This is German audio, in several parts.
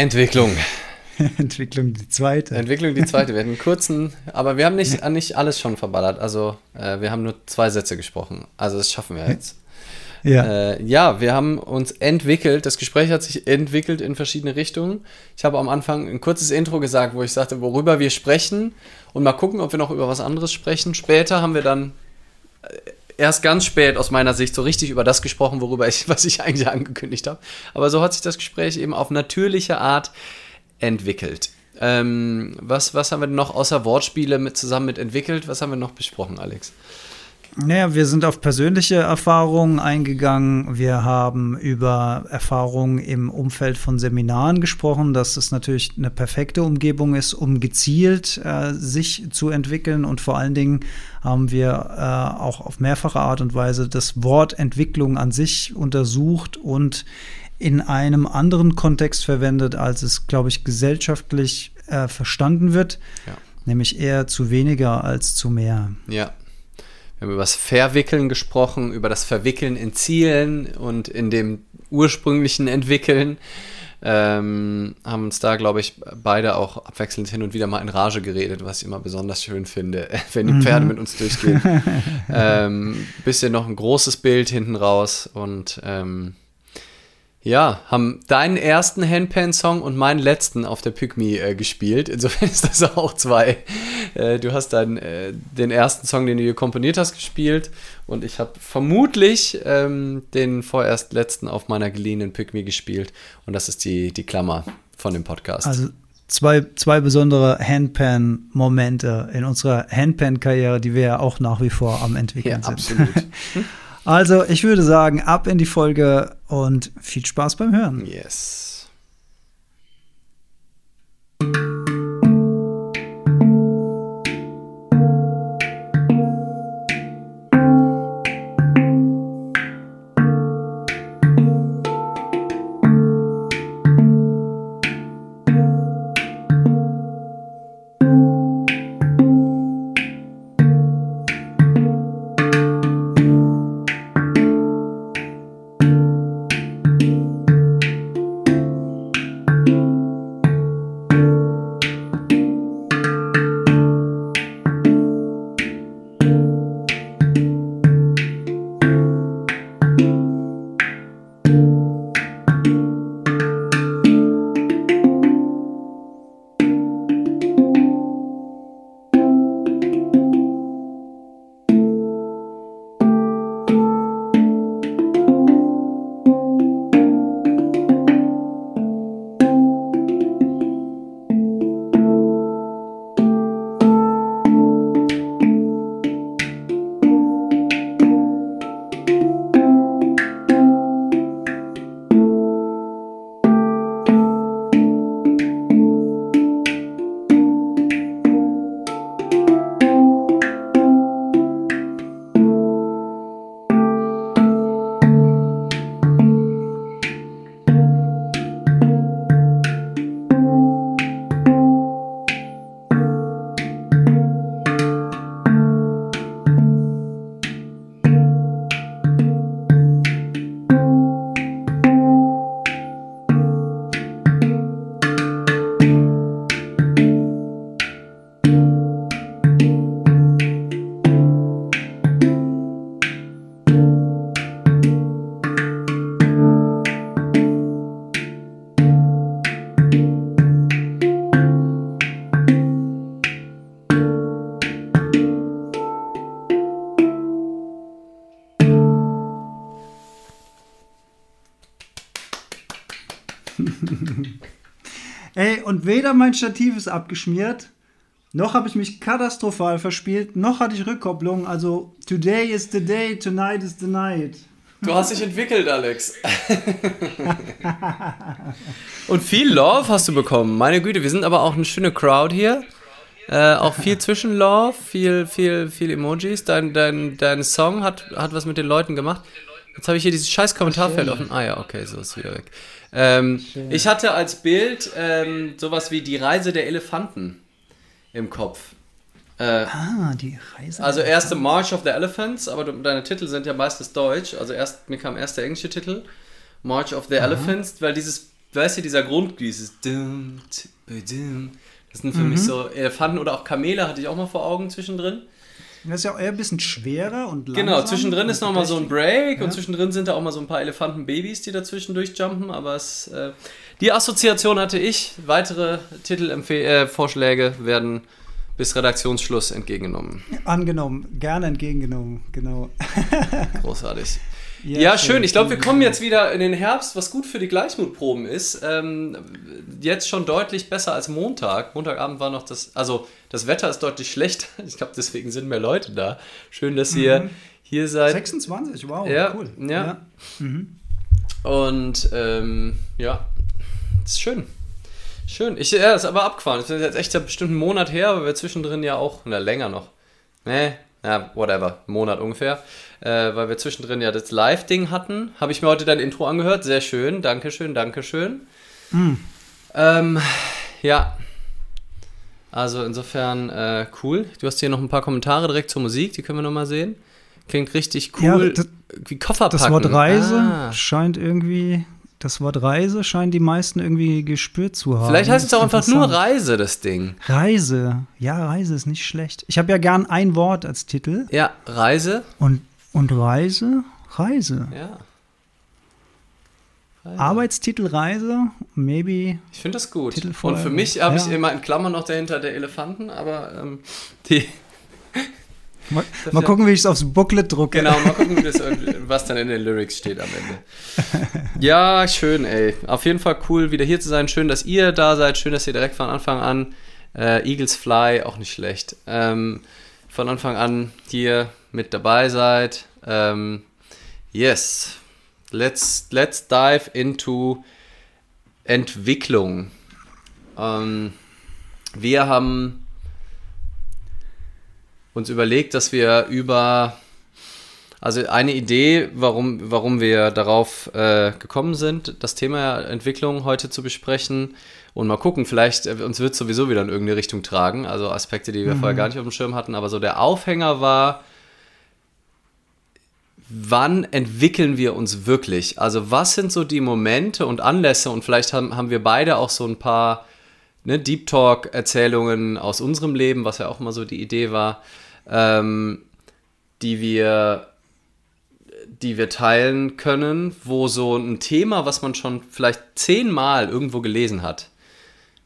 Entwicklung. Entwicklung die zweite. Entwicklung die zweite. Wir hatten einen kurzen, aber wir haben nicht, nicht alles schon verballert. Also äh, wir haben nur zwei Sätze gesprochen. Also das schaffen wir jetzt. Ja. Äh, ja, wir haben uns entwickelt. Das Gespräch hat sich entwickelt in verschiedene Richtungen. Ich habe am Anfang ein kurzes Intro gesagt, wo ich sagte, worüber wir sprechen und mal gucken, ob wir noch über was anderes sprechen. Später haben wir dann äh, erst ganz spät aus meiner Sicht so richtig über das gesprochen, worüber ich, was ich eigentlich angekündigt habe. Aber so hat sich das Gespräch eben auf natürliche Art entwickelt. Ähm, was, was haben wir noch außer Wortspiele mit, zusammen mit entwickelt? Was haben wir noch besprochen, Alex? Naja, wir sind auf persönliche Erfahrungen eingegangen. Wir haben über Erfahrungen im Umfeld von Seminaren gesprochen, dass es natürlich eine perfekte Umgebung ist, um gezielt äh, sich zu entwickeln. Und vor allen Dingen haben wir äh, auch auf mehrfache Art und Weise das Wort Entwicklung an sich untersucht und in einem anderen Kontext verwendet, als es, glaube ich, gesellschaftlich äh, verstanden wird. Ja. Nämlich eher zu weniger als zu mehr. Ja. Wir haben über das Verwickeln gesprochen, über das Verwickeln in Zielen und in dem ursprünglichen Entwickeln. Ähm, haben uns da, glaube ich, beide auch abwechselnd hin und wieder mal in Rage geredet, was ich immer besonders schön finde, wenn die Pferde mhm. mit uns durchgehen. ähm, bisschen noch ein großes Bild hinten raus und ähm, ja, haben deinen ersten Handpan-Song und meinen letzten auf der Pygmy äh, gespielt. Insofern ist das auch zwei. Äh, du hast dann äh, den ersten Song, den du hier komponiert hast, gespielt. Und ich habe vermutlich ähm, den vorerst letzten auf meiner geliehenen Pygmy gespielt. Und das ist die, die Klammer von dem Podcast. Also zwei, zwei besondere Handpan-Momente in unserer Handpan-Karriere, die wir ja auch nach wie vor am entwickeln ja, sind. Absolut. Also, ich würde sagen, ab in die Folge und viel Spaß beim Hören. Yes. Weder mein Stativ ist abgeschmiert, noch habe ich mich katastrophal verspielt, noch hatte ich Rückkopplung. Also, today is the day, tonight is the night. Du hast dich entwickelt, Alex. Und viel Love hast du bekommen. Meine Güte, wir sind aber auch eine schöne Crowd hier. Äh, auch viel Zwischenlove, viel, viel, viel Emojis. Dein, dein, dein Song hat, hat was mit den Leuten gemacht. Jetzt habe ich hier dieses scheiß Kommentarfeld offen. Ah ja, okay, so ist wieder weg. Ähm, ich hatte als Bild ähm, sowas wie die Reise der Elefanten im Kopf. Äh, ah, die Reise. Also erste March of the Elephants, aber deine Titel sind ja meistens deutsch. Also erst mir kam erst der englische Titel, March of the Aha. Elephants, weil dieses weißt du, dieser Grund, dieses dum, dum, das sind für mhm. mich so Elefanten oder auch Kamele hatte ich auch mal vor Augen zwischendrin. Das ist ja auch eher ein bisschen schwerer und langsam. Genau, zwischendrin ist nochmal so ein Break ja. und zwischendrin sind da auch mal so ein paar Elefantenbabys, die dazwischen durchjumpen, aber es, äh, die Assoziation hatte ich. Weitere Titelvorschläge äh, werden bis Redaktionsschluss entgegengenommen. Angenommen, gerne entgegengenommen, genau. Großartig. Ja, ja schön. Ich glaube, wir kommen jetzt wieder in den Herbst, was gut für die Gleichmutproben ist. Ähm, jetzt schon deutlich besser als Montag. Montagabend war noch das, also das Wetter ist deutlich schlechter. Ich glaube, deswegen sind mehr Leute da. Schön, dass ihr mhm. hier seid. 26, wow, ja, cool. Ja. ja. Mhm. Und ähm, ja, ist schön. Schön. Ich, ja, das ist aber abgefahren. Das ist jetzt echt bestimmt einen Monat her, aber wir zwischendrin ja auch, na länger noch. Nee, ja, whatever, einen Monat ungefähr äh, weil wir zwischendrin ja das Live-Ding hatten. Habe ich mir heute dein Intro angehört. Sehr schön. Dankeschön, Dankeschön. Mm. Ähm, ja. Also insofern äh, cool. Du hast hier noch ein paar Kommentare direkt zur Musik, die können wir nochmal sehen. Klingt richtig cool. Ja, das, Wie Koffer packen. Das Wort Reise ah. scheint irgendwie das Wort Reise scheint die meisten irgendwie gespürt zu haben. Vielleicht heißt es auch einfach nur Reise, das Ding. Reise. Ja, Reise ist nicht schlecht. Ich habe ja gern ein Wort als Titel. Ja, Reise. Und und Reise, Reise. Ja. Reise. Arbeitstitel Reise, maybe. Ich finde das gut. Und für mich habe ja. ich immer in Klammern noch dahinter der Elefanten, aber ähm, die. Mal, mal gucken, wie ich es aufs Booklet drucke. Genau, mal gucken, was dann in den Lyrics steht am Ende. Ja, schön, ey. Auf jeden Fall cool, wieder hier zu sein. Schön, dass ihr da seid. Schön, dass ihr direkt von Anfang an äh, Eagles Fly, auch nicht schlecht. Ähm, von Anfang an hier mit dabei seid. Ähm, yes, let's, let's dive into Entwicklung. Ähm, wir haben uns überlegt, dass wir über, also eine Idee, warum, warum wir darauf äh, gekommen sind, das Thema Entwicklung heute zu besprechen, und mal gucken, vielleicht, äh, uns wird sowieso wieder in irgendeine Richtung tragen. Also Aspekte, die wir mhm. vorher gar nicht auf dem Schirm hatten. Aber so der Aufhänger war, wann entwickeln wir uns wirklich? Also was sind so die Momente und Anlässe? Und vielleicht haben, haben wir beide auch so ein paar ne, Deep Talk-Erzählungen aus unserem Leben, was ja auch immer so die Idee war, ähm, die wir die wir teilen können, wo so ein Thema, was man schon vielleicht zehnmal irgendwo gelesen hat,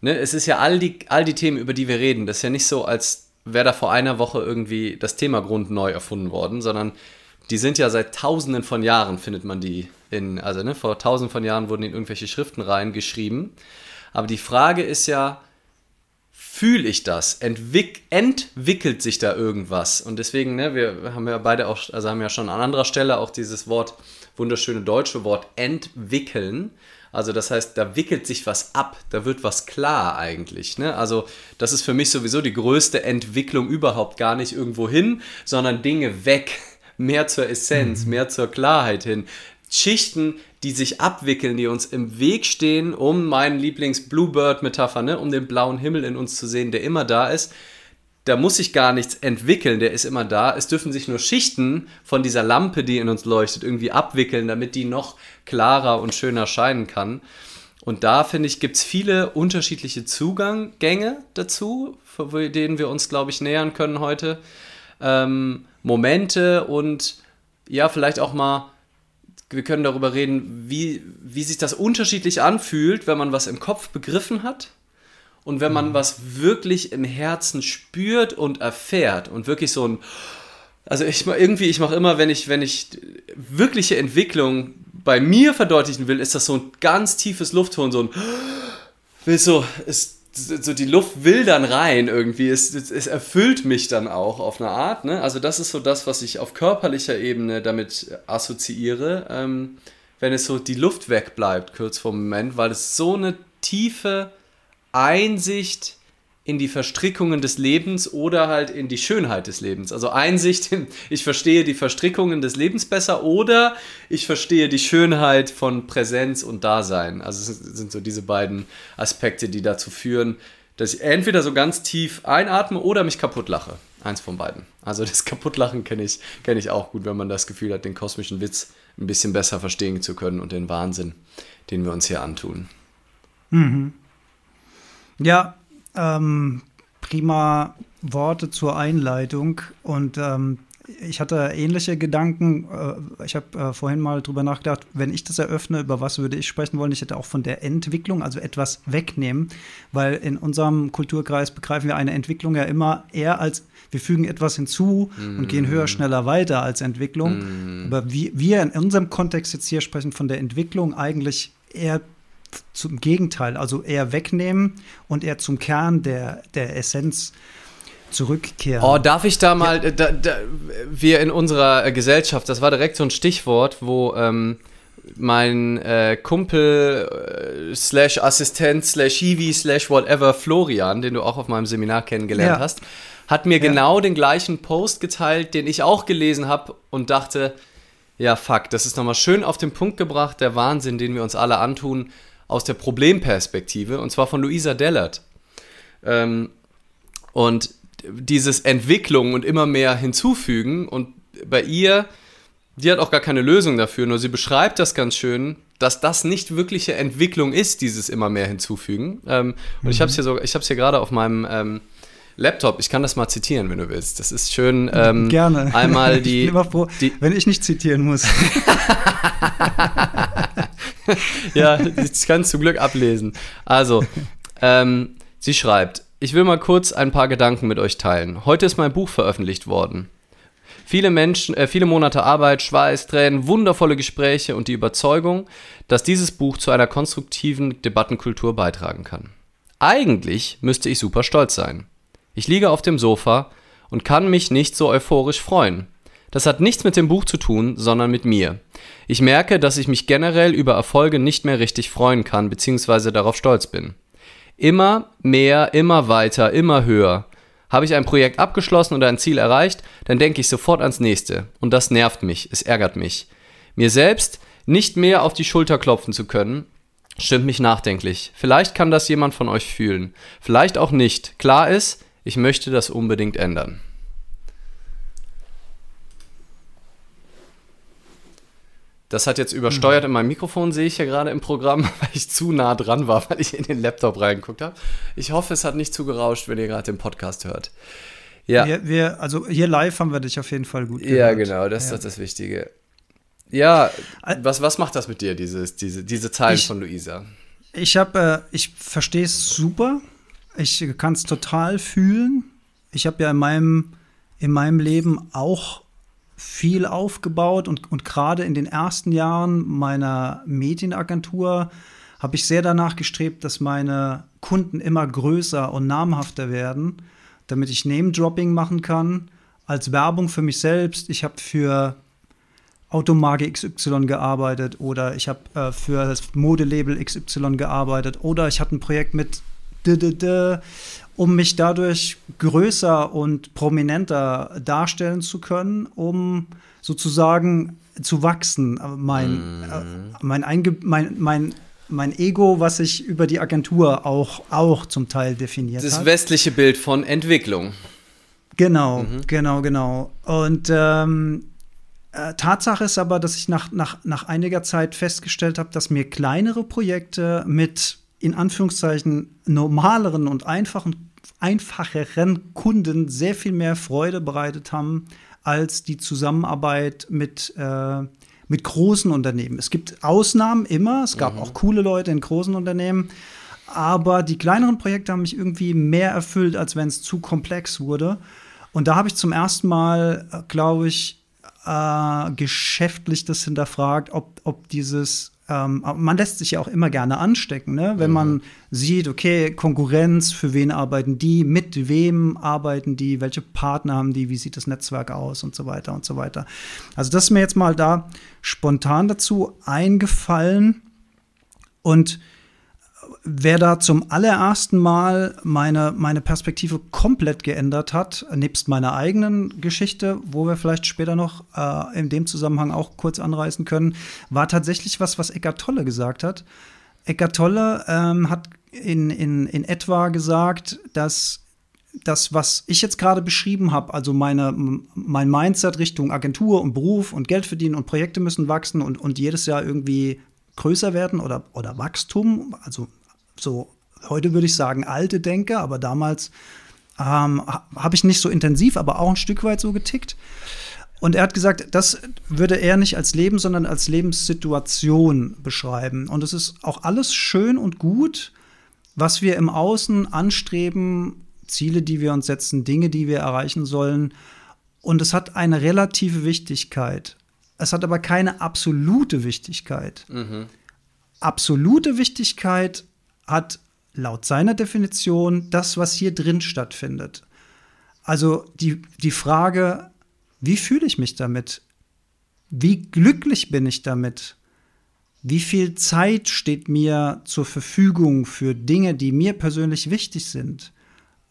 ne, es ist ja all die, all die Themen, über die wir reden, das ist ja nicht so, als wäre da vor einer Woche irgendwie das Thema Grund neu erfunden worden, sondern die sind ja seit tausenden von Jahren, findet man die in, also ne, vor tausenden von Jahren wurden in irgendwelche Schriftenreihen geschrieben. Aber die Frage ist ja, fühle ich das? Entwick entwickelt sich da irgendwas? Und deswegen, ne, wir haben ja beide auch, also haben ja schon an anderer Stelle auch dieses Wort, wunderschöne deutsche Wort entwickeln. Also das heißt, da wickelt sich was ab, da wird was klar eigentlich. Ne? Also das ist für mich sowieso die größte Entwicklung überhaupt gar nicht irgendwo hin, sondern Dinge weg, mehr zur Essenz, mhm. mehr zur Klarheit hin. Schichten, die sich abwickeln, die uns im Weg stehen, um meinen Lieblings-Bluebird-Metapher, ne? um den blauen Himmel in uns zu sehen, der immer da ist da muss sich gar nichts entwickeln, der ist immer da. Es dürfen sich nur Schichten von dieser Lampe, die in uns leuchtet, irgendwie abwickeln, damit die noch klarer und schöner scheinen kann. Und da, finde ich, gibt es viele unterschiedliche Zugänge dazu, denen wir uns, glaube ich, nähern können heute. Ähm, Momente und ja, vielleicht auch mal, wir können darüber reden, wie, wie sich das unterschiedlich anfühlt, wenn man was im Kopf begriffen hat und wenn man mhm. was wirklich im Herzen spürt und erfährt und wirklich so ein, also ich irgendwie, ich mache immer, wenn ich, wenn ich wirkliche Entwicklung bei mir verdeutlichen will, ist das so ein ganz tiefes Luftton, so ein, will so, ist, so die Luft will dann rein irgendwie, es, es, erfüllt mich dann auch auf eine Art, ne? Also das ist so das, was ich auf körperlicher Ebene damit assoziiere, ähm, wenn es so die Luft wegbleibt, kurz vor Moment, weil es so eine tiefe Einsicht in die Verstrickungen des Lebens oder halt in die Schönheit des Lebens. Also Einsicht in, ich verstehe die Verstrickungen des Lebens besser oder ich verstehe die Schönheit von Präsenz und Dasein. Also es sind so diese beiden Aspekte, die dazu führen, dass ich entweder so ganz tief einatme oder mich kaputt lache. Eins von beiden. Also das Kaputtlachen kenne ich, kenn ich auch gut, wenn man das Gefühl hat, den kosmischen Witz ein bisschen besser verstehen zu können und den Wahnsinn, den wir uns hier antun. Mhm. Ja, ähm, prima Worte zur Einleitung und ähm, ich hatte ähnliche Gedanken. Äh, ich habe äh, vorhin mal drüber nachgedacht, wenn ich das eröffne, über was würde ich sprechen wollen? Ich hätte auch von der Entwicklung, also etwas wegnehmen, weil in unserem Kulturkreis begreifen wir eine Entwicklung ja immer eher als wir fügen etwas hinzu mm. und gehen höher, schneller weiter als Entwicklung. Mm. Aber wie, wir in unserem Kontext jetzt hier sprechen von der Entwicklung eigentlich eher zum Gegenteil, also eher wegnehmen und eher zum Kern der, der Essenz zurückkehren. Oh, darf ich da mal, ja. da, da, wir in unserer Gesellschaft, das war direkt so ein Stichwort, wo ähm, mein äh, Kumpel äh, slash Assistent slash Hiwi slash whatever Florian, den du auch auf meinem Seminar kennengelernt ja. hast, hat mir ja. genau den gleichen Post geteilt, den ich auch gelesen habe und dachte, ja fuck, das ist nochmal schön auf den Punkt gebracht, der Wahnsinn, den wir uns alle antun, aus der Problemperspektive, und zwar von Luisa Dellert. Ähm, und dieses Entwicklung und immer mehr hinzufügen. Und bei ihr, die hat auch gar keine Lösung dafür, nur sie beschreibt das ganz schön, dass das nicht wirkliche Entwicklung ist, dieses immer mehr hinzufügen. Ähm, und mhm. ich habe es hier so, ich hier gerade auf meinem ähm, Laptop. Ich kann das mal zitieren, wenn du willst. Das ist schön. Ähm, Gerne. Einmal die. ich bin immer froh, die, wenn ich nicht zitieren muss. ja, ich kann es zum Glück ablesen. Also, ähm, sie schreibt: ich will mal kurz ein paar Gedanken mit euch teilen. Heute ist mein Buch veröffentlicht worden. Viele Menschen, äh, viele Monate Arbeit, Schweiß, Tränen, wundervolle Gespräche und die Überzeugung, dass dieses Buch zu einer konstruktiven Debattenkultur beitragen kann. Eigentlich müsste ich super stolz sein. Ich liege auf dem Sofa und kann mich nicht so euphorisch freuen. Das hat nichts mit dem Buch zu tun, sondern mit mir. Ich merke, dass ich mich generell über Erfolge nicht mehr richtig freuen kann bzw. darauf stolz bin. Immer mehr, immer weiter, immer höher. Habe ich ein Projekt abgeschlossen oder ein Ziel erreicht, dann denke ich sofort ans nächste. Und das nervt mich, es ärgert mich. Mir selbst nicht mehr auf die Schulter klopfen zu können, stimmt mich nachdenklich. Vielleicht kann das jemand von euch fühlen. Vielleicht auch nicht. Klar ist, ich möchte das unbedingt ändern. Das hat jetzt übersteuert mhm. in meinem Mikrofon, sehe ich ja gerade im Programm, weil ich zu nah dran war, weil ich in den Laptop reingeguckt habe. Ich hoffe, es hat nicht zu gerauscht, wenn ihr gerade den Podcast hört. Ja. Wir, wir, also hier live haben wir dich auf jeden Fall gut gehört. Ja, genau, das ja. ist das Wichtige. Ja, was, was macht das mit dir, dieses, diese, diese Zeilen ich, von Luisa? Ich habe, äh, ich verstehe es super. Ich kann es total fühlen. Ich habe ja in meinem, in meinem Leben auch viel aufgebaut und, und gerade in den ersten Jahren meiner Medienagentur habe ich sehr danach gestrebt, dass meine Kunden immer größer und namhafter werden, damit ich Name-Dropping machen kann als Werbung für mich selbst. Ich habe für Automarke XY gearbeitet oder ich habe äh, für das Modelabel XY gearbeitet oder ich hatte ein Projekt mit um mich dadurch größer und prominenter darstellen zu können, um sozusagen zu wachsen. Mein, mm. mein, Einge mein, mein, mein Ego, was sich über die Agentur auch, auch zum Teil definiert das hat. Das westliche Bild von Entwicklung. Genau, mhm. genau, genau. Und ähm, äh, Tatsache ist aber, dass ich nach, nach, nach einiger Zeit festgestellt habe, dass mir kleinere Projekte mit in Anführungszeichen normaleren und einfachen, einfacheren Kunden sehr viel mehr Freude bereitet haben als die Zusammenarbeit mit, äh, mit großen Unternehmen. Es gibt Ausnahmen immer, es gab mhm. auch coole Leute in großen Unternehmen, aber die kleineren Projekte haben mich irgendwie mehr erfüllt, als wenn es zu komplex wurde. Und da habe ich zum ersten Mal, äh, glaube ich, äh, geschäftlich das hinterfragt, ob, ob dieses ähm, man lässt sich ja auch immer gerne anstecken, ne? wenn mhm. man sieht, okay, Konkurrenz, für wen arbeiten die, mit wem arbeiten die, welche Partner haben die, wie sieht das Netzwerk aus und so weiter und so weiter. Also das ist mir jetzt mal da spontan dazu eingefallen und wer da zum allerersten Mal meine, meine Perspektive komplett geändert hat, nebst meiner eigenen Geschichte, wo wir vielleicht später noch äh, in dem Zusammenhang auch kurz anreißen können, war tatsächlich was, was Eckart Tolle gesagt hat. Eckart Tolle ähm, hat in, in, in etwa gesagt, dass das, was ich jetzt gerade beschrieben habe, also meine, mein Mindset Richtung Agentur und Beruf und Geld verdienen und Projekte müssen wachsen und, und jedes Jahr irgendwie größer werden oder, oder Wachstum, also so, heute würde ich sagen, alte Denker, aber damals ähm, habe ich nicht so intensiv, aber auch ein Stück weit so getickt. Und er hat gesagt, das würde er nicht als Leben, sondern als Lebenssituation beschreiben. Und es ist auch alles schön und gut, was wir im Außen anstreben, Ziele, die wir uns setzen, Dinge, die wir erreichen sollen. Und es hat eine relative Wichtigkeit. Es hat aber keine absolute Wichtigkeit. Mhm. Absolute Wichtigkeit hat laut seiner Definition das, was hier drin stattfindet. Also die, die Frage, wie fühle ich mich damit? Wie glücklich bin ich damit? Wie viel Zeit steht mir zur Verfügung für Dinge, die mir persönlich wichtig sind?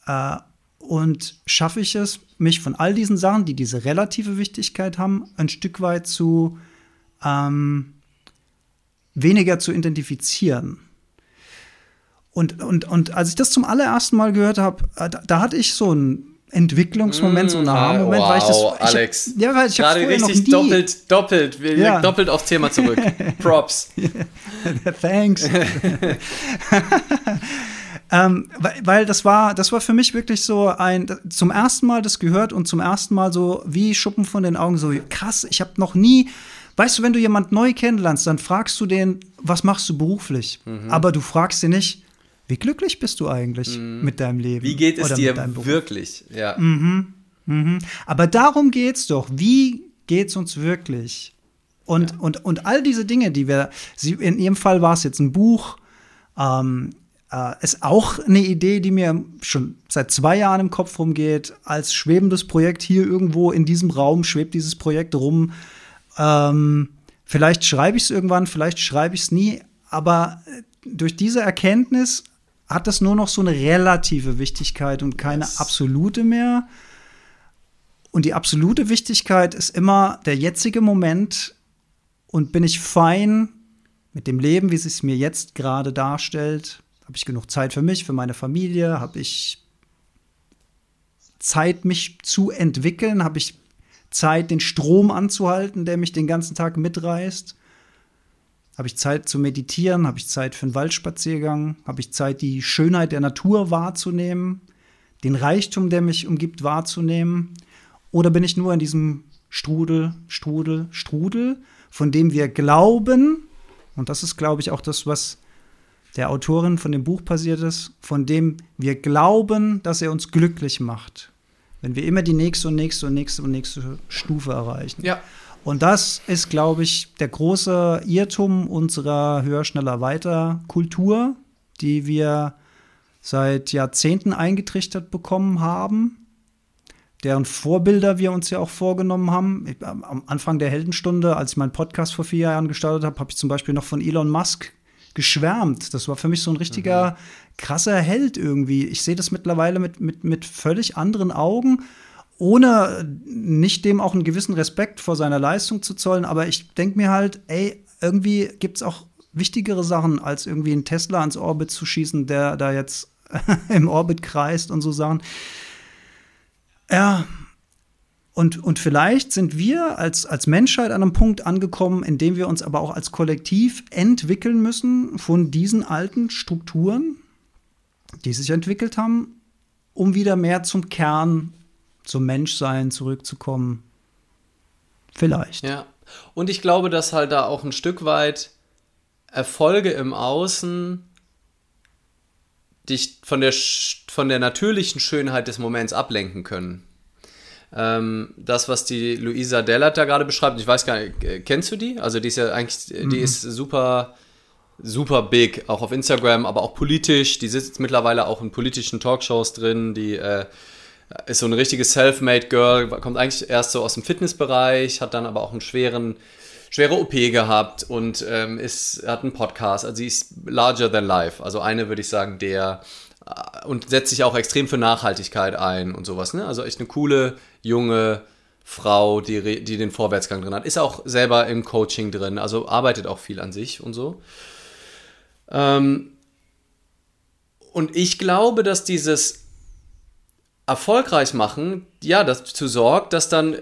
Äh, und schaffe ich es, mich von all diesen Sachen, die diese relative Wichtigkeit haben, ein Stück weit zu ähm, weniger zu identifizieren? Und, und, und als ich das zum allerersten Mal gehört habe, äh, da, da, hatte ich so einen Entwicklungsmoment, so einen mm, Aha-Moment, wow, weil ich das. Ich Alex. Hab, ja, weil ich Gerade richtig doppelt, doppelt. Wir ja. doppelt aufs Thema zurück. Props. Thanks. ähm, weil, weil das war, das war für mich wirklich so ein, zum ersten Mal das gehört und zum ersten Mal so wie Schuppen von den Augen, so krass, ich habe noch nie Weißt du, wenn du jemand neu kennenlernst, dann fragst du den, was machst du beruflich? Mhm. Aber du fragst ihn nicht, wie glücklich bist du eigentlich mhm. mit deinem Leben? Wie geht es dir wirklich? Ja. Mhm. Mhm. Aber darum geht es doch. Wie geht es uns wirklich? Und, ja. und, und all diese Dinge, die wir, in ihrem Fall war es jetzt ein Buch, ähm, äh, ist auch eine Idee, die mir schon seit zwei Jahren im Kopf rumgeht. Als schwebendes Projekt hier irgendwo in diesem Raum schwebt dieses Projekt rum. Ähm, vielleicht schreibe ich es irgendwann, vielleicht schreibe ich es nie, aber äh, durch diese Erkenntnis hat das nur noch so eine relative Wichtigkeit und keine yes. absolute mehr. Und die absolute Wichtigkeit ist immer der jetzige Moment und bin ich fein mit dem Leben, wie es sich mir jetzt gerade darstellt? Habe ich genug Zeit für mich, für meine Familie? Habe ich Zeit, mich zu entwickeln? Habe ich Zeit, den Strom anzuhalten, der mich den ganzen Tag mitreißt? Habe ich Zeit zu meditieren? Habe ich Zeit für einen Waldspaziergang? Habe ich Zeit, die Schönheit der Natur wahrzunehmen? Den Reichtum, der mich umgibt, wahrzunehmen? Oder bin ich nur in diesem Strudel, Strudel, Strudel, von dem wir glauben, und das ist, glaube ich, auch das, was der Autorin von dem Buch passiert ist, von dem wir glauben, dass er uns glücklich macht. Wenn wir immer die nächste und nächste und nächste und nächste Stufe erreichen. Ja. Und das ist, glaube ich, der große Irrtum unserer höher, schneller, weiter Kultur, die wir seit Jahrzehnten eingetrichtert bekommen haben, deren Vorbilder wir uns ja auch vorgenommen haben. Ich, am Anfang der Heldenstunde, als ich meinen Podcast vor vier Jahren gestartet habe, habe ich zum Beispiel noch von Elon Musk geschwärmt. Das war für mich so ein richtiger mhm. krasser Held irgendwie. Ich sehe das mittlerweile mit, mit, mit völlig anderen Augen ohne nicht dem auch einen gewissen Respekt vor seiner Leistung zu zollen. Aber ich denke mir halt, ey, irgendwie gibt es auch wichtigere Sachen, als irgendwie einen Tesla ans Orbit zu schießen, der da jetzt im Orbit kreist und so Sachen. Ja, und, und vielleicht sind wir als, als Menschheit an einem Punkt angekommen, in dem wir uns aber auch als Kollektiv entwickeln müssen von diesen alten Strukturen, die sich entwickelt haben, um wieder mehr zum Kern zum Menschsein zurückzukommen. Vielleicht. Ja. Und ich glaube, dass halt da auch ein Stück weit Erfolge im Außen dich von der, von der natürlichen Schönheit des Moments ablenken können. Ähm, das, was die Luisa Dellert da gerade beschreibt, ich weiß gar nicht, äh, kennst du die? Also die ist ja eigentlich, mhm. die ist super, super big, auch auf Instagram, aber auch politisch. Die sitzt mittlerweile auch in politischen Talkshows drin, die äh, ist so eine richtige Self-Made Girl, kommt eigentlich erst so aus dem Fitnessbereich, hat dann aber auch einen schweren, schwere OP gehabt und ähm, ist, hat einen Podcast. Also sie ist larger than life. Also eine würde ich sagen, der äh, und setzt sich auch extrem für Nachhaltigkeit ein und sowas. Ne? Also echt eine coole, junge Frau, die, die den Vorwärtsgang drin hat. Ist auch selber im Coaching drin, also arbeitet auch viel an sich und so. Ähm, und ich glaube, dass dieses erfolgreich machen, ja, dazu sorgt, dass dann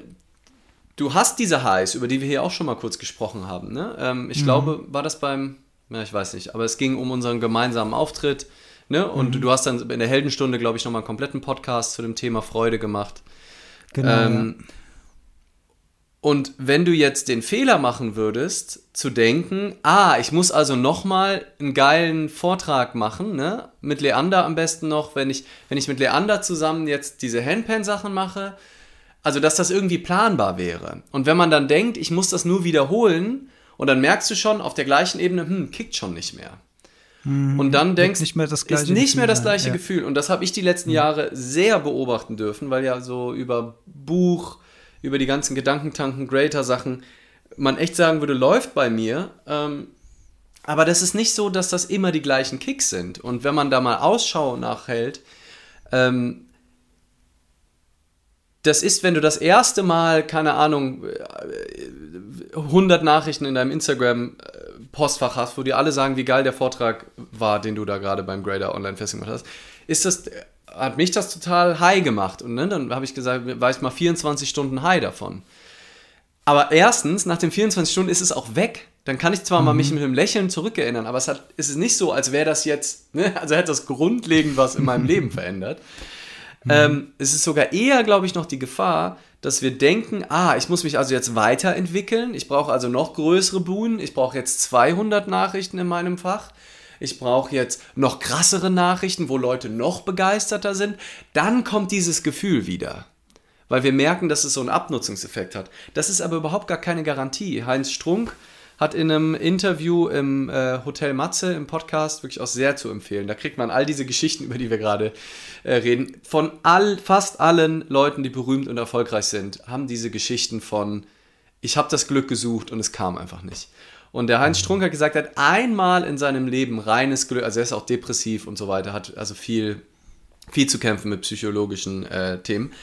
du hast diese Highs, über die wir hier auch schon mal kurz gesprochen haben. Ne? Ähm, ich mhm. glaube, war das beim Ja, ich weiß nicht. Aber es ging um unseren gemeinsamen Auftritt. Ne? Und mhm. du hast dann in der Heldenstunde, glaube ich, nochmal einen kompletten Podcast zu dem Thema Freude gemacht. Genau. Ähm, ja. Und wenn du jetzt den Fehler machen würdest, zu denken, ah, ich muss also nochmal einen geilen Vortrag machen, ne? Mit Leander am besten noch, wenn ich, wenn ich mit Leander zusammen jetzt diese Handpan-Sachen mache, also dass das irgendwie planbar wäre. Und wenn man dann denkt, ich muss das nur wiederholen, und dann merkst du schon auf der gleichen Ebene, hm, kickt schon nicht mehr. Mhm. Und dann denkst du, nicht mehr das gleiche ist nicht mehr das gleiche ja. Gefühl. Und das habe ich die letzten mhm. Jahre sehr beobachten dürfen, weil ja so über Buch, über die ganzen Gedankentanken, Greater-Sachen, man echt sagen würde, läuft bei mir. Ähm, aber das ist nicht so, dass das immer die gleichen Kicks sind. Und wenn man da mal Ausschau nachhält, ähm, das ist, wenn du das erste Mal, keine Ahnung, 100 Nachrichten in deinem Instagram-Postfach hast, wo die alle sagen, wie geil der Vortrag war, den du da gerade beim Grader Online Fest hast, ist das, hat mich das total high gemacht. Und ne, dann habe ich gesagt, war ich mal 24 Stunden high davon. Aber erstens, nach den 24 Stunden ist es auch weg. Dann kann ich zwar mhm. mal mich mit einem Lächeln zurückerinnern, aber es hat, ist es nicht so, als wäre das jetzt, ne, also hätte das grundlegend was in meinem Leben verändert. Mhm. Ähm, es ist sogar eher, glaube ich, noch die Gefahr, dass wir denken, ah, ich muss mich also jetzt weiterentwickeln, ich brauche also noch größere Buhnen, ich brauche jetzt 200 Nachrichten in meinem Fach, ich brauche jetzt noch krassere Nachrichten, wo Leute noch begeisterter sind, dann kommt dieses Gefühl wieder. Weil wir merken, dass es so einen Abnutzungseffekt hat. Das ist aber überhaupt gar keine Garantie. Heinz Strunk hat in einem Interview im äh, Hotel Matze im Podcast wirklich auch sehr zu empfehlen. Da kriegt man all diese Geschichten, über die wir gerade äh, reden. Von all, fast allen Leuten, die berühmt und erfolgreich sind, haben diese Geschichten von, ich habe das Glück gesucht und es kam einfach nicht. Und der Heinz Strunk hat gesagt, er hat einmal in seinem Leben reines Glück, also er ist auch depressiv und so weiter, hat also viel, viel zu kämpfen mit psychologischen äh, Themen.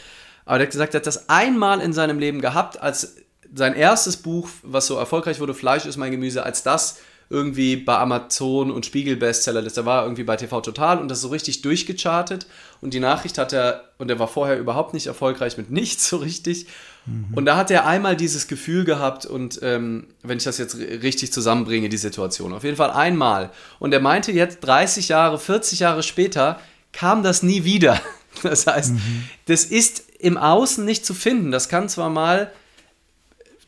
Aber er hat gesagt, er hat das einmal in seinem Leben gehabt, als sein erstes Buch, was so erfolgreich wurde, Fleisch ist mein Gemüse, als das irgendwie bei Amazon und Spiegel Bestseller ist. Er war irgendwie bei TV Total und das so richtig durchgechartet. Und die Nachricht hat er, und er war vorher überhaupt nicht erfolgreich mit nichts so richtig. Mhm. Und da hat er einmal dieses Gefühl gehabt und ähm, wenn ich das jetzt richtig zusammenbringe, die Situation, auf jeden Fall einmal. Und er meinte jetzt 30 Jahre, 40 Jahre später kam das nie wieder. Das heißt, mhm. das ist im Außen nicht zu finden. Das kann zwar mal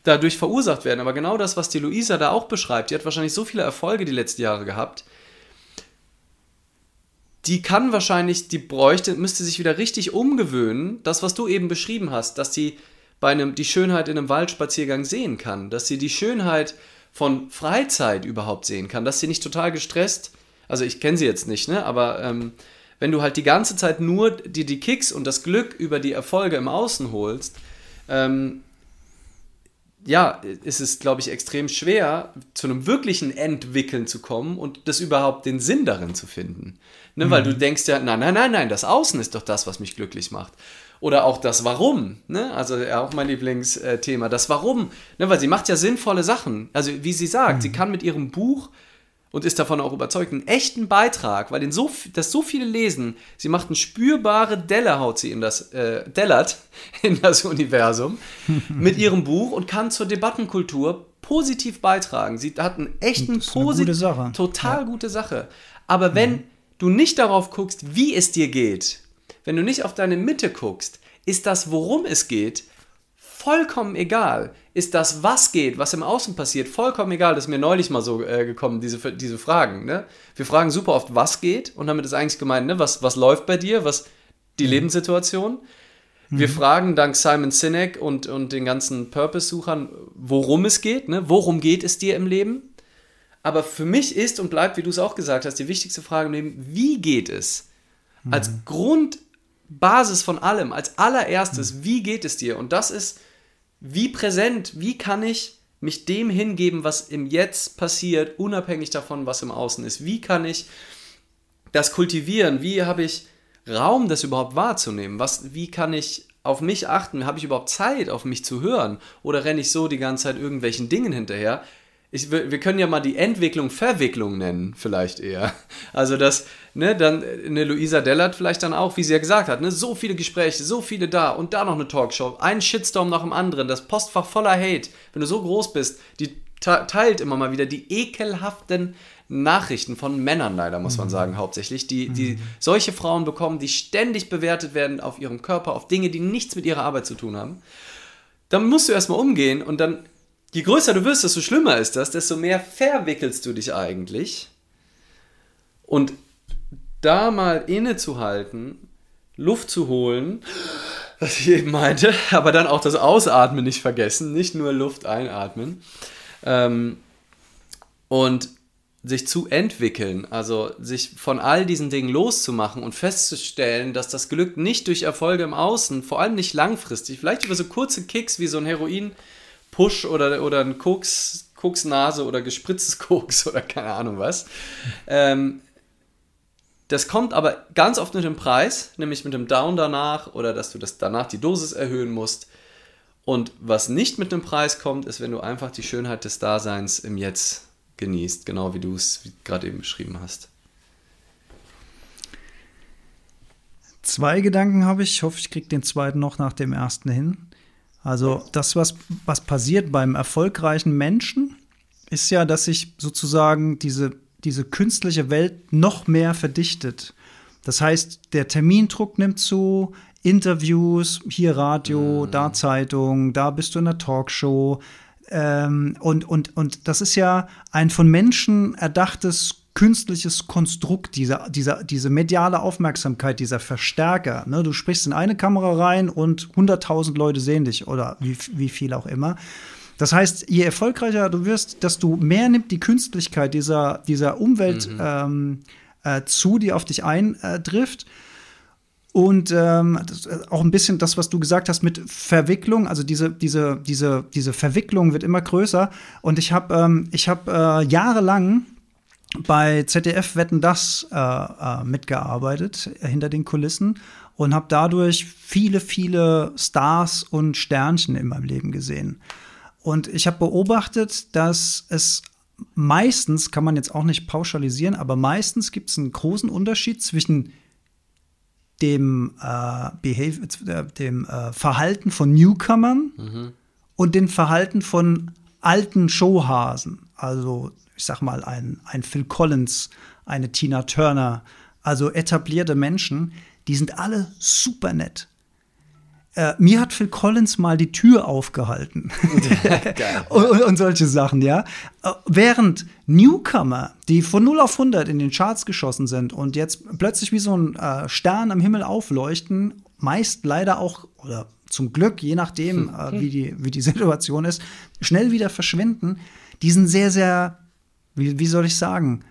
dadurch verursacht werden. Aber genau das, was die Luisa da auch beschreibt, die hat wahrscheinlich so viele Erfolge die letzten Jahre gehabt, die kann wahrscheinlich, die bräuchte, müsste sich wieder richtig umgewöhnen, das, was du eben beschrieben hast, dass sie bei einem, die Schönheit in einem Waldspaziergang sehen kann, dass sie die Schönheit von Freizeit überhaupt sehen kann, dass sie nicht total gestresst, also ich kenne sie jetzt nicht, ne, aber ähm, wenn du halt die ganze Zeit nur die, die Kicks und das Glück über die Erfolge im Außen holst, ähm, ja, ist es, glaube ich, extrem schwer, zu einem wirklichen Entwickeln zu kommen und das überhaupt den Sinn darin zu finden. Ne, mhm. Weil du denkst ja, nein, nein, nein, nein, das Außen ist doch das, was mich glücklich macht. Oder auch das Warum, ne? also ja, auch mein Lieblingsthema, das Warum, ne? weil sie macht ja sinnvolle Sachen. Also wie sie sagt, mhm. sie kann mit ihrem Buch und ist davon auch überzeugt, einen echten Beitrag, weil den so, das so viele lesen. Sie macht eine spürbare Delle, haut sie in das, äh, dellert in das Universum mit ihrem Buch und kann zur Debattenkultur positiv beitragen. Sie hat einen echten positiv, total ja. gute Sache. Aber wenn mhm. du nicht darauf guckst, wie es dir geht, wenn du nicht auf deine Mitte guckst, ist das, worum es geht, vollkommen egal. Ist das, was geht, was im Außen passiert, vollkommen egal. Das ist mir neulich mal so äh, gekommen, diese, diese Fragen. Ne? Wir fragen super oft, was geht, und damit ist eigentlich gemeint, ne? was, was läuft bei dir, was die mhm. Lebenssituation. Wir mhm. fragen dank Simon Sinek und, und den ganzen Purpose-Suchern, worum es geht, ne? worum geht es dir im Leben. Aber für mich ist und bleibt, wie du es auch gesagt hast, die wichtigste Frage im Leben, wie geht es? Als mhm. Grundbasis von allem, als allererstes, mhm. wie geht es dir? Und das ist wie präsent, wie kann ich mich dem hingeben, was im Jetzt passiert, unabhängig davon, was im Außen ist? Wie kann ich das kultivieren? Wie habe ich Raum, das überhaupt wahrzunehmen? Was, wie kann ich auf mich achten? Habe ich überhaupt Zeit, auf mich zu hören? Oder renne ich so die ganze Zeit irgendwelchen Dingen hinterher? ich, wir können ja mal die Entwicklung Verwicklung nennen, vielleicht eher. Also das, ne, dann eine Luisa Dellert vielleicht dann auch, wie sie ja gesagt hat, ne, so viele Gespräche, so viele da und da noch eine Talkshow, ein Shitstorm nach dem anderen, das Postfach voller Hate. Wenn du so groß bist, die teilt immer mal wieder die ekelhaften Nachrichten von Männern leider, muss man mhm. sagen, hauptsächlich, die, die mhm. solche Frauen bekommen, die ständig bewertet werden auf ihrem Körper, auf Dinge, die nichts mit ihrer Arbeit zu tun haben. Dann musst du erstmal umgehen und dann, je größer du wirst, desto schlimmer ist das, desto mehr verwickelst du dich eigentlich. Und da mal innezuhalten, Luft zu holen, was ich eben meinte, aber dann auch das Ausatmen nicht vergessen, nicht nur Luft einatmen. Ähm, und sich zu entwickeln, also sich von all diesen Dingen loszumachen und festzustellen, dass das Glück nicht durch Erfolge im Außen, vor allem nicht langfristig, vielleicht über so kurze Kicks wie so ein Heroin-Push oder, oder ein Koks, Koksnase oder gespritztes Koks oder keine Ahnung was. Ähm, das kommt aber ganz oft mit dem Preis, nämlich mit dem Down danach oder dass du das danach die Dosis erhöhen musst. Und was nicht mit dem Preis kommt, ist, wenn du einfach die Schönheit des Daseins im Jetzt genießt, genau wie du es gerade eben beschrieben hast. Zwei Gedanken habe ich. Ich hoffe, ich kriege den zweiten noch nach dem ersten hin. Also das, was, was passiert beim erfolgreichen Menschen, ist ja, dass sich sozusagen diese, diese künstliche Welt noch mehr verdichtet. Das heißt, der Termindruck nimmt zu, Interviews, hier Radio, mhm. da Zeitung, da bist du in der Talkshow, ähm, und, und, und das ist ja ein von Menschen erdachtes künstliches Konstrukt, dieser, dieser, diese mediale Aufmerksamkeit, dieser Verstärker. Ne? Du sprichst in eine Kamera rein und 100.000 Leute sehen dich oder wie, wie viel auch immer. Das heißt, je erfolgreicher du wirst, desto mehr nimmt die Künstlichkeit dieser, dieser Umwelt mhm. ähm, äh, zu, die auf dich eintrifft. Äh, und ähm, äh, auch ein bisschen das, was du gesagt hast mit Verwicklung, also diese, diese, diese, diese Verwicklung wird immer größer. Und ich habe ähm, hab, äh, jahrelang bei ZDF Wetten das äh, äh, mitgearbeitet, äh, hinter den Kulissen, und habe dadurch viele, viele Stars und Sternchen in meinem Leben gesehen. Und ich habe beobachtet, dass es meistens, kann man jetzt auch nicht pauschalisieren, aber meistens gibt es einen großen Unterschied zwischen dem, äh, Behavior, dem äh, Verhalten von Newcomern mhm. und dem Verhalten von alten Showhasen. Also, ich sag mal, ein, ein Phil Collins, eine Tina Turner, also etablierte Menschen, die sind alle super nett. Äh, mir hat Phil Collins mal die Tür aufgehalten. und, und, solche Sachen, ja. Äh, während Newcomer, die von 0 auf 100 in den Charts geschossen sind und jetzt plötzlich wie so ein äh, Stern am Himmel aufleuchten, meist leider auch, oder zum Glück, je nachdem, äh, wie, die, wie die Situation ist, schnell wieder verschwinden, die sind sehr, sehr, wie, wie soll ich sagen,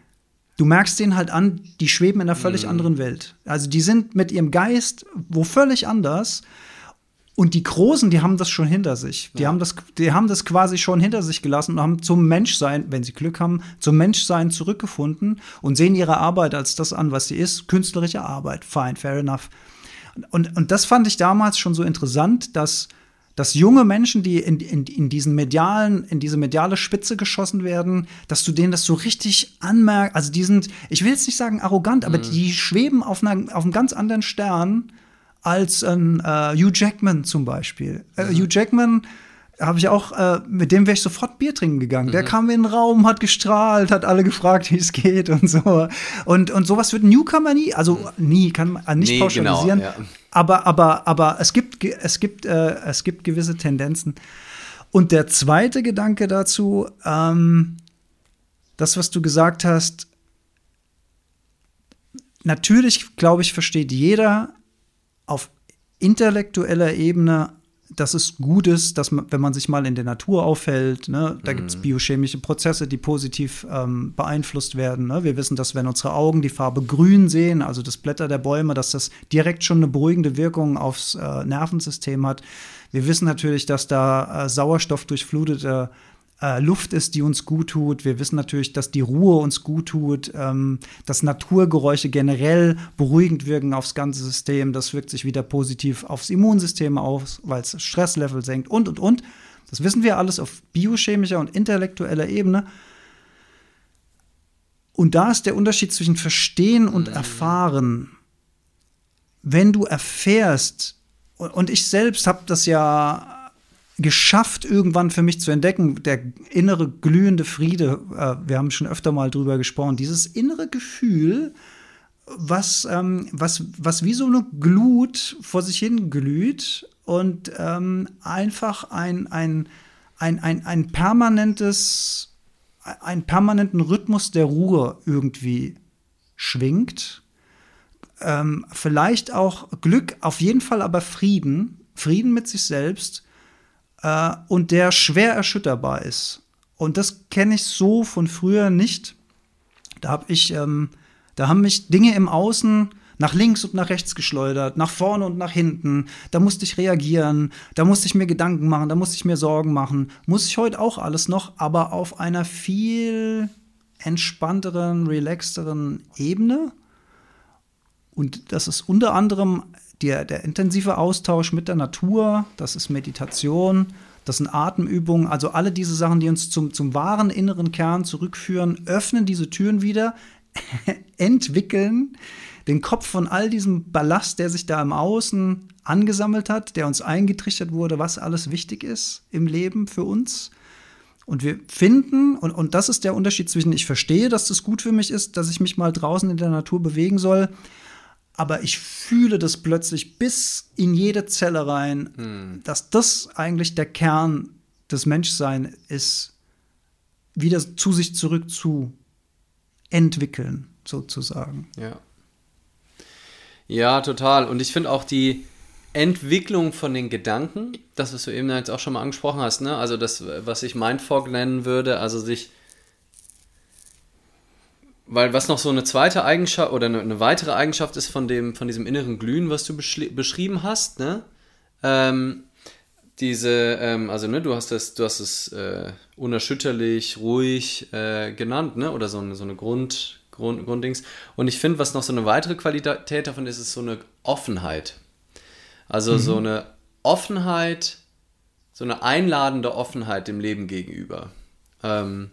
du merkst denen halt an, die schweben in einer völlig mhm. anderen Welt. Also die sind mit ihrem Geist wo völlig anders und die Großen, die haben das schon hinter sich. Die, ja. haben das, die haben das quasi schon hinter sich gelassen und haben zum Menschsein, wenn sie Glück haben, zum Menschsein zurückgefunden und sehen ihre Arbeit als das an, was sie ist. Künstlerische Arbeit. Fine, fair enough. Und, und das fand ich damals schon so interessant, dass, dass junge Menschen, die in, in, in diesen medialen, in diese mediale Spitze geschossen werden, dass du denen das so richtig anmerkst. Also die sind, ich will jetzt nicht sagen arrogant, aber mhm. die schweben auf, einer, auf einem ganz anderen Stern als ein äh, Hugh Jackman zum Beispiel. Äh, mhm. Hugh Jackman habe ich auch, äh, mit dem wäre ich sofort Bier trinken gegangen. Mhm. Der kam in den Raum, hat gestrahlt, hat alle gefragt, wie es geht und so. Und, und sowas wird Newcomer nie, also mhm. nie, kann man nicht nee, genau, pauschalisieren. Genau, ja. Aber, aber, aber es gibt, es gibt, äh, es gibt gewisse Tendenzen. Und der zweite Gedanke dazu, ähm, das, was du gesagt hast, natürlich, glaube ich, versteht jeder, auf intellektueller Ebene, dass es gut ist, dass man, wenn man sich mal in der Natur aufhält, ne, da mhm. gibt es biochemische Prozesse, die positiv ähm, beeinflusst werden. Ne? Wir wissen, dass wenn unsere Augen die Farbe grün sehen, also das Blätter der Bäume, dass das direkt schon eine beruhigende Wirkung aufs äh, Nervensystem hat. Wir wissen natürlich, dass da äh, Sauerstoff durchflutete äh, Luft ist, die uns gut tut. Wir wissen natürlich, dass die Ruhe uns gut tut, ähm, dass Naturgeräusche generell beruhigend wirken aufs ganze System. Das wirkt sich wieder positiv aufs Immunsystem aus, weil es Stresslevel senkt und, und, und. Das wissen wir alles auf biochemischer und intellektueller Ebene. Und da ist der Unterschied zwischen Verstehen und mhm. Erfahren. Wenn du erfährst, und ich selbst habe das ja geschafft, irgendwann für mich zu entdecken, der innere glühende Friede, äh, wir haben schon öfter mal drüber gesprochen, dieses innere Gefühl, was, ähm, was, was wie so eine Glut vor sich hin glüht und ähm, einfach ein, ein, ein, ein, ein permanentes, einen permanenten Rhythmus der Ruhe irgendwie schwingt. Ähm, vielleicht auch Glück, auf jeden Fall aber Frieden, Frieden mit sich selbst äh, und der schwer erschütterbar ist. Und das kenne ich so von früher nicht. Da habe ich, ähm, da haben mich Dinge im Außen nach links und nach rechts geschleudert, nach vorne und nach hinten. Da musste ich reagieren, da musste ich mir Gedanken machen, da musste ich mir Sorgen machen. Muss ich heute auch alles noch, aber auf einer viel entspannteren, relaxteren Ebene. Und das ist unter anderem der, der intensive Austausch mit der Natur, das ist Meditation, das sind Atemübungen, also alle diese Sachen, die uns zum, zum wahren inneren Kern zurückführen, öffnen diese Türen wieder, entwickeln den Kopf von all diesem Ballast, der sich da im Außen angesammelt hat, der uns eingetrichtert wurde, was alles wichtig ist im Leben für uns. Und wir finden, und, und das ist der Unterschied zwischen, ich verstehe, dass das gut für mich ist, dass ich mich mal draußen in der Natur bewegen soll, aber ich fühle das plötzlich bis in jede Zelle rein, hm. dass das eigentlich der Kern des Menschseins ist, wieder zu sich zurück zu entwickeln, sozusagen. Ja. Ja, total. Und ich finde auch die Entwicklung von den Gedanken, das, was du eben jetzt auch schon mal angesprochen hast, ne? also das, was ich Mindfog nennen würde, also sich weil was noch so eine zweite Eigenschaft oder eine, eine, weitere Eigenschaft ist von, dem, von diesem inneren Glühen, was du beschrieben hast, ne? Ähm, diese, ähm, also ne, du hast das, du hast es äh, unerschütterlich, ruhig äh, genannt, ne? Oder so eine, so eine Grund, Grund, Grunddings. Und ich finde, was noch so eine weitere Qualität davon ist, ist so eine Offenheit. Also mhm. so eine Offenheit, so eine einladende Offenheit dem Leben gegenüber. Ähm,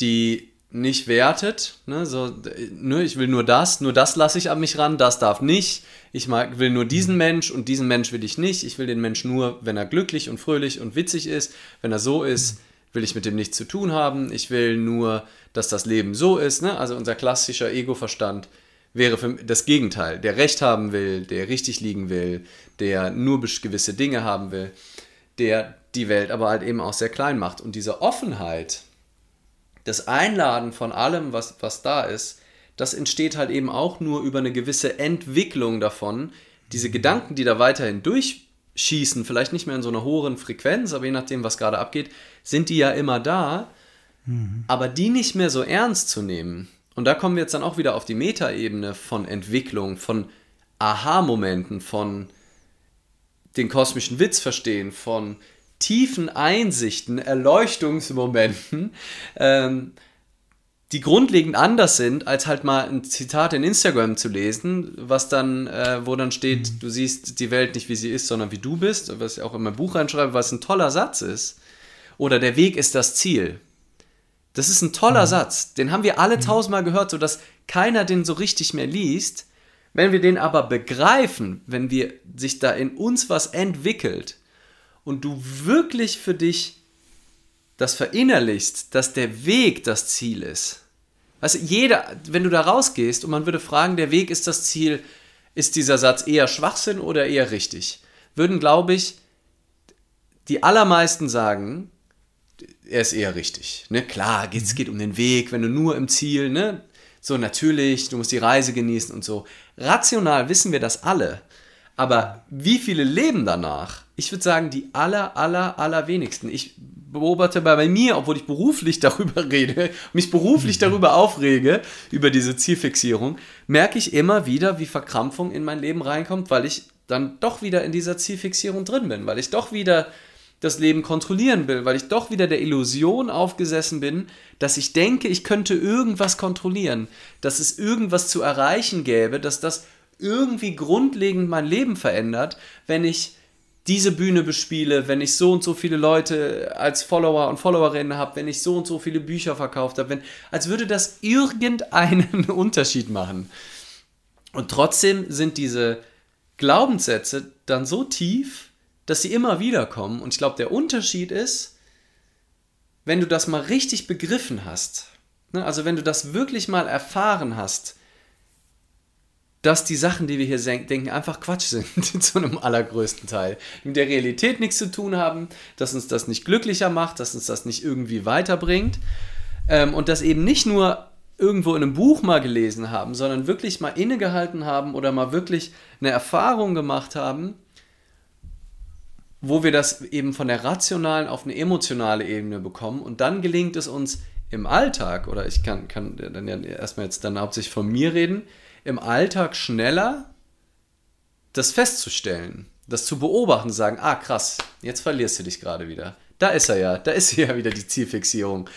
die nicht wertet, ne, so, ne, ich will nur das, nur das lasse ich an mich ran, das darf nicht. Ich mag, will nur diesen mhm. Mensch und diesen Mensch will ich nicht. Ich will den Mensch nur, wenn er glücklich und fröhlich und witzig ist. Wenn er so ist, mhm. will ich mit dem nichts zu tun haben. Ich will nur dass das Leben so ist. Ne? Also unser klassischer Ego-Verstand wäre für das Gegenteil, der Recht haben will, der richtig liegen will, der nur gewisse Dinge haben will, der die Welt aber halt eben auch sehr klein macht. Und diese Offenheit, das Einladen von allem, was, was da ist, das entsteht halt eben auch nur über eine gewisse Entwicklung davon. Diese Gedanken, die da weiterhin durchschießen, vielleicht nicht mehr in so einer hohen Frequenz, aber je nachdem, was gerade abgeht, sind die ja immer da. Mhm. Aber die nicht mehr so ernst zu nehmen, und da kommen wir jetzt dann auch wieder auf die Metaebene von Entwicklung, von Aha-Momenten, von den kosmischen Witz verstehen, von tiefen Einsichten, Erleuchtungsmomenten, ähm, die grundlegend anders sind, als halt mal ein Zitat in Instagram zu lesen, was dann, äh, wo dann steht, mhm. du siehst die Welt nicht wie sie ist, sondern wie du bist, was ich auch in mein Buch reinschreibe, was ein toller Satz ist. Oder der Weg ist das Ziel. Das ist ein toller mhm. Satz. Den haben wir alle mhm. tausendmal gehört, sodass keiner den so richtig mehr liest. Wenn wir den aber begreifen, wenn wir sich da in uns was entwickelt und du wirklich für dich das verinnerlichst, dass der Weg das Ziel ist. Also jeder, wenn du da rausgehst und man würde fragen, der Weg ist das Ziel, ist dieser Satz eher Schwachsinn oder eher richtig? Würden, glaube ich, die allermeisten sagen, er ist eher richtig. Ne? Klar, es geht um den Weg, wenn du nur im Ziel, ne? So natürlich, du musst die Reise genießen und so. Rational wissen wir das alle. Aber wie viele leben danach? Ich würde sagen, die aller, aller, aller wenigsten. Ich beobachte bei mir, obwohl ich beruflich darüber rede, mich beruflich mhm. darüber aufrege, über diese Zielfixierung, merke ich immer wieder, wie Verkrampfung in mein Leben reinkommt, weil ich dann doch wieder in dieser Zielfixierung drin bin, weil ich doch wieder das Leben kontrollieren will, weil ich doch wieder der Illusion aufgesessen bin, dass ich denke, ich könnte irgendwas kontrollieren, dass es irgendwas zu erreichen gäbe, dass das irgendwie grundlegend mein Leben verändert, wenn ich diese Bühne bespiele, wenn ich so und so viele Leute als Follower und Followerinnen habe, wenn ich so und so viele Bücher verkauft habe, als würde das irgendeinen Unterschied machen. Und trotzdem sind diese Glaubenssätze dann so tief, dass sie immer wieder kommen. Und ich glaube, der Unterschied ist, wenn du das mal richtig begriffen hast, ne, also wenn du das wirklich mal erfahren hast, dass die Sachen, die wir hier denken, einfach Quatsch sind, zu einem allergrößten Teil. Mit der Realität nichts zu tun haben, dass uns das nicht glücklicher macht, dass uns das nicht irgendwie weiterbringt. Ähm, und das eben nicht nur irgendwo in einem Buch mal gelesen haben, sondern wirklich mal innegehalten haben oder mal wirklich eine Erfahrung gemacht haben, wo wir das eben von der rationalen auf eine emotionale Ebene bekommen. Und dann gelingt es uns im Alltag, oder ich kann, kann dann ja erstmal jetzt dann hauptsächlich von mir reden, im Alltag schneller das festzustellen, das zu beobachten, sagen, ah krass, jetzt verlierst du dich gerade wieder. Da ist er ja, da ist ja wieder die Zielfixierung.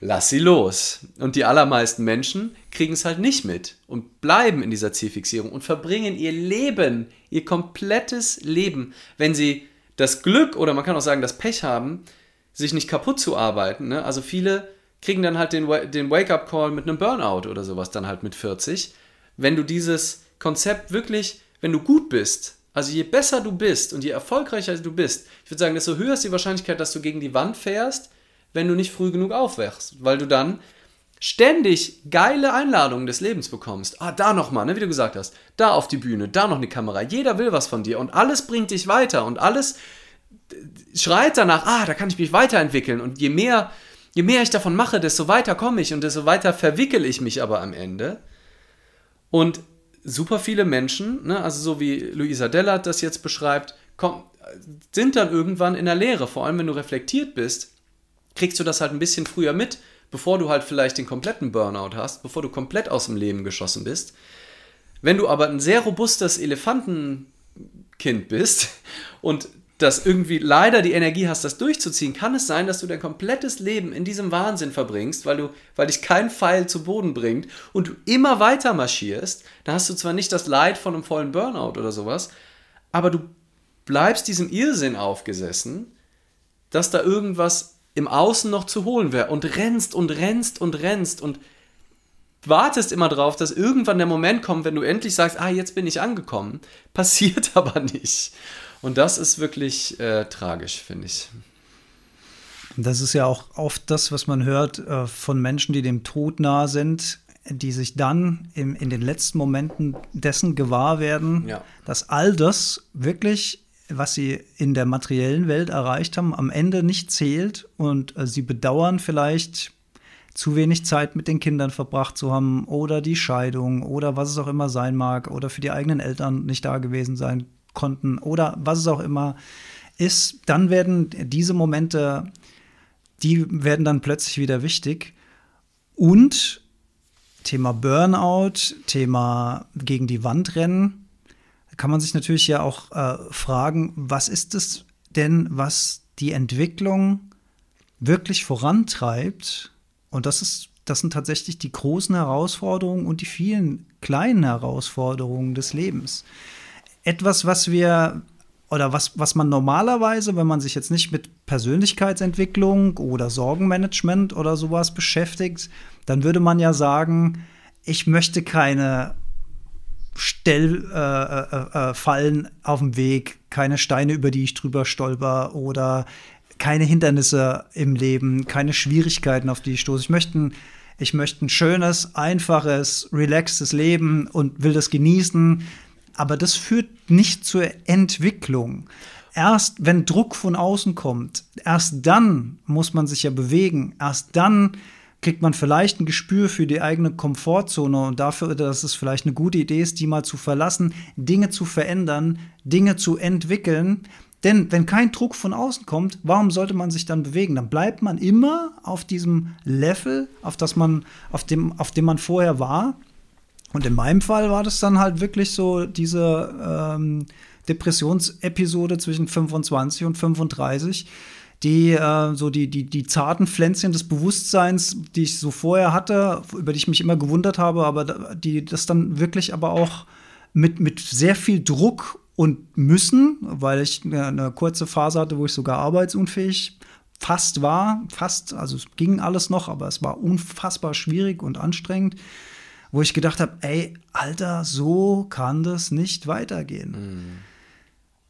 Lass sie los. Und die allermeisten Menschen kriegen es halt nicht mit und bleiben in dieser Zielfixierung und verbringen ihr Leben, ihr komplettes Leben, wenn sie das Glück oder man kann auch sagen das Pech haben, sich nicht kaputt zu arbeiten. Ne? Also viele kriegen dann halt den, den Wake-up-Call mit einem Burnout oder sowas dann halt mit 40 wenn du dieses Konzept wirklich, wenn du gut bist, also je besser du bist und je erfolgreicher du bist, ich würde sagen, desto höher ist die Wahrscheinlichkeit, dass du gegen die Wand fährst, wenn du nicht früh genug aufwachst, weil du dann ständig geile Einladungen des Lebens bekommst. Ah, da nochmal, ne, wie du gesagt hast, da auf die Bühne, da noch eine Kamera, jeder will was von dir und alles bringt dich weiter und alles schreit danach, ah, da kann ich mich weiterentwickeln. Und je mehr, je mehr ich davon mache, desto weiter komme ich und desto weiter verwickel ich mich aber am Ende. Und super viele Menschen, ne, also so wie Luisa Dellert das jetzt beschreibt, komm, sind dann irgendwann in der Lehre. Vor allem, wenn du reflektiert bist, kriegst du das halt ein bisschen früher mit, bevor du halt vielleicht den kompletten Burnout hast, bevor du komplett aus dem Leben geschossen bist. Wenn du aber ein sehr robustes Elefantenkind bist und das irgendwie leider die Energie hast, das durchzuziehen, kann es sein, dass du dein komplettes Leben in diesem Wahnsinn verbringst, weil du, weil dich kein Pfeil zu Boden bringt und du immer weiter marschierst. Da hast du zwar nicht das Leid von einem vollen Burnout oder sowas, aber du bleibst diesem Irrsinn aufgesessen, dass da irgendwas im Außen noch zu holen wäre und rennst und rennst und rennst und wartest immer drauf, dass irgendwann der Moment kommt, wenn du endlich sagst, ah, jetzt bin ich angekommen. Passiert aber nicht. Und das ist wirklich äh, tragisch, finde ich. Das ist ja auch oft das, was man hört äh, von Menschen, die dem Tod nahe sind, die sich dann im, in den letzten Momenten dessen gewahr werden, ja. dass all das wirklich, was sie in der materiellen Welt erreicht haben, am Ende nicht zählt und äh, sie bedauern vielleicht zu wenig Zeit mit den Kindern verbracht zu haben oder die Scheidung oder was es auch immer sein mag oder für die eigenen Eltern nicht da gewesen sein konnten oder was es auch immer ist, dann werden diese Momente, die werden dann plötzlich wieder wichtig. Und Thema Burnout, Thema gegen die Wand rennen, kann man sich natürlich ja auch äh, fragen, was ist es denn, was die Entwicklung wirklich vorantreibt? Und das ist das sind tatsächlich die großen Herausforderungen und die vielen kleinen Herausforderungen des Lebens etwas, was wir oder was, was man normalerweise, wenn man sich jetzt nicht mit Persönlichkeitsentwicklung oder Sorgenmanagement oder sowas beschäftigt, dann würde man ja sagen, ich möchte keine Stellfallen äh, äh, äh, auf dem Weg, keine Steine, über die ich drüber stolper oder keine Hindernisse im Leben, keine Schwierigkeiten, auf die ich stoße. Ich möchte ein, ich möchte ein schönes, einfaches, relaxtes Leben und will das genießen aber das führt nicht zur Entwicklung. Erst wenn Druck von außen kommt, erst dann muss man sich ja bewegen, erst dann kriegt man vielleicht ein Gespür für die eigene Komfortzone und dafür, dass es vielleicht eine gute Idee ist, die mal zu verlassen, Dinge zu verändern, Dinge zu entwickeln. Denn wenn kein Druck von außen kommt, warum sollte man sich dann bewegen? Dann bleibt man immer auf diesem Level, auf das man, auf dem, auf dem man vorher war. Und in meinem Fall war das dann halt wirklich so diese ähm, Depressionsepisode zwischen 25 und 35, die äh, so die, die, die zarten Pflänzchen des Bewusstseins, die ich so vorher hatte, über die ich mich immer gewundert habe, aber die das dann wirklich aber auch mit, mit sehr viel Druck und Müssen, weil ich eine, kurze Phase hatte, wo ich sogar arbeitsunfähig fast war, fast, also es ging alles noch, aber es war unfassbar schwierig und anstrengend wo ich gedacht habe, ey, Alter, so kann das nicht weitergehen. Mhm.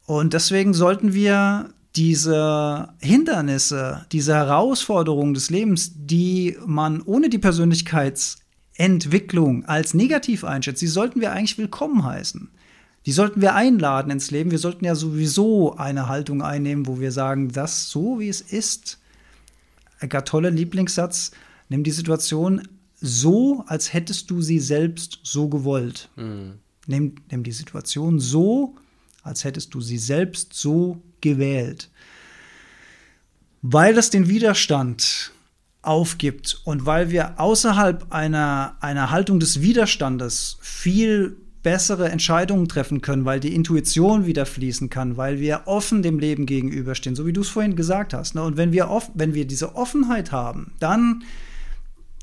Und deswegen sollten wir diese Hindernisse, diese Herausforderungen des Lebens, die man ohne die Persönlichkeitsentwicklung als negativ einschätzt, die sollten wir eigentlich willkommen heißen. Die sollten wir einladen ins Leben. Wir sollten ja sowieso eine Haltung einnehmen, wo wir sagen, das so wie es ist. Eckart Tolle Lieblingssatz, nimm die Situation so, als hättest du sie selbst so gewollt. Mhm. Nimm, nimm die Situation so, als hättest du sie selbst so gewählt. Weil es den Widerstand aufgibt und weil wir außerhalb einer, einer Haltung des Widerstandes viel bessere Entscheidungen treffen können, weil die Intuition wieder fließen kann, weil wir offen dem Leben gegenüberstehen, so wie du es vorhin gesagt hast. Ne? Und wenn wir, off wenn wir diese Offenheit haben, dann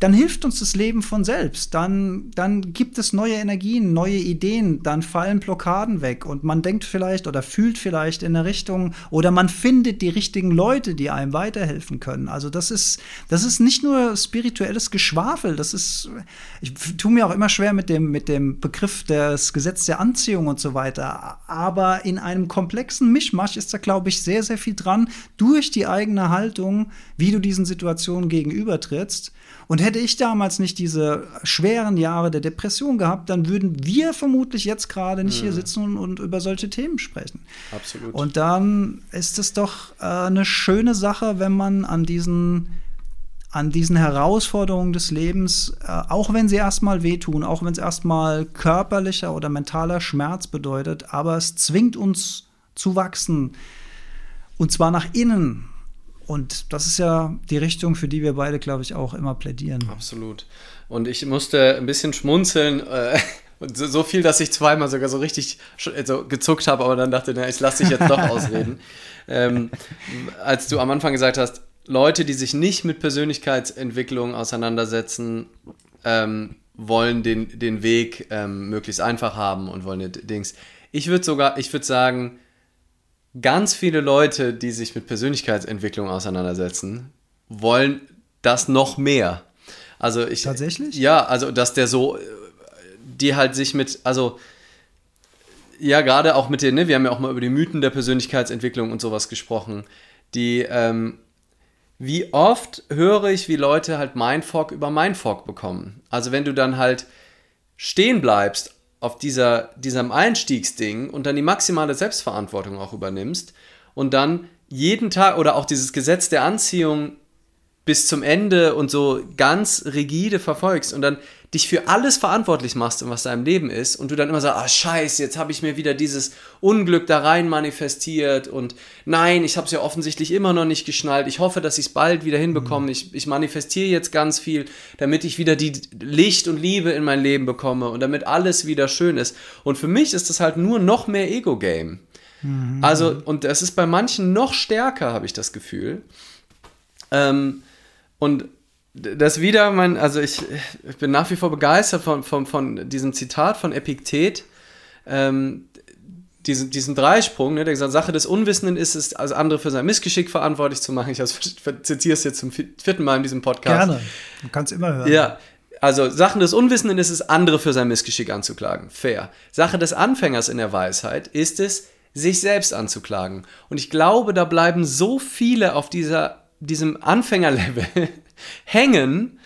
dann hilft uns das Leben von selbst. Dann, dann gibt es neue Energien, neue Ideen, dann fallen Blockaden weg und man denkt vielleicht oder fühlt vielleicht in eine Richtung oder man findet die richtigen Leute, die einem weiterhelfen können. Also das ist, das ist nicht nur spirituelles Geschwafel, das ist, ich tue mir auch immer schwer mit dem, mit dem Begriff des Gesetz der Anziehung und so weiter. Aber in einem komplexen Mischmasch ist da, glaube ich, sehr, sehr viel dran durch die eigene Haltung, wie du diesen Situationen gegenübertrittst. Und hätte ich damals nicht diese schweren Jahre der Depression gehabt, dann würden wir vermutlich jetzt gerade nicht mhm. hier sitzen und, über solche Themen sprechen. Absolut. Und dann ist es doch äh, eine schöne Sache, wenn man an diesen an diesen Herausforderungen des Lebens, äh, auch wenn sie erstmal wehtun, auch wenn es erstmal körperlicher oder mentaler Schmerz bedeutet, aber es zwingt uns zu wachsen. Und zwar nach innen und das ist ja die Richtung, für die wir beide, glaube ich, auch immer plädieren. Absolut. Und ich musste ein bisschen schmunzeln. Äh, so, so, viel, dass ich zweimal sogar so richtig so gezuckt habe, aber dann dachte, na, ich lasse dich jetzt doch ausreden. ähm, als du am Anfang gesagt hast, Leute, die sich nicht mit Persönlichkeitsentwicklung auseinandersetzen, ähm, wollen den, den Weg ähm, möglichst einfach haben und wollen Dings. Ich würde sogar, ich würde sagen, ganz viele Leute, die sich mit Persönlichkeitsentwicklung auseinandersetzen, wollen das noch mehr. Also ich tatsächlich? Ja, also dass der so, die halt sich mit, also ja gerade auch mit den, ne, wir haben ja auch mal über die Mythen der Persönlichkeitsentwicklung und sowas gesprochen, die ähm, wie oft höre ich, wie Leute halt Mindfuck über Mindfuck bekommen. Also wenn du dann halt stehen bleibst auf dieser, diesem Einstiegsding und dann die maximale Selbstverantwortung auch übernimmst und dann jeden Tag oder auch dieses Gesetz der Anziehung bis zum Ende und so ganz rigide verfolgst und dann dich für alles verantwortlich machst, was deinem Leben ist und du dann immer sagst, ah scheiße, jetzt habe ich mir wieder dieses Unglück da rein manifestiert und nein, ich habe es ja offensichtlich immer noch nicht geschnallt, ich hoffe, dass ich es bald wieder hinbekomme, mhm. ich, ich manifestiere jetzt ganz viel, damit ich wieder die Licht und Liebe in mein Leben bekomme und damit alles wieder schön ist. Und für mich ist das halt nur noch mehr Ego-Game. Mhm. Also, und das ist bei manchen noch stärker, habe ich das Gefühl. Ähm, und das wieder mein, also ich, ich bin nach wie vor begeistert von, von, von diesem Zitat von Epiktet, ähm, diesen, diesen Dreisprung, ne, der gesagt Sache des Unwissenden ist es, also andere für sein Missgeschick verantwortlich zu machen. Ich zitiere es jetzt zum vierten Mal in diesem Podcast. Gerne, du kannst immer hören. Ja, also Sachen des Unwissenden ist es, andere für sein Missgeschick anzuklagen. Fair. Sache des Anfängers in der Weisheit ist es, sich selbst anzuklagen. Und ich glaube, da bleiben so viele auf dieser, diesem Anfängerlevel hängen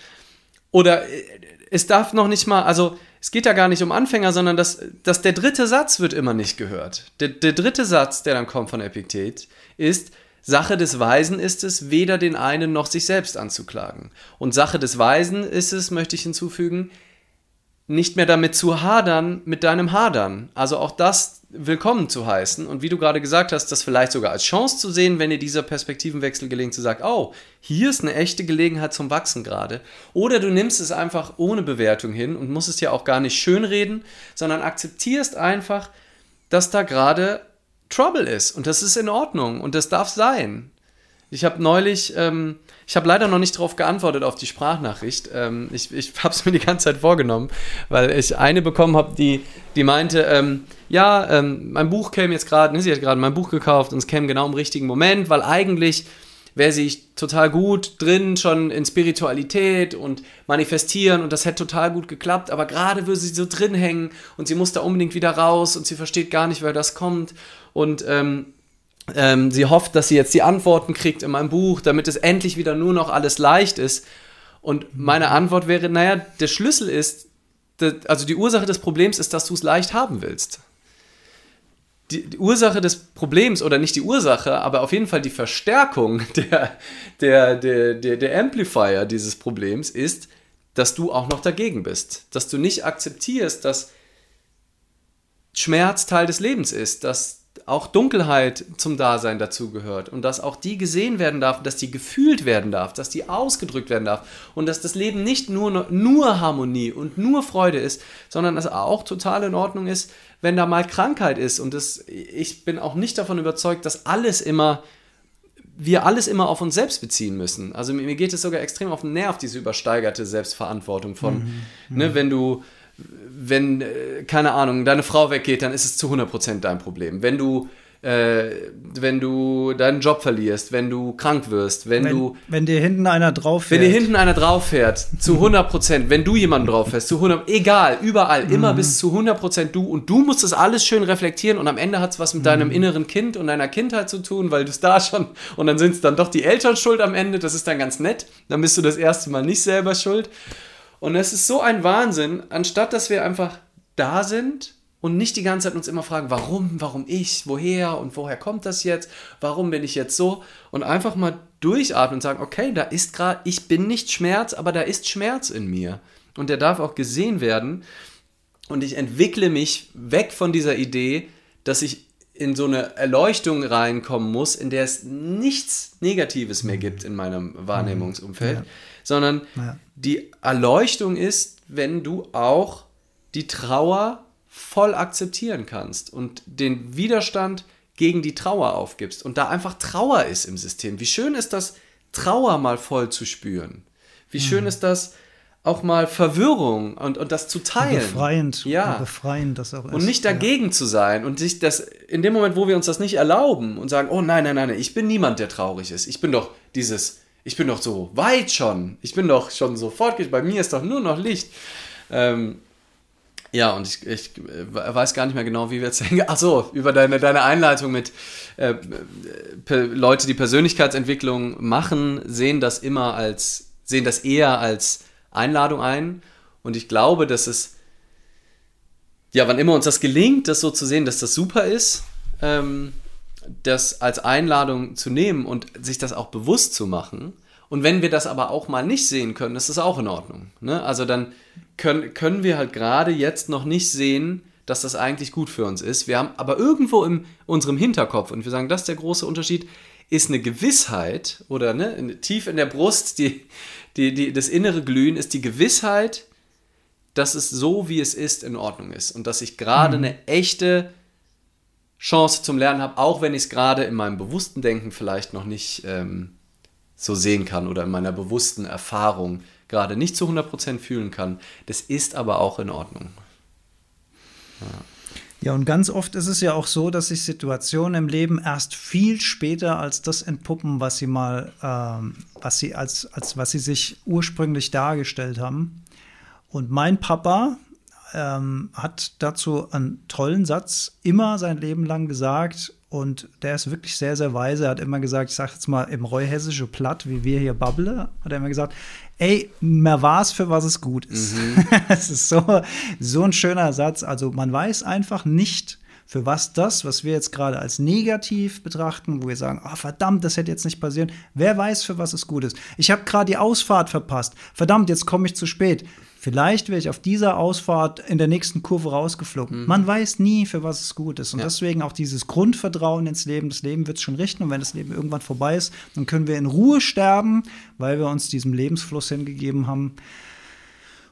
oder äh, es darf noch nicht mal, also es geht ja gar nicht um Anfänger, sondern dass, dass der dritte Satz wird immer nicht gehört. Der, der dritte Satz, der dann kommt von Epiktet, ist, Sache des Weisen ist es, weder den einen noch sich selbst anzuklagen. Und Sache des Weisen ist es, möchte ich hinzufügen, nicht mehr damit zu hadern mit deinem Hadern. Also auch das willkommen zu heißen und wie du gerade gesagt hast, das vielleicht sogar als Chance zu sehen, wenn dir dieser Perspektivenwechsel gelingt, zu sagen, oh, hier ist eine echte Gelegenheit zum Wachsen gerade. Oder du nimmst es einfach ohne Bewertung hin und musst es ja auch gar nicht schönreden, sondern akzeptierst einfach, dass da gerade Trouble ist und das ist in Ordnung und das darf sein. Ich habe neulich, ähm, ich habe leider noch nicht darauf geantwortet auf die Sprachnachricht. Ähm, ich ich habe es mir die ganze Zeit vorgenommen, weil ich eine bekommen habe, die, die meinte, ähm, ja, ähm, mein Buch käme jetzt gerade, ne, sie hat gerade mein Buch gekauft und es käme genau im richtigen Moment, weil eigentlich wäre sie total gut drin, schon in Spiritualität und manifestieren und das hätte total gut geklappt, aber gerade würde sie so drin hängen und sie muss da unbedingt wieder raus und sie versteht gar nicht, wer das kommt und ähm, ähm, sie hofft, dass sie jetzt die Antworten kriegt in meinem Buch, damit es endlich wieder nur noch alles leicht ist. Und meine Antwort wäre, naja, der Schlüssel ist, also die Ursache des Problems ist, dass du es leicht haben willst die, die, Ursache des Problems oder nicht die Ursache, aber auf jeden Fall die Verstärkung der, der, der, der, der Amplifier dieses Problems ist, dass du auch noch dagegen bist. Dass du nicht akzeptierst, dass Schmerz Teil des Lebens ist, dass auch Dunkelheit zum Dasein dazugehört und dass auch die gesehen werden darf, dass die gefühlt werden darf, dass die ausgedrückt werden darf und dass das Leben nicht nur, nur Harmonie und nur Freude ist, sondern dass auch total in Ordnung ist, wenn da mal Krankheit ist. Und das, ich bin auch nicht davon überzeugt, dass alles immer, wir alles immer auf uns selbst beziehen müssen. Also mir geht es sogar extrem auf den Nerv, diese übersteigerte Selbstverantwortung von, mhm. ne, mhm. wenn du wenn, äh, keine Ahnung, deine Frau weggeht, dann ist es zu 100% dein Problem. Wenn du, äh, wenn du deinen Job verlierst, wenn du krank wirst, wenn, wenn du. Wenn dir hinten einer drauf fährt. Wenn dir hinten einer drauf fährt, zu 100%, wenn du jemanden drauf fährst, zu 100%, egal, überall, immer mhm. bis zu 100% du und du musst das alles schön reflektieren und am Ende hat es was mit mhm. deinem inneren Kind und deiner Kindheit zu tun, weil du es da schon, und dann sind es dann doch die Eltern schuld am Ende, das ist dann ganz nett, dann bist du das erste Mal nicht selber schuld. Und es ist so ein Wahnsinn, anstatt dass wir einfach da sind und nicht die ganze Zeit uns immer fragen, warum, warum ich, woher und woher kommt das jetzt, warum bin ich jetzt so? Und einfach mal durchatmen und sagen, okay, da ist gerade, ich bin nicht Schmerz, aber da ist Schmerz in mir. Und der darf auch gesehen werden. Und ich entwickle mich weg von dieser Idee, dass ich in so eine Erleuchtung reinkommen muss, in der es nichts Negatives mehr gibt in meinem Wahrnehmungsumfeld, ja sondern ja. die Erleuchtung ist, wenn du auch die Trauer voll akzeptieren kannst und den Widerstand gegen die Trauer aufgibst und da einfach Trauer ist im System. Wie schön ist das, Trauer mal voll zu spüren? Wie mhm. schön ist das, auch mal Verwirrung und, und das zu teilen. Befreiend. Ja. Befreiend das auch ist. Und nicht dagegen ja. zu sein und sich das, in dem Moment, wo wir uns das nicht erlauben und sagen, oh nein, nein, nein, ich bin niemand, der traurig ist. Ich bin doch dieses ich bin doch so weit schon. Ich bin doch schon so fortgeschritten. Bei mir ist doch nur noch Licht. Ähm, ja, und ich, ich, weiß gar nicht mehr genau, wie wir jetzt hängen. Ach so, über deine, deine Einleitung mit äh, Leute, die Persönlichkeitsentwicklung machen, sehen das immer als, sehen das eher als Einladung ein. Und ich glaube, dass es, ja, wann immer uns das gelingt, das so zu sehen, dass das super ist, ähm, das als Einladung zu nehmen und sich das auch bewusst zu machen. Und wenn wir das aber auch mal nicht sehen können, ist das auch in Ordnung. Ne? Also dann können, können wir halt gerade jetzt noch nicht sehen, dass das eigentlich gut für uns ist. Wir haben aber irgendwo in unserem Hinterkopf, und wir sagen, das ist der große Unterschied, ist eine Gewissheit oder ne, tief in der Brust, die, die, die, das innere Glühen ist die Gewissheit, dass es so, wie es ist, in Ordnung ist. Und dass ich gerade mhm. eine echte Chance zum Lernen habe, auch wenn ich es gerade in meinem bewussten Denken vielleicht noch nicht ähm, so sehen kann oder in meiner bewussten Erfahrung gerade nicht zu 100% fühlen kann. Das ist aber auch in Ordnung. Ja. Ja, und ganz oft ist es ja auch so, dass sich Situationen im Leben erst viel später als das entpuppen, was sie mal, ähm, was sie als, als was sie sich ursprünglich dargestellt haben. Und mein Papa, ähm, hat dazu einen tollen Satz immer sein Leben lang gesagt. Und der ist wirklich sehr, sehr weise. Er hat immer gesagt, ich sage jetzt mal im reuhessische Platt, wie wir hier babble, hat er immer gesagt, ey, mehr war's, für was es gut ist. Mhm. das ist so, so ein schöner Satz. Also man weiß einfach nicht, für was das, was wir jetzt gerade als negativ betrachten, wo wir sagen, oh, verdammt, das hätte jetzt nicht passieren, wer weiß, für was es gut ist. Ich habe gerade die Ausfahrt verpasst. Verdammt, jetzt komme ich zu spät. Vielleicht wäre ich auf dieser Ausfahrt in der nächsten Kurve rausgeflogen. Mhm. Man weiß nie, für was es gut ist. Und ja. deswegen auch dieses Grundvertrauen ins Leben. Das Leben wird es schon richten. Und wenn das Leben irgendwann vorbei ist, dann können wir in Ruhe sterben, weil wir uns diesem Lebensfluss hingegeben haben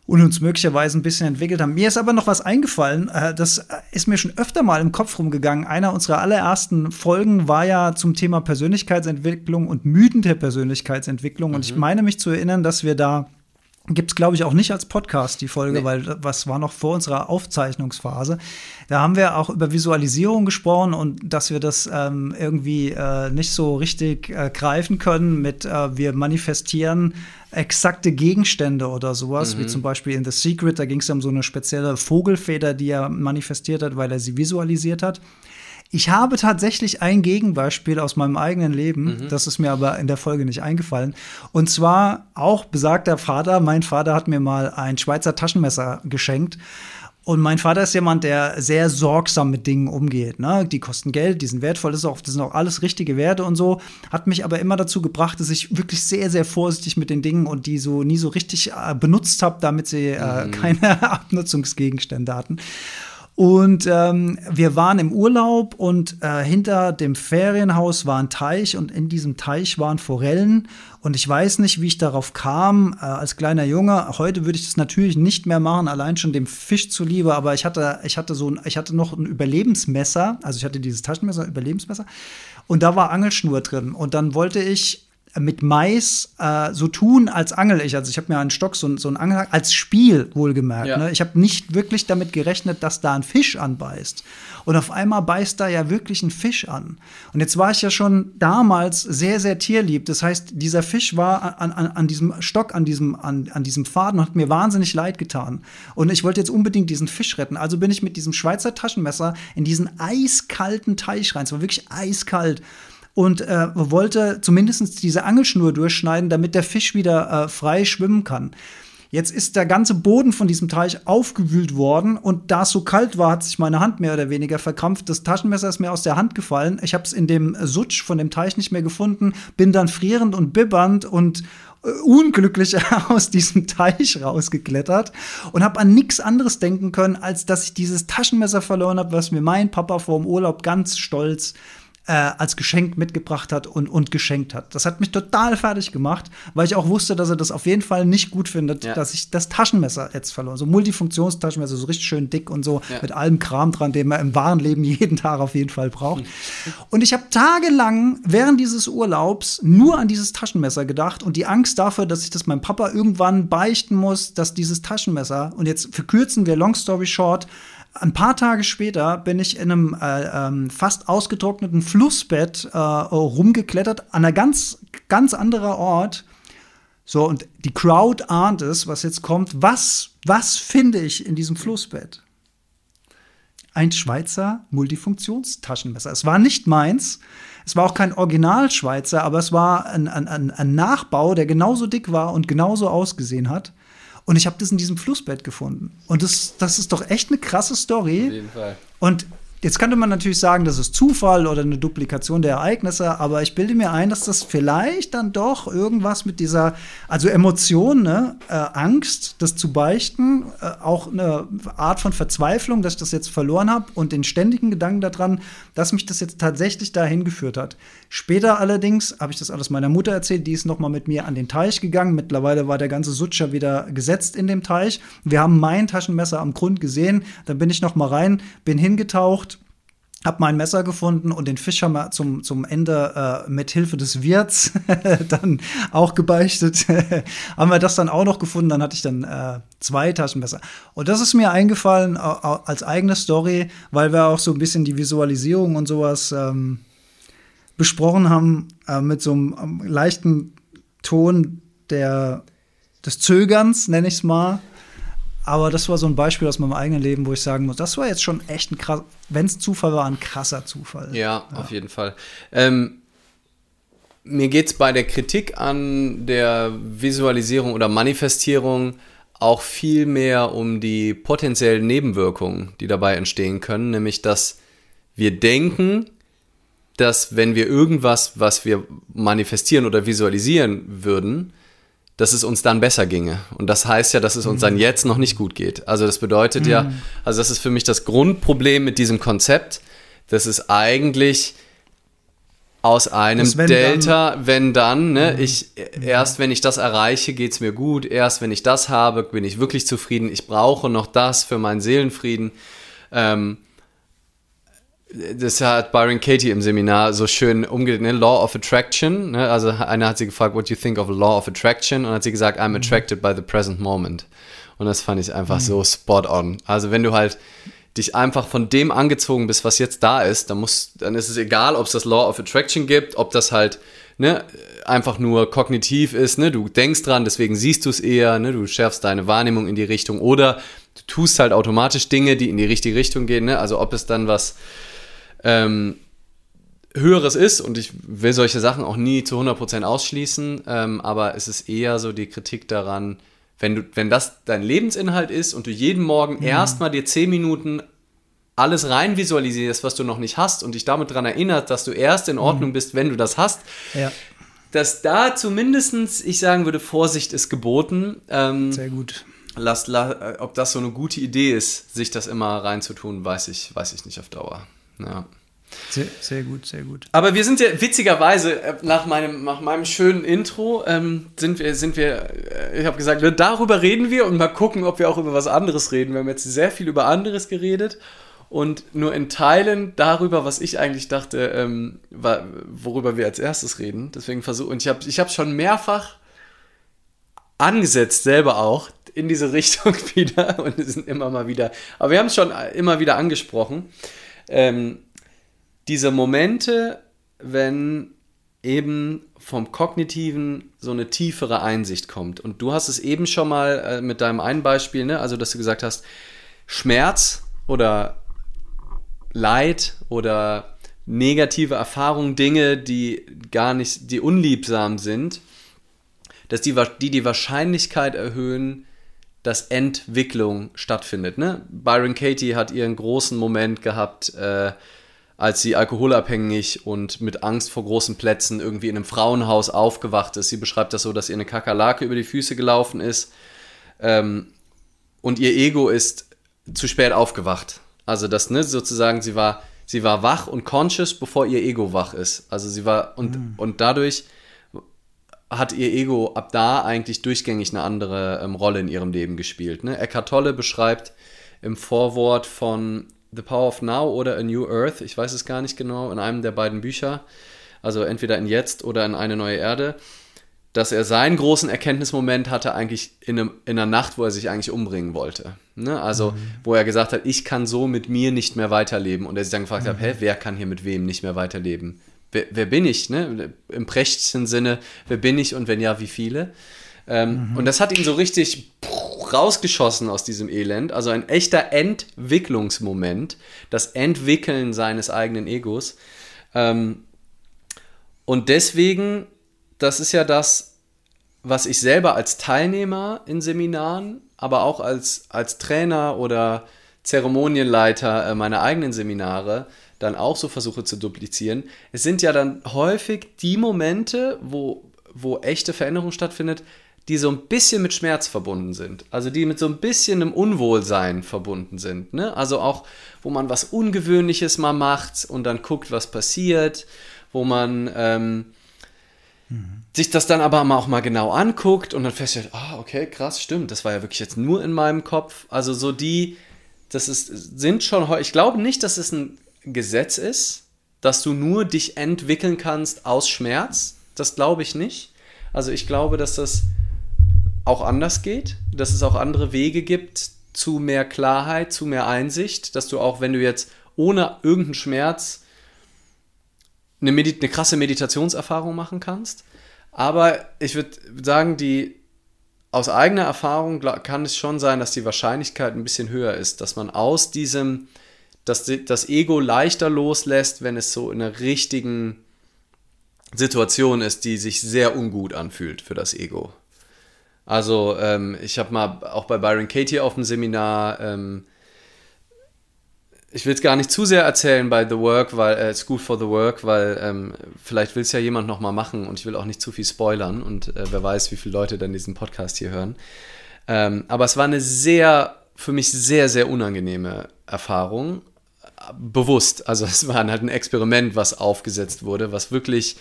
und uns möglicherweise ein bisschen entwickelt haben. Mir ist aber noch was eingefallen, äh, das ist mir schon öfter mal im Kopf rumgegangen. Einer unserer allerersten Folgen war ja zum Thema Persönlichkeitsentwicklung und Mythen der Persönlichkeitsentwicklung. Mhm. Und ich mhm. meine mich zu erinnern, dass wir da Gibt es, glaube ich, auch nicht als Podcast, die Folge, nee. weil was war noch vor unserer Aufzeichnungsphase. Da haben wir auch über Visualisierung gesprochen und dass wir das ähm, irgendwie äh, nicht so richtig äh, greifen können mit, äh, wir manifestieren exakte Gegenstände oder sowas, mhm. wie zum Beispiel in The Secret, da ging es um so eine spezielle Vogelfeder, die er manifestiert hat, weil er sie visualisiert hat. Ich habe tatsächlich ein Gegenbeispiel aus meinem eigenen Leben, mhm. das ist mir aber in der Folge nicht eingefallen. Und zwar auch besagter Vater. Mein Vater hat mir mal ein Schweizer Taschenmesser geschenkt. Und mein Vater ist jemand, der sehr sorgsam mit Dingen umgeht. Ne? Die kosten Geld, die sind wertvoll, das, ist auch, das sind auch alles richtige Werte und so. Hat mich aber immer dazu gebracht, dass ich wirklich sehr, sehr vorsichtig mit den Dingen und die so nie so richtig äh, benutzt habe, damit sie äh, mhm. keine Abnutzungsgegenstände hatten. Und ähm, wir waren im Urlaub und äh, hinter dem Ferienhaus war ein Teich und in diesem Teich waren Forellen. Und ich weiß nicht, wie ich darauf kam äh, als kleiner Junge. Heute würde ich das natürlich nicht mehr machen, allein schon dem Fisch zuliebe. Aber ich hatte, ich hatte so, ich hatte noch ein Überlebensmesser. Also ich hatte dieses Taschenmesser, Überlebensmesser. Und da war Angelschnur drin. Und dann wollte ich mit Mais äh, so tun, als angel ich. Also ich habe mir einen Stock, so, so einen Angel, als Spiel wohlgemerkt. Ja. Ne? Ich habe nicht wirklich damit gerechnet, dass da ein Fisch anbeißt. Und auf einmal beißt da ja wirklich ein Fisch an. Und jetzt war ich ja schon damals sehr, sehr tierlieb. Das heißt, dieser Fisch war an, an, an diesem Stock, an diesem, an, an diesem Faden und hat mir wahnsinnig leid getan. Und ich wollte jetzt unbedingt diesen Fisch retten. Also bin ich mit diesem Schweizer Taschenmesser in diesen eiskalten Teich rein. Es war wirklich eiskalt und äh, wollte zumindest diese Angelschnur durchschneiden, damit der Fisch wieder äh, frei schwimmen kann. Jetzt ist der ganze Boden von diesem Teich aufgewühlt worden und da es so kalt war, hat sich meine Hand mehr oder weniger verkrampft. Das Taschenmesser ist mir aus der Hand gefallen. Ich habe es in dem Sutsch von dem Teich nicht mehr gefunden, bin dann frierend und bibbernd und äh, unglücklich aus diesem Teich rausgeklettert und habe an nichts anderes denken können, als dass ich dieses Taschenmesser verloren habe, was mir mein Papa vor dem Urlaub ganz stolz äh, als Geschenk mitgebracht hat und, und geschenkt hat. Das hat mich total fertig gemacht, weil ich auch wusste, dass er das auf jeden Fall nicht gut findet, ja. dass ich das Taschenmesser jetzt verloren. So Multifunktionstaschenmesser, so richtig schön dick und so, ja. mit allem Kram dran, den man im wahren Leben jeden Tag auf jeden Fall braucht. Und ich habe tagelang während dieses Urlaubs nur an dieses Taschenmesser gedacht und die Angst dafür, dass ich das meinem Papa irgendwann beichten muss, dass dieses Taschenmesser, und jetzt verkürzen wir Long Story Short, ein paar Tage später bin ich in einem äh, ähm, fast ausgetrockneten Flussbett äh, rumgeklettert, an einer ganz, ganz anderer Ort. So, und die Crowd ahnt es, was jetzt kommt. Was, was finde ich in diesem Flussbett? Ein Schweizer Multifunktionstaschenmesser. Es war nicht meins. Es war auch kein Original-Schweizer, aber es war ein, ein, ein Nachbau, der genauso dick war und genauso ausgesehen hat. Und ich habe das in diesem Flussbett gefunden. Und das, das ist doch echt eine krasse Story. Auf jeden Fall. Und Jetzt könnte man natürlich sagen, das ist Zufall oder eine Duplikation der Ereignisse, aber ich bilde mir ein, dass das vielleicht dann doch irgendwas mit dieser, also Emotion, ne, äh, Angst, das zu beichten, äh, auch eine Art von Verzweiflung, dass ich das jetzt verloren habe und den ständigen Gedanken daran, dass mich das jetzt tatsächlich dahin geführt hat. Später allerdings habe ich das alles meiner Mutter erzählt, die ist noch mal mit mir an den Teich gegangen. Mittlerweile war der ganze Sutscher wieder gesetzt in dem Teich. Wir haben mein Taschenmesser am Grund gesehen, dann bin ich noch mal rein, bin hingetaucht hab mein Messer gefunden und den Fisch haben wir zum, zum Ende äh, mit Hilfe des Wirts dann auch gebeichtet. haben wir das dann auch noch gefunden, dann hatte ich dann äh, zwei Taschenmesser. Und das ist mir eingefallen äh, als eigene Story, weil wir auch so ein bisschen die Visualisierung und sowas ähm, besprochen haben äh, mit so einem ähm, leichten Ton der, des Zögerns, nenne ich es mal. Aber das war so ein Beispiel aus meinem eigenen Leben, wo ich sagen muss, das war jetzt schon echt ein krass, wenn es Zufall war, ein krasser Zufall. Ja, ja. auf jeden Fall. Ähm, mir geht es bei der Kritik an der Visualisierung oder Manifestierung auch viel mehr um die potenziellen Nebenwirkungen, die dabei entstehen können, nämlich dass wir denken, dass wenn wir irgendwas, was wir manifestieren oder visualisieren würden, dass es uns dann besser ginge. Und das heißt ja, dass es uns dann mhm. jetzt noch nicht gut geht. Also das bedeutet ja, mhm. also das ist für mich das Grundproblem mit diesem Konzept, dass es eigentlich aus einem wenn Delta, dann, wenn dann, ne, mhm. ich, erst wenn ich das erreiche, geht es mir gut, erst wenn ich das habe, bin ich wirklich zufrieden, ich brauche noch das für meinen Seelenfrieden. Ähm, das hat Byron Katie im Seminar so schön umgedreht, ne? Law of Attraction. Ne? Also einer hat sie gefragt, what do you think of Law of Attraction? Und hat sie gesagt, I'm mhm. attracted by the present moment. Und das fand ich einfach mhm. so spot on. Also wenn du halt dich einfach von dem angezogen bist, was jetzt da ist, dann muss, dann ist es egal, ob es das Law of Attraction gibt, ob das halt ne, einfach nur kognitiv ist, ne, du denkst dran, deswegen siehst du es eher, ne, du schärfst deine Wahrnehmung in die Richtung oder du tust halt automatisch Dinge, die in die richtige Richtung gehen, ne, also ob es dann was ähm, Höheres ist und ich will solche Sachen auch nie zu 100% ausschließen, ähm, aber es ist eher so die Kritik daran, wenn, du, wenn das dein Lebensinhalt ist und du jeden Morgen mhm. erstmal dir 10 Minuten alles rein visualisierst, was du noch nicht hast und dich damit daran erinnert, dass du erst in Ordnung mhm. bist, wenn du das hast, ja. dass da zumindest, ich sagen würde, Vorsicht ist geboten. Ähm, Sehr gut. Lass, la, ob das so eine gute Idee ist, sich das immer reinzutun, weiß ich, weiß ich nicht auf Dauer. Ja. Sehr, sehr, gut, sehr gut. Aber wir sind ja witzigerweise äh, nach meinem, nach meinem schönen Intro ähm, sind wir, sind wir, äh, ich habe gesagt, ne, darüber reden wir und mal gucken, ob wir auch über was anderes reden. Wir haben jetzt sehr viel über anderes geredet und nur in Teilen darüber, was ich eigentlich dachte, ähm, war, worüber wir als erstes reden. Deswegen versuche und ich habe ich hab schon mehrfach angesetzt, selber auch, in diese Richtung wieder und es sind immer mal wieder, aber wir haben es schon immer wieder angesprochen. Ähm, diese Momente, wenn eben vom Kognitiven so eine tiefere Einsicht kommt. Und du hast es eben schon mal äh, mit deinem einen Beispiel, ne? also dass du gesagt hast, Schmerz oder Leid oder negative Erfahrungen, Dinge, die gar nicht, die unliebsam sind, dass die die, die Wahrscheinlichkeit erhöhen, dass Entwicklung stattfindet. Ne? Byron Katie hat ihren großen Moment gehabt, äh, als sie alkoholabhängig und mit Angst vor großen Plätzen irgendwie in einem Frauenhaus aufgewacht ist. Sie beschreibt das so, dass ihr eine Kakerlake über die Füße gelaufen ist ähm, und ihr Ego ist zu spät aufgewacht. Also das, ne, sozusagen, sie war, sie war wach und conscious, bevor ihr Ego wach ist. Also sie war, und, mhm. und dadurch hat ihr Ego ab da eigentlich durchgängig eine andere ähm, Rolle in ihrem Leben gespielt. Ne? Eckhart Tolle beschreibt im Vorwort von The Power of Now oder A New Earth, ich weiß es gar nicht genau, in einem der beiden Bücher, also entweder in Jetzt oder in Eine neue Erde, dass er seinen großen Erkenntnismoment hatte eigentlich in, einem, in einer Nacht, wo er sich eigentlich umbringen wollte. Ne? Also, mhm. wo er gesagt hat, ich kann so mit mir nicht mehr weiterleben. Und er sich dann gefragt mhm. hat, hä, wer kann hier mit wem nicht mehr weiterleben? Wer, wer bin ich? Ne? Im prächtigsten Sinne, wer bin ich und wenn ja, wie viele? Ähm, mhm. Und das hat ihn so richtig rausgeschossen aus diesem Elend. Also ein echter Entwicklungsmoment, das Entwickeln seines eigenen Egos. Ähm, und deswegen das ist ja das, was ich selber als Teilnehmer in Seminaren, aber auch als, als Trainer oder Zeremonienleiter äh, meiner eigenen Seminare dann auch so versuche zu duplizieren. Es sind ja dann häufig die Momente, wo, wo echte Veränderung stattfindet, die so ein bisschen mit Schmerz verbunden sind. Also die mit so ein bisschen einem Unwohlsein verbunden sind. Ne? Also auch, wo man was Ungewöhnliches mal macht und dann guckt, was passiert, wo man ähm, sich das dann aber auch mal genau anguckt und dann feststellt, ah, okay, krass, stimmt, das war ja wirklich jetzt nur in meinem Kopf. Also so die, das ist, sind schon, ich glaube nicht, dass es ein Gesetz ist, dass du nur dich entwickeln kannst aus Schmerz. Das glaube ich nicht. Also ich glaube, dass das auch anders geht, dass es auch andere Wege gibt zu mehr Klarheit, zu mehr Einsicht, dass du auch, wenn du jetzt ohne irgendeinen Schmerz eine, Medit eine krasse Meditationserfahrung machen kannst. Aber ich würde sagen, die aus eigener Erfahrung kann es schon sein, dass die Wahrscheinlichkeit ein bisschen höher ist, dass man aus diesem, dass das Ego leichter loslässt, wenn es so in einer richtigen Situation ist, die sich sehr ungut anfühlt für das Ego. Also ähm, ich habe mal auch bei Byron Katie auf dem Seminar ähm, ich will es gar nicht zu sehr erzählen bei The Work, weil äh, School for the Work, weil ähm, vielleicht will es ja jemand noch mal machen und ich will auch nicht zu viel spoilern und äh, wer weiß, wie viele Leute dann diesen Podcast hier hören. Ähm, aber es war eine sehr, für mich sehr, sehr unangenehme Erfahrung. Bewusst. Also es war halt ein Experiment, was aufgesetzt wurde, was wirklich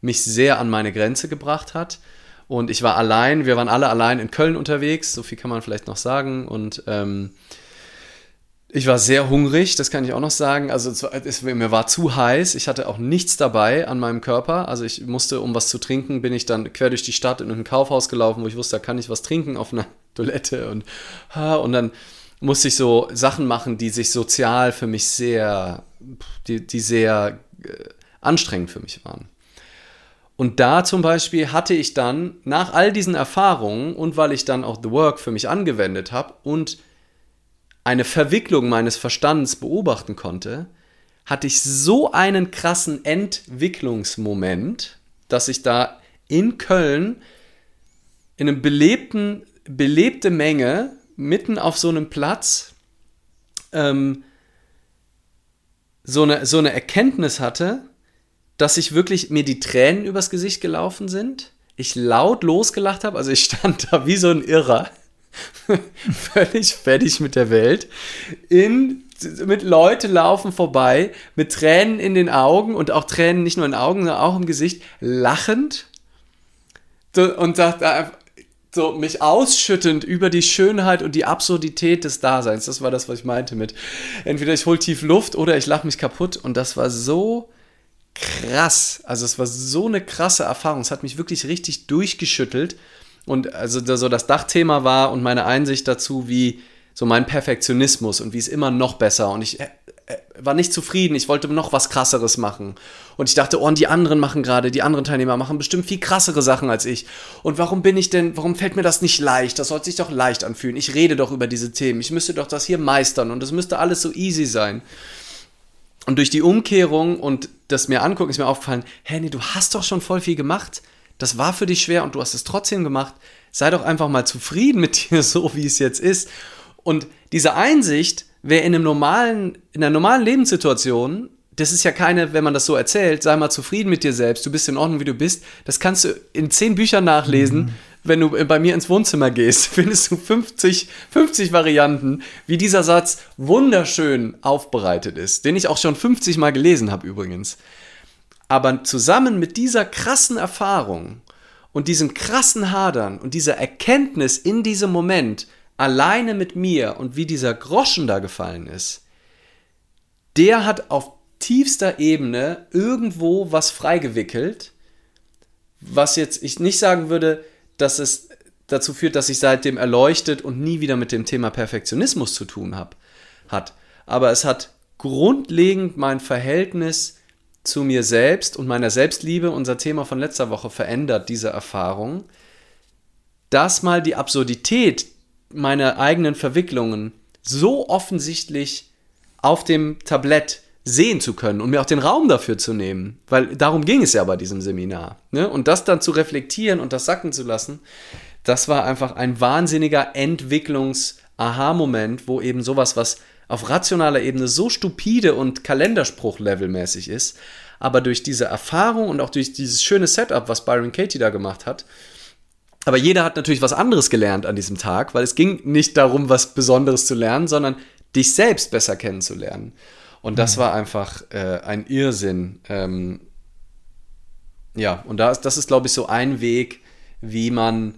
mich sehr an meine Grenze gebracht hat. Und ich war allein, wir waren alle allein in Köln unterwegs, so viel kann man vielleicht noch sagen. Und ähm, Ich war sehr hungrig, das kann ich auch noch sagen. Also es, es, mir war zu heiß. Ich hatte auch nichts dabei an meinem Körper. Also ich musste, um was zu trinken, bin ich dann quer durch die Stadt in ein Kaufhaus gelaufen, wo ich wusste, da kann ich was trinken auf einer Toilette und und dann musste ich so Sachen machen, die sich sozial für mich sehr, die, die sehr äh, anstrengend für mich waren. Und da zum Beispiel hatte ich dann nach all diesen Erfahrungen und weil ich dann auch The Work für mich angewendet habe und eine Verwicklung meines Verstandes beobachten konnte, hatte ich so einen krassen Entwicklungsmoment, dass ich da in Köln in einem belebten, belebte Menge mitten auf so einem Platz ähm, so, eine, so eine Erkenntnis hatte, dass ich wirklich mir die Tränen übers Gesicht gelaufen sind. Ich laut losgelacht habe, also ich stand da wie so ein Irrer, völlig fertig mit der Welt. In, mit Leute laufen vorbei, mit Tränen in den Augen und auch Tränen nicht nur in den Augen, sondern auch im Gesicht, lachend. Und sagt so mich ausschüttend über die Schönheit und die Absurdität des Daseins. Das war das, was ich meinte mit entweder ich hole tief Luft oder ich lache mich kaputt. Und das war so krass. Also es war so eine krasse Erfahrung. Es hat mich wirklich richtig durchgeschüttelt. Und also so das Dachthema war und meine Einsicht dazu, wie so mein Perfektionismus und wie es immer noch besser. Und ich war nicht zufrieden. Ich wollte noch was krasseres machen. Und ich dachte, oh, und die anderen machen gerade, die anderen Teilnehmer machen bestimmt viel krassere Sachen als ich. Und warum bin ich denn, warum fällt mir das nicht leicht? Das sollte sich doch leicht anfühlen. Ich rede doch über diese Themen. Ich müsste doch das hier meistern und es müsste alles so easy sein. Und durch die Umkehrung und das mir angucken, ist mir aufgefallen, hey, nee, du hast doch schon voll viel gemacht. Das war für dich schwer und du hast es trotzdem gemacht. Sei doch einfach mal zufrieden mit dir, so wie es jetzt ist. Und diese Einsicht wäre in einem normalen, in einer normalen Lebenssituation, das ist ja keine, wenn man das so erzählt, sei mal zufrieden mit dir selbst, du bist in Ordnung, wie du bist. Das kannst du in zehn Büchern nachlesen. Mhm. Wenn du bei mir ins Wohnzimmer gehst, findest du 50, 50 Varianten, wie dieser Satz wunderschön aufbereitet ist, den ich auch schon 50 Mal gelesen habe übrigens. Aber zusammen mit dieser krassen Erfahrung und diesem krassen Hadern und dieser Erkenntnis in diesem Moment, alleine mit mir und wie dieser Groschen da gefallen ist, der hat auf tiefster Ebene irgendwo was freigewickelt, was jetzt ich nicht sagen würde, dass es dazu führt, dass ich seitdem erleuchtet und nie wieder mit dem Thema Perfektionismus zu tun habe, hat. Aber es hat grundlegend mein Verhältnis zu mir selbst und meiner Selbstliebe, unser Thema von letzter Woche, verändert, diese Erfahrung, dass mal die Absurdität meine eigenen Verwicklungen so offensichtlich auf dem Tablett sehen zu können und mir auch den Raum dafür zu nehmen, weil darum ging es ja bei diesem Seminar. Ne? Und das dann zu reflektieren und das sacken zu lassen, das war einfach ein wahnsinniger Entwicklungs-Aha-Moment, wo eben sowas, was auf rationaler Ebene so stupide und Kalenderspruch-levelmäßig ist, aber durch diese Erfahrung und auch durch dieses schöne Setup, was Byron Katie da gemacht hat, aber jeder hat natürlich was anderes gelernt an diesem Tag, weil es ging nicht darum, was Besonderes zu lernen, sondern dich selbst besser kennenzulernen. Und das mhm. war einfach äh, ein Irrsinn. Ähm, ja, und das, das ist, glaube ich, so ein Weg, wie man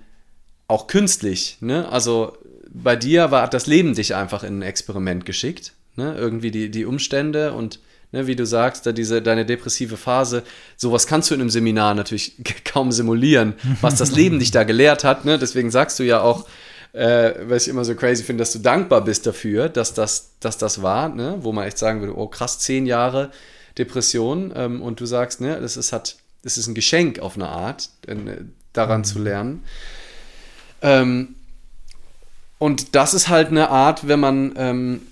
auch künstlich, ne? Also bei dir war das Leben dich einfach in ein Experiment geschickt, ne? Irgendwie die, die Umstände und ne, wie du sagst, da diese, deine depressive Phase, sowas kannst du in einem Seminar natürlich kaum simulieren, was das Leben dich da gelehrt hat. Ne? Deswegen sagst du ja auch, äh, was ich immer so crazy finde, dass du dankbar bist dafür, dass das, dass das war, ne? wo man echt sagen würde, oh krass, zehn Jahre Depression ähm, und du sagst, ne, das ist, hat, das ist ein Geschenk auf eine Art, äh, daran mhm. zu lernen. Ähm, und das ist halt eine Art, wenn man, ähm,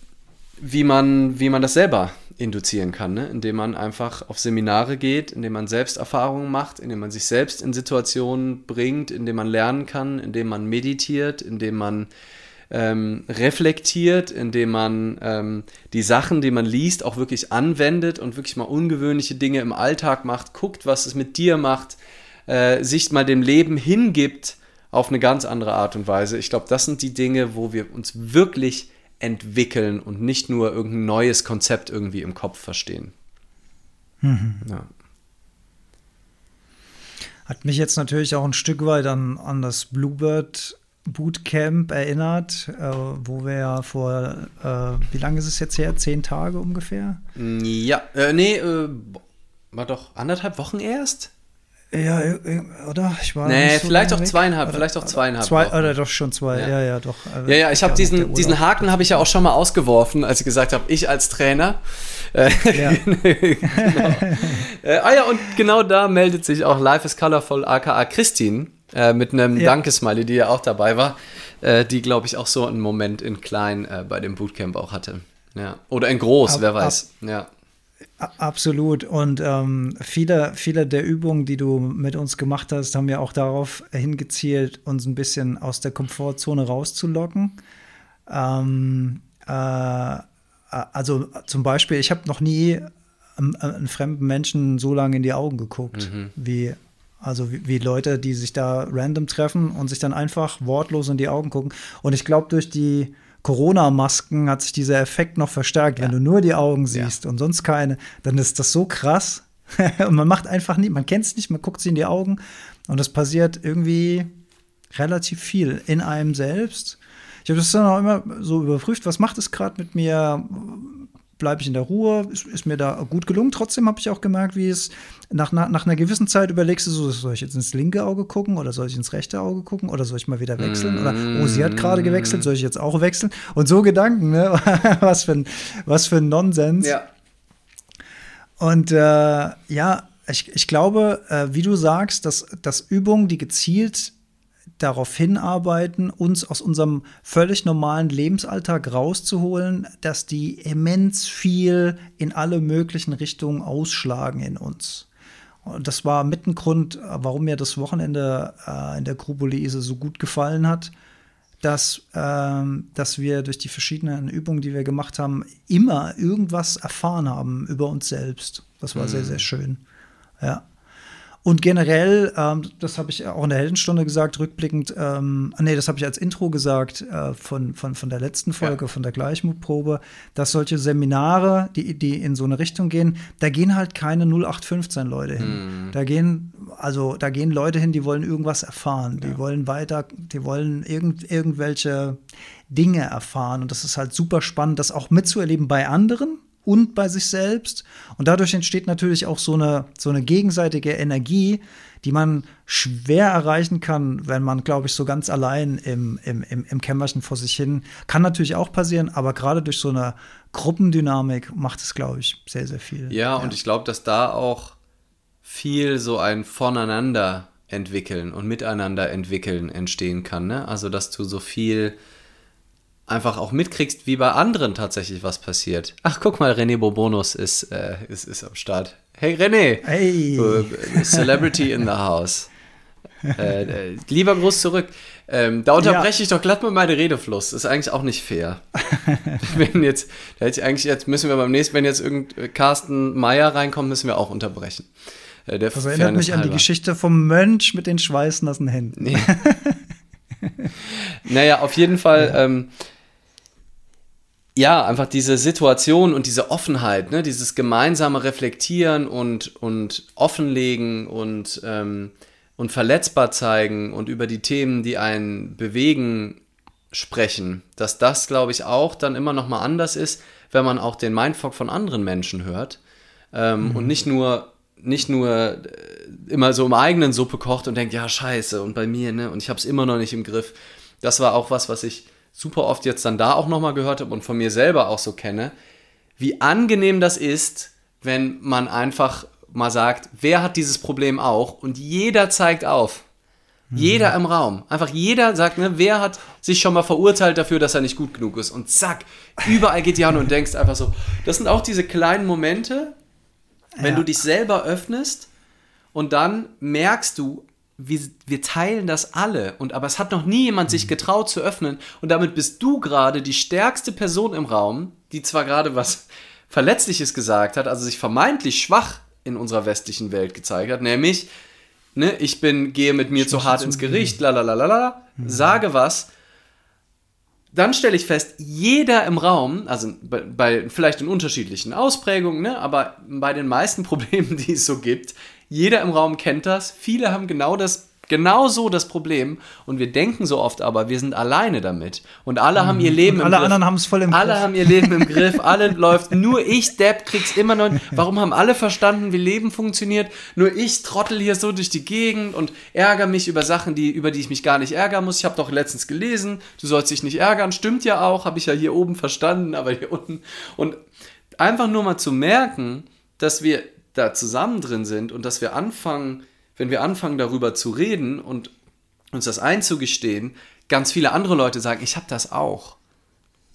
wie man, wie man das selber induzieren kann, ne? indem man einfach auf Seminare geht, indem man Selbsterfahrungen macht, indem man sich selbst in Situationen bringt, indem man lernen kann, indem man meditiert, indem man ähm, reflektiert, indem man ähm, die Sachen, die man liest, auch wirklich anwendet und wirklich mal ungewöhnliche Dinge im Alltag macht, guckt, was es mit dir macht, äh, sich mal dem Leben hingibt auf eine ganz andere Art und Weise. Ich glaube, das sind die Dinge, wo wir uns wirklich entwickeln und nicht nur irgendein neues Konzept irgendwie im Kopf verstehen. Mhm. Ja. Hat mich jetzt natürlich auch ein Stück weit an, an das Bluebird Bootcamp erinnert, äh, wo wir ja vor, äh, wie lange ist es jetzt her? Zehn Tage ungefähr? Ja, äh, nee, äh, war doch anderthalb Wochen erst? Ja, oder? Ich war nee, so vielleicht auch weg. zweieinhalb, oder, vielleicht auch zweieinhalb. Zwei, Wochen. oder doch schon zwei, ja, ja, ja doch. Ja, ja, ich habe diesen, diesen Haken habe ich ja auch schon mal ausgeworfen, als ich gesagt habe, ich als Trainer. Äh, ja. genau. äh, ah ja, und genau da meldet sich auch Life is Colorful aka Christine äh, mit einem ja. Dankesmiley, die ja auch dabei war, äh, die, glaube ich, auch so einen Moment in klein äh, bei dem Bootcamp auch hatte. Ja. Oder in groß, ab, wer weiß. Ab, ja. Absolut. Und ähm, viele, viele der Übungen, die du mit uns gemacht hast, haben ja auch darauf hingezielt, uns ein bisschen aus der Komfortzone rauszulocken. Ähm, äh, also zum Beispiel, ich habe noch nie einem, einem, fremden Menschen so lange in die Augen geguckt, mhm. wie also wie, wie, Leute, die sich da random treffen und sich dann einfach wortlos in die Augen gucken. Und ich glaube, durch die Corona-Masken hat sich dieser Effekt noch verstärkt. Ja. Wenn du nur die Augen siehst ja. und sonst keine, dann ist das so krass. und man macht einfach nie, man kennt es nicht, man guckt sie in die Augen und es passiert irgendwie relativ viel in einem selbst. Ich habe das dann auch immer so überprüft, was macht es gerade mit mir? Bleibe ich in der Ruhe, ist, ist, mir da gut gelungen. Trotzdem habe ich auch gemerkt, wie es nach, nach, nach, einer gewissen Zeit überlegst du so, soll ich jetzt ins linke Auge gucken oder soll ich ins rechte Auge gucken oder soll ich mal wieder wechseln? Oder, oh, sie hat gerade gewechselt, soll ich jetzt auch wechseln? Und so Gedanken, ne? was, für ein, was für ein Nonsens. Ja. Und äh, ja, ich, ich glaube, äh, wie du sagst, dass, dass Übungen, die gezielt darauf hinarbeiten, uns aus unserem völlig normalen Lebensalltag rauszuholen, dass die immens viel in alle möglichen Richtungen ausschlagen in uns. Und das war mit ein Grund, warum mir das Wochenende äh, in der Gruboliese so gut gefallen hat, dass, ähm, dass wir durch die verschiedenen Übungen, die wir gemacht haben, immer irgendwas erfahren haben über uns selbst. Das war mhm. sehr, sehr schön. Ja. Und generell, ähm, das habe ich auch in der Heldenstunde gesagt, rückblickend, ähm, nee, das habe ich als Intro gesagt äh, von, von, von der letzten Folge, ja. von der Gleichmutprobe, dass solche Seminare, die, die in so eine Richtung gehen, da gehen halt keine 0815 Leute hin. Mhm. Da gehen, also da gehen Leute hin, die wollen irgendwas erfahren, die ja. wollen weiter, die wollen irgend, irgendwelche Dinge erfahren. Und das ist halt super spannend, das auch mitzuerleben bei anderen und bei sich selbst. Und dadurch entsteht natürlich auch so eine, so eine gegenseitige Energie, die man schwer erreichen kann, wenn man, glaube ich, so ganz allein im, im, im, im Kämmerchen vor sich hin. Kann natürlich auch passieren, aber gerade durch so eine Gruppendynamik macht es, glaube ich, sehr, sehr viel. Ja, ja. und ich glaube, dass da auch viel so ein Voneinander entwickeln und miteinander entwickeln entstehen kann. Ne? Also, dass du so viel einfach auch mitkriegst, wie bei anderen tatsächlich was passiert. Ach, guck mal, René Bobonus ist, äh, ist, ist am Start. Hey René! Hey! Celebrity in the house. Äh, äh, lieber Gruß zurück. Ähm, da unterbreche ja. ich doch glatt mal meine Redefluss. Das ist eigentlich auch nicht fair. wenn jetzt, da hätte ich eigentlich, jetzt müssen wir beim nächsten, wenn jetzt irgend äh, Carsten Meyer reinkommt, müssen wir auch unterbrechen. Äh, das erinnert mich halber. an die Geschichte vom Mönch mit den schweißnassen Händen. Nee. naja, auf jeden Fall. Ja. Ähm, ja, einfach diese Situation und diese Offenheit, ne, dieses gemeinsame Reflektieren und, und offenlegen und, ähm, und verletzbar zeigen und über die Themen, die einen bewegen, sprechen, dass das, glaube ich, auch dann immer noch mal anders ist, wenn man auch den Mindfuck von anderen Menschen hört ähm, mhm. und nicht nur nicht nur äh, immer so im eigenen Suppe kocht und denkt, ja, scheiße, und bei mir, ne, und ich habe es immer noch nicht im Griff. Das war auch was, was ich super oft jetzt dann da auch nochmal gehört habe und von mir selber auch so kenne, wie angenehm das ist, wenn man einfach mal sagt, wer hat dieses Problem auch und jeder zeigt auf. Mhm. Jeder im Raum. Einfach jeder sagt, ne, wer hat sich schon mal verurteilt dafür, dass er nicht gut genug ist. Und zack, überall geht die Hand und denkst einfach so. Das sind auch diese kleinen Momente, wenn ja. du dich selber öffnest und dann merkst du, wir, wir teilen das alle. Und aber es hat noch nie jemand sich mhm. getraut zu öffnen. Und damit bist du gerade die stärkste Person im Raum, die zwar gerade was Verletzliches gesagt hat, also sich vermeintlich schwach in unserer westlichen Welt gezeigt hat, nämlich, ne, ich bin, gehe mit mir zu hart ins Gericht, la la la la la, mhm. sage was. Dann stelle ich fest, jeder im Raum, also bei, bei vielleicht in unterschiedlichen Ausprägungen, ne, aber bei den meisten Problemen, die es so gibt, jeder im Raum kennt das. Viele haben genau das genau so das Problem. Und wir denken so oft aber, wir sind alleine damit. Und alle haben ihr Leben und im alle Griff. anderen haben es voll im alle Griff. Alle haben ihr Leben im Griff, alle läuft. Nur ich, Depp, krieg's immer noch. Warum haben alle verstanden, wie Leben funktioniert? Nur ich trottel hier so durch die Gegend und ärgere mich über Sachen, die, über die ich mich gar nicht ärgern muss. Ich habe doch letztens gelesen, du sollst dich nicht ärgern. Stimmt ja auch, habe ich ja hier oben verstanden, aber hier unten. Und einfach nur mal zu merken, dass wir da zusammen drin sind und dass wir anfangen, wenn wir anfangen darüber zu reden und uns das einzugestehen, ganz viele andere Leute sagen, ich habe das auch.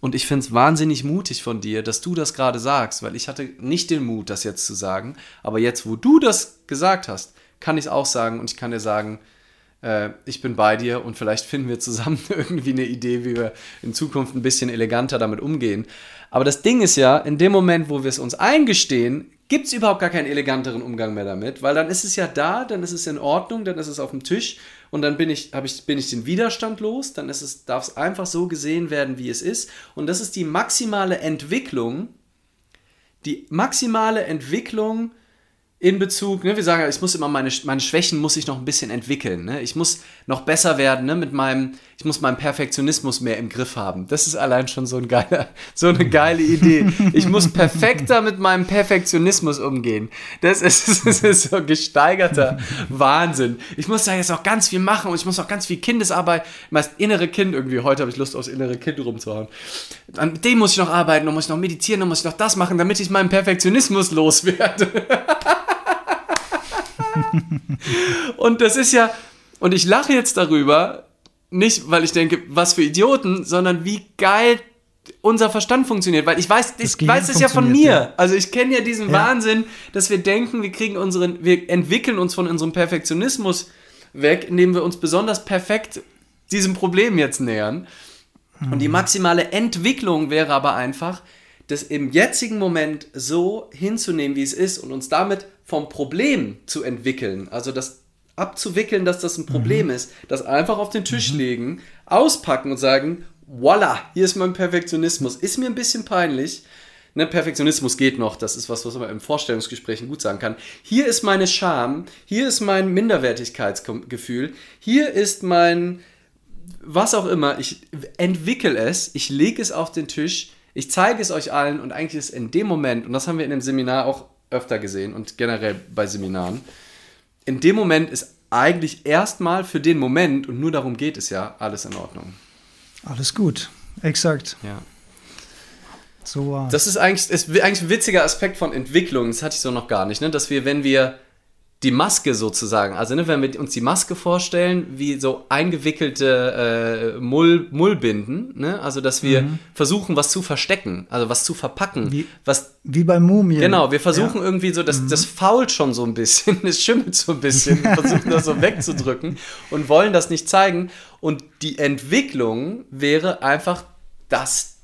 Und ich finde es wahnsinnig mutig von dir, dass du das gerade sagst, weil ich hatte nicht den Mut, das jetzt zu sagen. Aber jetzt, wo du das gesagt hast, kann ich es auch sagen und ich kann dir sagen, äh, ich bin bei dir und vielleicht finden wir zusammen irgendwie eine Idee, wie wir in Zukunft ein bisschen eleganter damit umgehen. Aber das Ding ist ja, in dem Moment, wo wir es uns eingestehen, gibt es überhaupt gar keinen eleganteren Umgang mehr damit, weil dann ist es ja da, dann ist es in Ordnung, dann ist es auf dem Tisch und dann bin ich, ich, bin ich den Widerstand los, dann ist es, darf es einfach so gesehen werden, wie es ist. Und das ist die maximale Entwicklung, die maximale Entwicklung in Bezug, ne, wir sagen, ich muss immer meine, meine Schwächen muss ich noch ein bisschen entwickeln. Ne? Ich muss noch besser werden, ne, mit meinem, ich muss meinen Perfektionismus mehr im Griff haben. Das ist allein schon so, ein geiler, so eine geile Idee. Ich muss perfekter mit meinem Perfektionismus umgehen. Das ist, das ist so gesteigerter Wahnsinn. Ich muss da jetzt auch ganz viel machen und ich muss auch ganz viel Kindesarbeit, das innere Kind irgendwie, heute habe ich Lust, aufs innere Kind rumzuhauen. An dem muss ich noch arbeiten, dann muss ich noch meditieren, dann muss ich noch das machen, damit ich meinen Perfektionismus loswerde. und das ist ja, und ich lache jetzt darüber, nicht weil ich denke, was für Idioten, sondern wie geil unser Verstand funktioniert, weil ich weiß, ich weiß es ja von mir. Ja. Also ich kenne ja diesen ja. Wahnsinn, dass wir denken, wir kriegen unseren, wir entwickeln uns von unserem Perfektionismus weg, indem wir uns besonders perfekt diesem Problem jetzt nähern. Mhm. Und die hm. maximale Entwicklung wäre aber einfach, das im jetzigen Moment so hinzunehmen, wie es ist und uns damit vom Problem zu entwickeln, also das abzuwickeln, dass das ein Problem mhm. ist, das einfach auf den Tisch mhm. legen, auspacken und sagen, voila, hier ist mein Perfektionismus. Ist mir ein bisschen peinlich. Ne, Perfektionismus geht noch, das ist was, was man im Vorstellungsgesprächen gut sagen kann. Hier ist meine Scham, hier ist mein Minderwertigkeitsgefühl, hier ist mein was auch immer, ich entwickle es, ich lege es auf den Tisch, ich zeige es euch allen und eigentlich ist in dem Moment, und das haben wir in dem Seminar auch öfter gesehen und generell bei Seminaren, in dem Moment ist eigentlich erstmal für den Moment, und nur darum geht es ja, alles in Ordnung. Alles gut, exakt. Ja. So war's. Das ist eigentlich, ist eigentlich ein witziger Aspekt von Entwicklung, das hatte ich so noch gar nicht, ne? dass wir, wenn wir die Maske sozusagen, also ne, wenn wir uns die Maske vorstellen, wie so eingewickelte äh, Mull, Mullbinden, ne? also dass wir mhm. versuchen, was zu verstecken, also was zu verpacken. Wie, was, wie bei Mumien. Genau, wir versuchen ja. irgendwie so, das, mhm. das fault schon so ein bisschen, es schimmelt so ein bisschen, wir versuchen das so wegzudrücken und wollen das nicht zeigen. Und die Entwicklung wäre einfach, das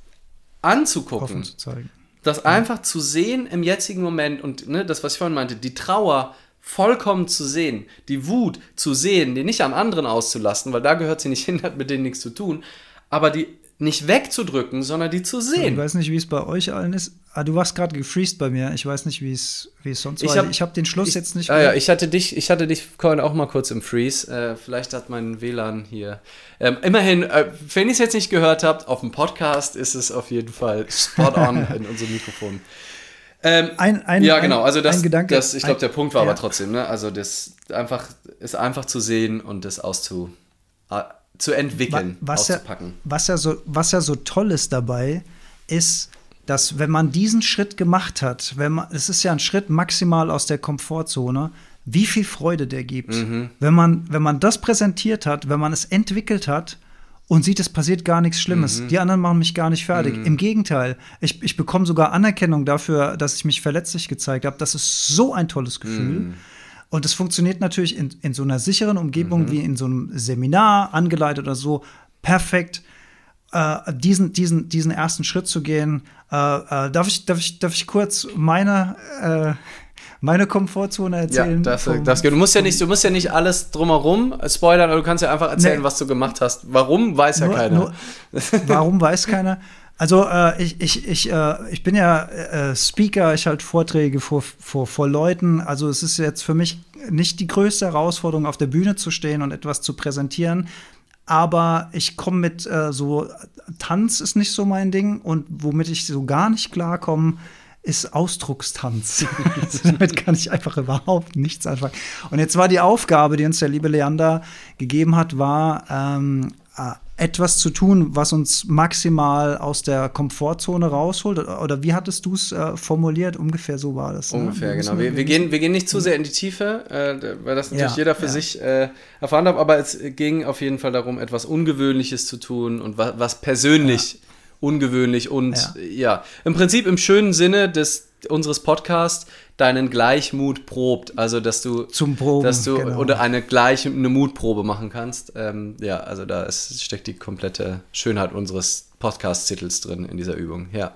anzugucken. Zu zeigen. Das ja. einfach zu sehen im jetzigen Moment und ne, das, was ich vorhin meinte, die Trauer vollkommen zu sehen, die Wut zu sehen, die nicht am anderen auszulassen, weil da gehört sie nicht hin, hat mit denen nichts zu tun, aber die nicht wegzudrücken, sondern die zu sehen. Ich weiß nicht, wie es bei euch allen ist. Ah, du warst gerade gefreezed bei mir. Ich weiß nicht, wie es wie es sonst war. Ich habe hab den Schluss ich, jetzt nicht. Ah, ja, ich hatte dich, ich hatte dich vorhin auch mal kurz im Freeze. Äh, vielleicht hat mein WLAN hier. Ähm, immerhin, äh, wenn ihr es jetzt nicht gehört habt, auf dem Podcast ist es auf jeden Fall spot on in unserem Mikrofon. Ähm, ein, ein, ja, genau. Also das, Gedanke, das ich glaube, der Punkt war ja. aber trotzdem, ne? Also das einfach ist einfach zu sehen und das auszu äh, zu entwickeln, was auszupacken. Ja, was ja so was ja so toll ist dabei, ist, dass wenn man diesen Schritt gemacht hat, wenn man, es ist ja ein Schritt maximal aus der Komfortzone, wie viel Freude der gibt. Mhm. Wenn man wenn man das präsentiert hat, wenn man es entwickelt hat und sieht, es passiert gar nichts Schlimmes. Mhm. Die anderen machen mich gar nicht fertig. Mhm. Im Gegenteil, ich, ich bekomme sogar Anerkennung dafür, dass ich mich verletzlich gezeigt habe. Das ist so ein tolles Gefühl. Mhm. Und es funktioniert natürlich in, in so einer sicheren Umgebung mhm. wie in so einem Seminar, angeleitet oder so, perfekt. Äh, diesen, diesen, diesen ersten Schritt zu gehen. Äh, äh, darf, ich, darf, ich, darf ich kurz meine äh, meine Komfortzone erzählen. Ja, das, vom, das, du musst ja nicht, du musst ja nicht alles drumherum spoilern, aber du kannst ja einfach erzählen, nee. was du gemacht hast. Warum weiß ja nur, keiner. Nur, warum weiß keiner? Also äh, ich, ich, ich, äh, ich bin ja äh, Speaker, ich halte Vorträge vor, vor, vor Leuten. Also es ist jetzt für mich nicht die größte Herausforderung, auf der Bühne zu stehen und etwas zu präsentieren. Aber ich komme mit äh, so, Tanz ist nicht so mein Ding und womit ich so gar nicht klarkomme, ist Ausdruckstanz. damit kann ich einfach überhaupt nichts anfangen. Und jetzt war die Aufgabe, die uns der liebe Leander gegeben hat, war ähm, äh, etwas zu tun, was uns maximal aus der Komfortzone rausholt? Oder wie hattest du es äh, formuliert? Ungefähr so war das. Ne? Ungefähr, genau. Wir, wir, gehen, wir gehen nicht zu sehr in die Tiefe, äh, weil das natürlich ja, jeder für ja. sich äh, erfahren hat, aber es ging auf jeden Fall darum, etwas Ungewöhnliches zu tun und was, was persönlich. Ungewöhnlich und ja. im Prinzip im schönen Sinne des unseres Podcasts deinen Gleichmut probt. Also, dass du, Zum Proben, dass du genau. oder eine gleiche eine Mutprobe machen kannst. Ähm, ja, also da ist, steckt die komplette Schönheit unseres Podcast-Titels drin in dieser Übung. Ja.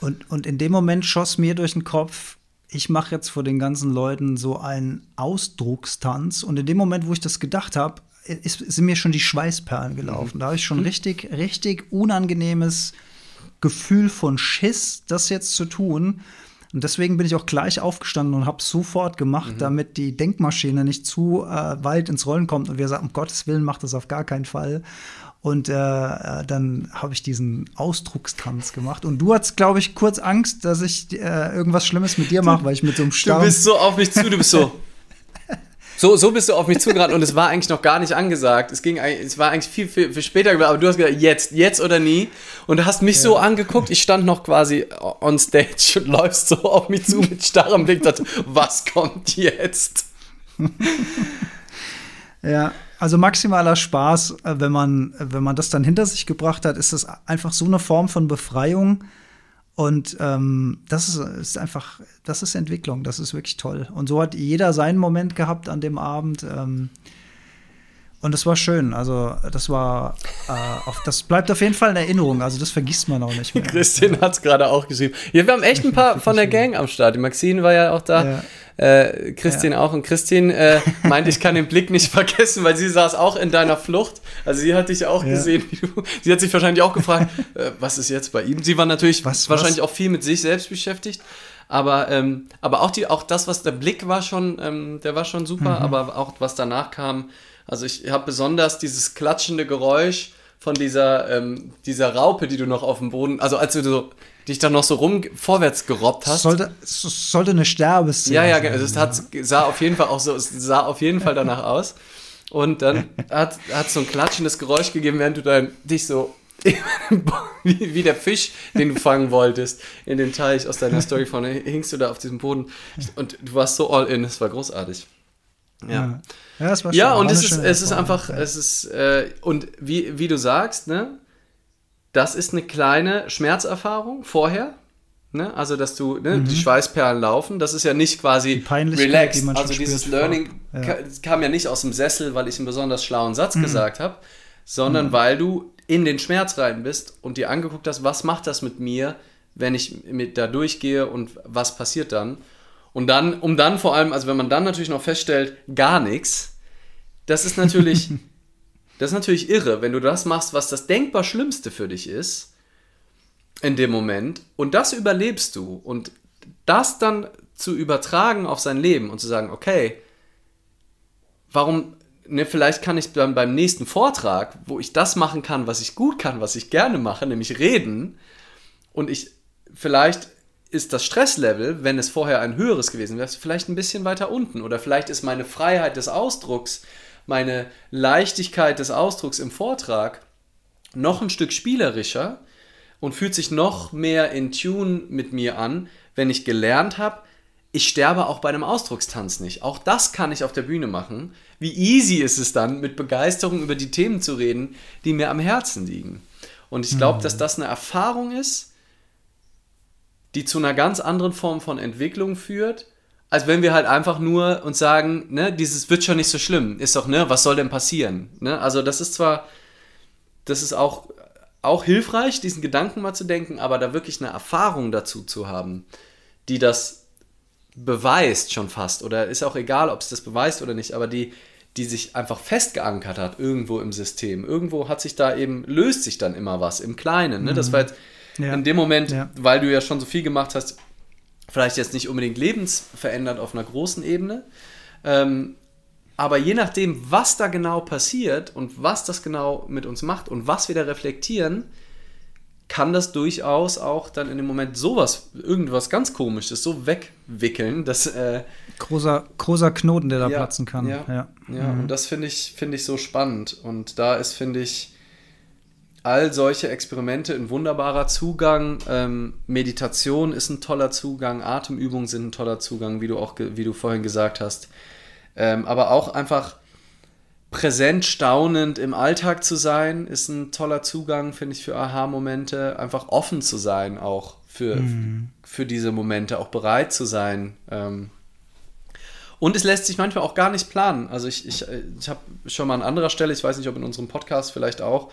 Und, und in dem Moment schoss mir durch den Kopf, ich mache jetzt vor den ganzen Leuten so einen Ausdruckstanz. Und in dem Moment, wo ich das gedacht habe, sind mir schon die Schweißperlen gelaufen. Mhm. Da habe ich schon mhm. richtig, richtig unangenehmes Gefühl von Schiss, das jetzt zu tun. Und deswegen bin ich auch gleich aufgestanden und habe es sofort gemacht, mhm. damit die Denkmaschine nicht zu äh, weit ins Rollen kommt und wir sagen, um Gottes Willen macht das auf gar keinen Fall. Und äh, äh dann habe ich diesen Ausdruckstanz gemacht. Und du hattest, glaube ich, kurz Angst, dass ich äh, irgendwas Schlimmes mit dir mache, weil ich mit so einem Starren Du bist so auf mich zu, du bist so. So, so bist du auf mich zugerannt und es war eigentlich noch gar nicht angesagt. Es ging, es war eigentlich viel, viel, viel später, aber du hast gesagt, jetzt, jetzt oder nie. Und du hast mich ja. so angeguckt. Ich stand noch quasi on stage und läufst so auf mich zu mit starrem Blick. Dachte, was kommt jetzt? ja, also maximaler Spaß, äh, wenn man, wenn man das dann hinter sich gebracht hat, ist das einfach so eine Form von Befreiung und ähm, das ist, ist, einfach, das ist Entwicklung, das ist wirklich toll. Und so hat jeder seinen Moment gehabt an dem Abend. Ähm, und das war schön. Also, das war, äh, auf, das bleibt auf jeden Fall in Erinnerung. Also, das vergisst man auch nicht mehr. Christine hat es gerade auch geschrieben. Ja, wir haben echt ein paar von der Gang am Start. Die Maxine war ja auch da. Ja. Äh, Christine ja. auch. Und Christine äh, meint, ich kann den Blick nicht vergessen, weil sie saß auch in deiner Flucht. Also sie hat dich auch ja. gesehen. Sie hat sich wahrscheinlich auch gefragt, äh, was ist jetzt bei ihm? Sie war natürlich was, wahrscheinlich was? auch viel mit sich selbst beschäftigt. Aber, ähm, aber auch, die, auch das, was der Blick war schon, ähm, der war schon super, mhm. aber auch was danach kam. Also ich habe besonders dieses klatschende Geräusch von dieser, ähm, dieser Raupe, die du noch auf dem Boden, also als du so dich dann noch so rum vorwärts gerobbt hast. Sollte, sollte eine Sterbeszene Ja, ja, genau. Es hat, sah auf jeden Fall auch so, es sah auf jeden Fall danach aus. Und dann hat es so ein klatschendes Geräusch gegeben, während du dann dich so wie, wie, der Fisch, den du fangen wolltest, in den Teich aus deiner Story vorne, hingst du da auf diesem Boden und du warst so all in, es war großartig. Ja. Ja, ja, es war ja und es ist, es ist einfach, es ist, äh, und wie, wie du sagst, ne, das ist eine kleine Schmerzerfahrung vorher. Ne? Also, dass du, ne, mhm. die Schweißperlen laufen, das ist ja nicht quasi relaxed. also, dieses Learning ja. kam ja nicht aus dem Sessel, weil ich einen besonders schlauen Satz mhm. gesagt habe, sondern mhm. weil du in den Schmerz rein bist und dir angeguckt hast, was macht das mit mir, wenn ich mit da durchgehe und was passiert dann. Und dann, um dann vor allem, also wenn man dann natürlich noch feststellt, gar nichts, das ist natürlich Das ist natürlich irre, wenn du das machst, was das denkbar Schlimmste für dich ist, in dem Moment, und das überlebst du. Und das dann zu übertragen auf sein Leben und zu sagen, okay, warum, ne, vielleicht kann ich dann beim nächsten Vortrag, wo ich das machen kann, was ich gut kann, was ich gerne mache, nämlich reden, und ich, vielleicht ist das Stresslevel, wenn es vorher ein höheres gewesen wäre, vielleicht ein bisschen weiter unten. Oder vielleicht ist meine Freiheit des Ausdrucks meine Leichtigkeit des Ausdrucks im Vortrag noch ein Stück spielerischer und fühlt sich noch mehr in Tune mit mir an, wenn ich gelernt habe, ich sterbe auch bei einem Ausdruckstanz nicht. Auch das kann ich auf der Bühne machen. Wie easy ist es dann, mit Begeisterung über die Themen zu reden, die mir am Herzen liegen. Und ich glaube, mhm. dass das eine Erfahrung ist, die zu einer ganz anderen Form von Entwicklung führt, als wenn wir halt einfach nur uns sagen, ne, dieses wird schon nicht so schlimm, ist doch, ne, was soll denn passieren? Ne? Also das ist zwar, das ist auch, auch hilfreich, diesen Gedanken mal zu denken, aber da wirklich eine Erfahrung dazu zu haben, die das beweist schon fast, oder ist auch egal, ob es das beweist oder nicht, aber die, die sich einfach festgeankert hat irgendwo im System. Irgendwo hat sich da eben, löst sich dann immer was im Kleinen. Ne? Mhm. Das war jetzt ja. in dem Moment, ja. weil du ja schon so viel gemacht hast, vielleicht jetzt nicht unbedingt lebensverändert auf einer großen Ebene. Ähm, aber je nachdem, was da genau passiert und was das genau mit uns macht und was wir da reflektieren, kann das durchaus auch dann in dem Moment sowas, irgendwas ganz komisches, so wegwickeln, dass. Äh, großer, großer Knoten, der da ja, platzen kann. Ja, ja. ja mhm. und das finde ich, find ich so spannend. Und da ist, finde ich, all solche Experimente ein wunderbarer Zugang. Ähm, Meditation ist ein toller Zugang, Atemübungen sind ein toller Zugang, wie du auch, wie du vorhin gesagt hast. Ähm, aber auch einfach präsent, staunend im Alltag zu sein, ist ein toller Zugang, finde ich, für Aha-Momente. Einfach offen zu sein auch für, mhm. für diese Momente, auch bereit zu sein. Ähm, und es lässt sich manchmal auch gar nicht planen. Also ich, ich, ich habe schon mal an anderer Stelle, ich weiß nicht, ob in unserem Podcast vielleicht auch,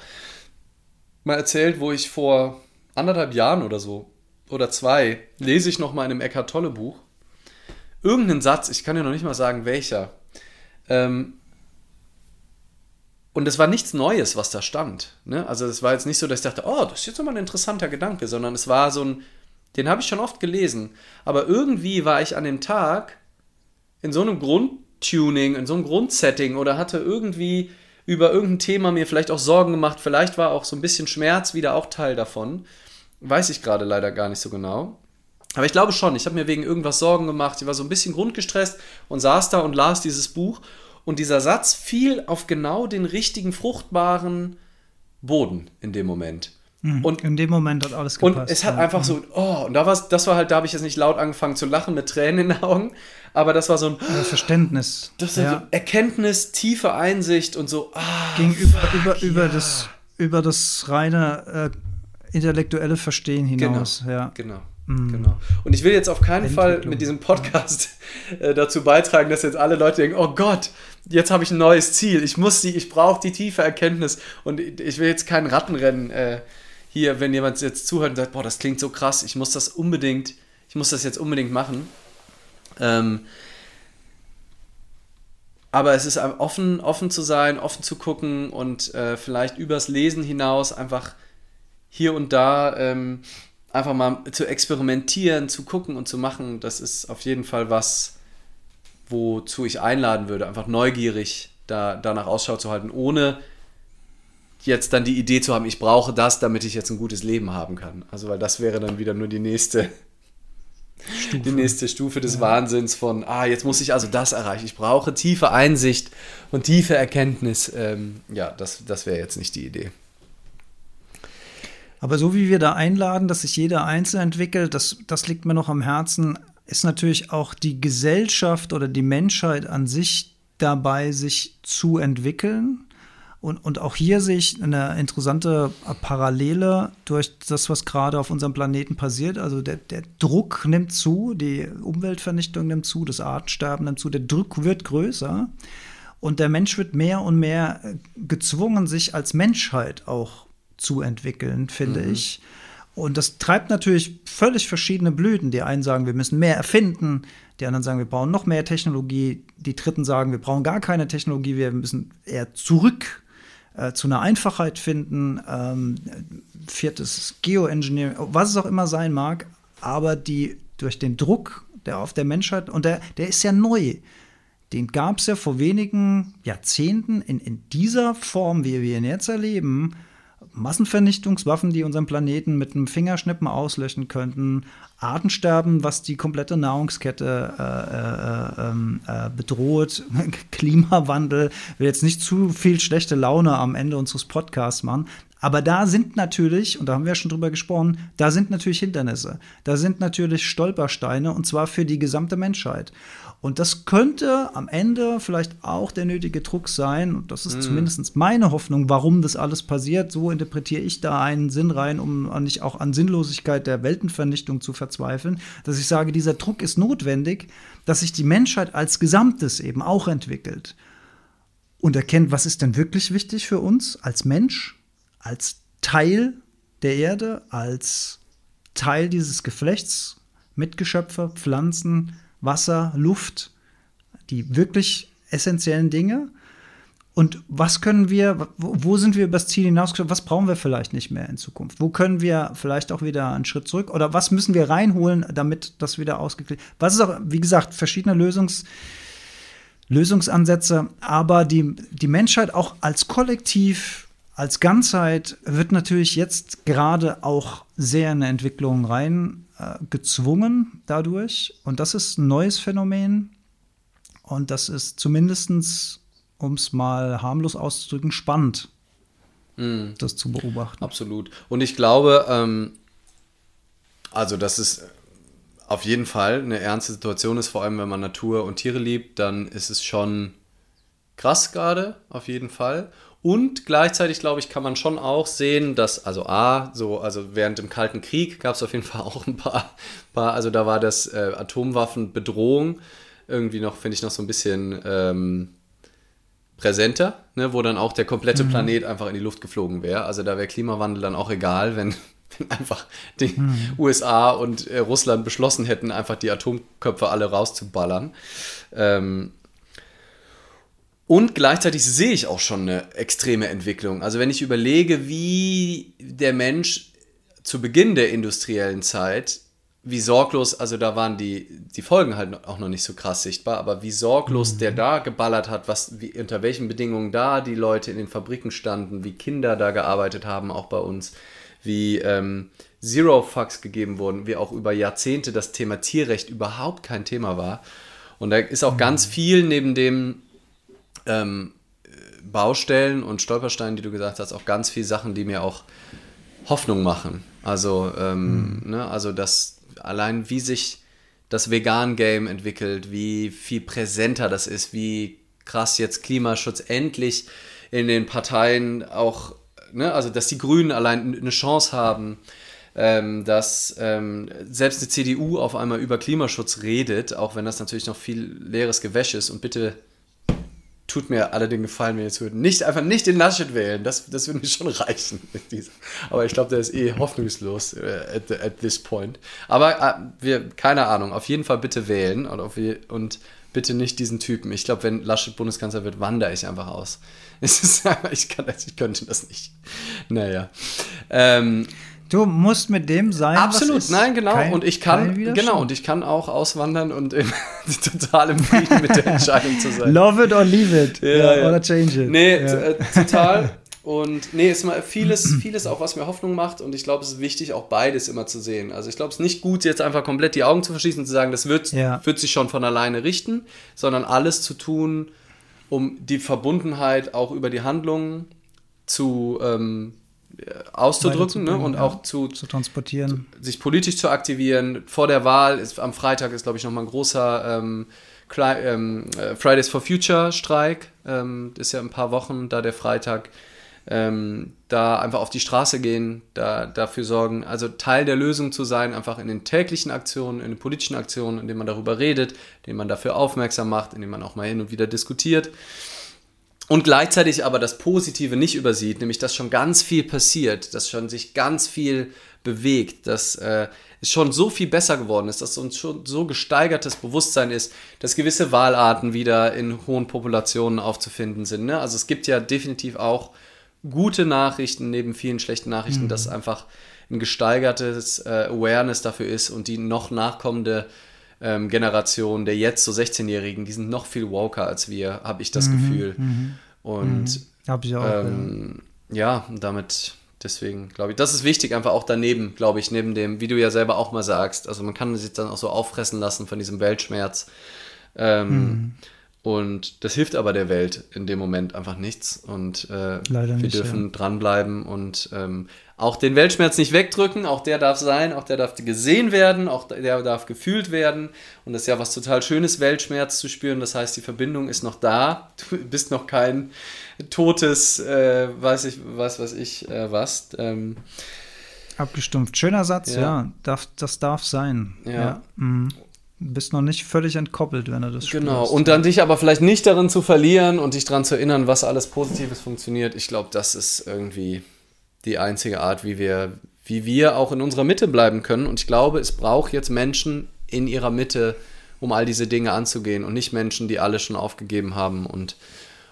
mal erzählt, wo ich vor anderthalb Jahren oder so, oder zwei, lese ich noch mal in einem Eckhart Tolle Buch, irgendeinen Satz, ich kann dir noch nicht mal sagen, welcher, ähm, und es war nichts Neues, was da stand. Ne? Also es war jetzt nicht so, dass ich dachte, oh, das ist jetzt nochmal ein interessanter Gedanke, sondern es war so ein, den habe ich schon oft gelesen. Aber irgendwie war ich an dem Tag in so einem Grundtuning, in so einem Grundsetting oder hatte irgendwie über irgendein Thema mir vielleicht auch Sorgen gemacht. Vielleicht war auch so ein bisschen Schmerz wieder auch Teil davon. Weiß ich gerade leider gar nicht so genau. Aber ich glaube schon, ich habe mir wegen irgendwas Sorgen gemacht. Ich war so ein bisschen grundgestresst und saß da und las dieses Buch und dieser Satz fiel auf genau den richtigen, fruchtbaren Boden in dem Moment. Mhm. Und in dem Moment hat alles gepasst. Und es hat ja. einfach so, oh, und da war das war halt, da habe ich jetzt nicht laut angefangen zu lachen mit Tränen in den Augen, aber das war so ein ja, Verständnis. Das ja. so Erkenntnis, tiefe Einsicht und so, ah, gegenüber fuck, über, über das über das reine äh, intellektuelle Verstehen hinaus. Genau, ja. genau. Mhm. Genau. Und ich will jetzt auf keinen Fall mit diesem Podcast äh, dazu beitragen, dass jetzt alle Leute denken, oh Gott, jetzt habe ich ein neues Ziel. Ich muss die, ich brauche die tiefe Erkenntnis. Und ich will jetzt kein Rattenrennen äh, hier, wenn jemand jetzt zuhört und sagt, boah, das klingt so krass, ich muss das unbedingt, ich muss das jetzt unbedingt machen. Ähm, aber es ist offen, offen zu sein, offen zu gucken und äh, vielleicht übers Lesen hinaus einfach hier und da ähm, einfach mal zu experimentieren, zu gucken und zu machen, das ist auf jeden Fall was, wozu ich einladen würde, einfach neugierig da, danach Ausschau zu halten, ohne jetzt dann die Idee zu haben, ich brauche das, damit ich jetzt ein gutes Leben haben kann. Also, weil das wäre dann wieder nur die nächste Stufe. die nächste Stufe des ja. Wahnsinns von, ah, jetzt muss ich also das erreichen. Ich brauche tiefe Einsicht und tiefe Erkenntnis. Ähm, ja, das, das wäre jetzt nicht die Idee. Aber so wie wir da einladen, dass sich jeder Einzelne entwickelt, das, das liegt mir noch am Herzen, ist natürlich auch die Gesellschaft oder die Menschheit an sich dabei, sich zu entwickeln. Und, und auch hier sehe ich eine interessante Parallele durch das, was gerade auf unserem Planeten passiert. Also der, der Druck nimmt zu, die Umweltvernichtung nimmt zu, das Artensterben nimmt zu, der Druck wird größer. Und der Mensch wird mehr und mehr gezwungen, sich als Menschheit auch zu entwickeln, finde mhm. ich. Und das treibt natürlich völlig verschiedene Blüten. Die einen sagen, wir müssen mehr erfinden, die anderen sagen, wir brauchen noch mehr Technologie, die dritten sagen, wir brauchen gar keine Technologie, wir müssen eher zurück äh, zu einer Einfachheit finden. Ähm, viertes Geoengineering, was es auch immer sein mag, aber die durch den Druck, der auf der Menschheit, und der, der ist ja neu. Den gab es ja vor wenigen Jahrzehnten in, in dieser Form, wie wir ihn jetzt erleben, Massenvernichtungswaffen, die unseren Planeten mit einem Fingerschnippen auslöschen könnten, Artensterben, was die komplette Nahrungskette äh, äh, ähm, äh, bedroht, Klimawandel, ich will jetzt nicht zu viel schlechte Laune am Ende unseres Podcasts machen, aber da sind natürlich, und da haben wir ja schon drüber gesprochen, da sind natürlich Hindernisse, da sind natürlich Stolpersteine und zwar für die gesamte Menschheit. Und das könnte am Ende vielleicht auch der nötige Druck sein. Und das ist mm. zumindest meine Hoffnung, warum das alles passiert. So interpretiere ich da einen Sinn rein, um nicht auch an Sinnlosigkeit der Weltenvernichtung zu verzweifeln. Dass ich sage, dieser Druck ist notwendig, dass sich die Menschheit als Gesamtes eben auch entwickelt. Und erkennt, was ist denn wirklich wichtig für uns als Mensch, als Teil der Erde, als Teil dieses Geflechts, Mitgeschöpfe, Pflanzen, Wasser, Luft, die wirklich essentiellen Dinge. Und was können wir, wo sind wir übers Ziel hinausgeschoben? Was brauchen wir vielleicht nicht mehr in Zukunft? Wo können wir vielleicht auch wieder einen Schritt zurück? Oder was müssen wir reinholen, damit das wieder ausgeglichen Was ist auch, wie gesagt, verschiedene Lösungs, Lösungsansätze, aber die, die Menschheit auch als Kollektiv, als Ganzheit wird natürlich jetzt gerade auch sehr in eine Entwicklung rein äh, gezwungen dadurch. Und das ist ein neues Phänomen. Und das ist zumindestens um es mal harmlos auszudrücken, spannend, mm. das zu beobachten. Absolut. Und ich glaube, ähm, also dass es auf jeden Fall eine ernste Situation ist, vor allem wenn man Natur und Tiere liebt, dann ist es schon krass gerade, auf jeden Fall. Und gleichzeitig, glaube ich, kann man schon auch sehen, dass, also A, so, also während dem Kalten Krieg gab es auf jeden Fall auch ein paar, paar also da war das äh, Atomwaffenbedrohung irgendwie noch, finde ich, noch so ein bisschen ähm, präsenter, ne, wo dann auch der komplette mhm. Planet einfach in die Luft geflogen wäre. Also da wäre Klimawandel dann auch egal, wenn, wenn einfach die mhm. USA und äh, Russland beschlossen hätten, einfach die Atomköpfe alle rauszuballern. Ähm, und gleichzeitig sehe ich auch schon eine extreme Entwicklung. Also wenn ich überlege, wie der Mensch zu Beginn der industriellen Zeit wie sorglos, also da waren die, die Folgen halt auch noch nicht so krass sichtbar, aber wie sorglos mhm. der da geballert hat, was, wie, unter welchen Bedingungen da die Leute in den Fabriken standen, wie Kinder da gearbeitet haben, auch bei uns, wie ähm, Zero Fucks gegeben wurden, wie auch über Jahrzehnte das Thema Tierrecht überhaupt kein Thema war. Und da ist auch mhm. ganz viel neben dem ähm, Baustellen und Stolpersteinen, die du gesagt hast, auch ganz viel Sachen, die mir auch Hoffnung machen. Also, ähm, mhm. ne, also dass allein wie sich das Vegan-Game entwickelt, wie viel präsenter das ist, wie krass jetzt Klimaschutz endlich in den Parteien auch, ne, also dass die Grünen allein eine Chance haben, ähm, dass ähm, selbst die CDU auf einmal über Klimaschutz redet, auch wenn das natürlich noch viel leeres Gewäsch ist und bitte tut mir alle den Gefallen, wenn ihr zuhört. Nicht, einfach nicht den Laschet wählen, das, das würde mir schon reichen. Aber ich glaube, der ist eh hoffnungslos äh, at, the, at, this point. Aber äh, wir, keine Ahnung, auf jeden Fall bitte wählen und, auf, und bitte nicht diesen Typen. Ich glaube, wenn Laschet Bundeskanzler wird, wandere ich einfach aus. Ich, kann, ich könnte das nicht. Naja. Ähm, Du musst mit dem sein. Absolut, nein, genau. Kein, und ich kann, genau, und ich kann auch auswandern und in, total im Frieden mit der Entscheidung zu sein. Love it or leave it. Ja, ja. Oder change it. Nee, ja. Äh, total. Und nee, ist mal vieles, vieles auch, was mir Hoffnung macht. Und ich glaube, es ist wichtig, auch beides immer zu sehen. Also ich glaube, es ist nicht gut, jetzt einfach komplett die Augen zu verschließen und zu sagen, das wird, wird sich schon von alleine richten, sondern alles zu tun, um die Verbundenheit auch über die Handlungen zu ähm, auszudrücken ne? und ja, auch zu, zu transportieren. Zu, sich politisch zu aktivieren. Vor der Wahl ist am Freitag ist, glaube ich, nochmal ein großer ähm, ähm, äh, Fridays for Future Streik. Ähm, ist ja ein paar Wochen da der Freitag. Ähm, da einfach auf die Straße gehen, da dafür sorgen, also Teil der Lösung zu sein, einfach in den täglichen Aktionen, in den politischen Aktionen, indem man darüber redet, indem man dafür aufmerksam macht, indem man auch mal hin und wieder diskutiert und gleichzeitig aber das Positive nicht übersieht, nämlich dass schon ganz viel passiert, dass schon sich ganz viel bewegt, dass äh, es schon so viel besser geworden ist, dass uns schon so gesteigertes Bewusstsein ist, dass gewisse Wahlarten wieder in hohen Populationen aufzufinden sind. Ne? Also es gibt ja definitiv auch gute Nachrichten neben vielen schlechten Nachrichten, mhm. dass einfach ein gesteigertes äh, Awareness dafür ist und die noch nachkommende ähm, Generation der jetzt so 16-Jährigen, die sind noch viel woker als wir, habe ich das mhm, Gefühl. Mhm, und mhm. habe ich auch. Ähm, ja. ja, damit deswegen glaube ich, das ist wichtig, einfach auch daneben, glaube ich, neben dem, wie du ja selber auch mal sagst. Also man kann sich dann auch so auffressen lassen von diesem Weltschmerz. Ähm, mhm. Und das hilft aber der Welt in dem Moment einfach nichts. Und äh, wir nicht, dürfen ja. dranbleiben und ähm, auch den Weltschmerz nicht wegdrücken. Auch der darf sein, auch der darf gesehen werden, auch der darf gefühlt werden. Und das ist ja was total Schönes, Weltschmerz zu spüren. Das heißt, die Verbindung ist noch da. Du bist noch kein totes, äh, weiß ich, was weiß ich, äh, was. Ähm, Abgestumpft. Schöner Satz, ja. ja. Darf, das darf sein. Ja. ja. Mhm bist noch nicht völlig entkoppelt, wenn du das spürst. Genau, und dann dich aber vielleicht nicht darin zu verlieren und dich daran zu erinnern, was alles Positives funktioniert. Ich glaube, das ist irgendwie die einzige Art, wie wir, wie wir auch in unserer Mitte bleiben können. Und ich glaube, es braucht jetzt Menschen in ihrer Mitte, um all diese Dinge anzugehen und nicht Menschen, die alle schon aufgegeben haben und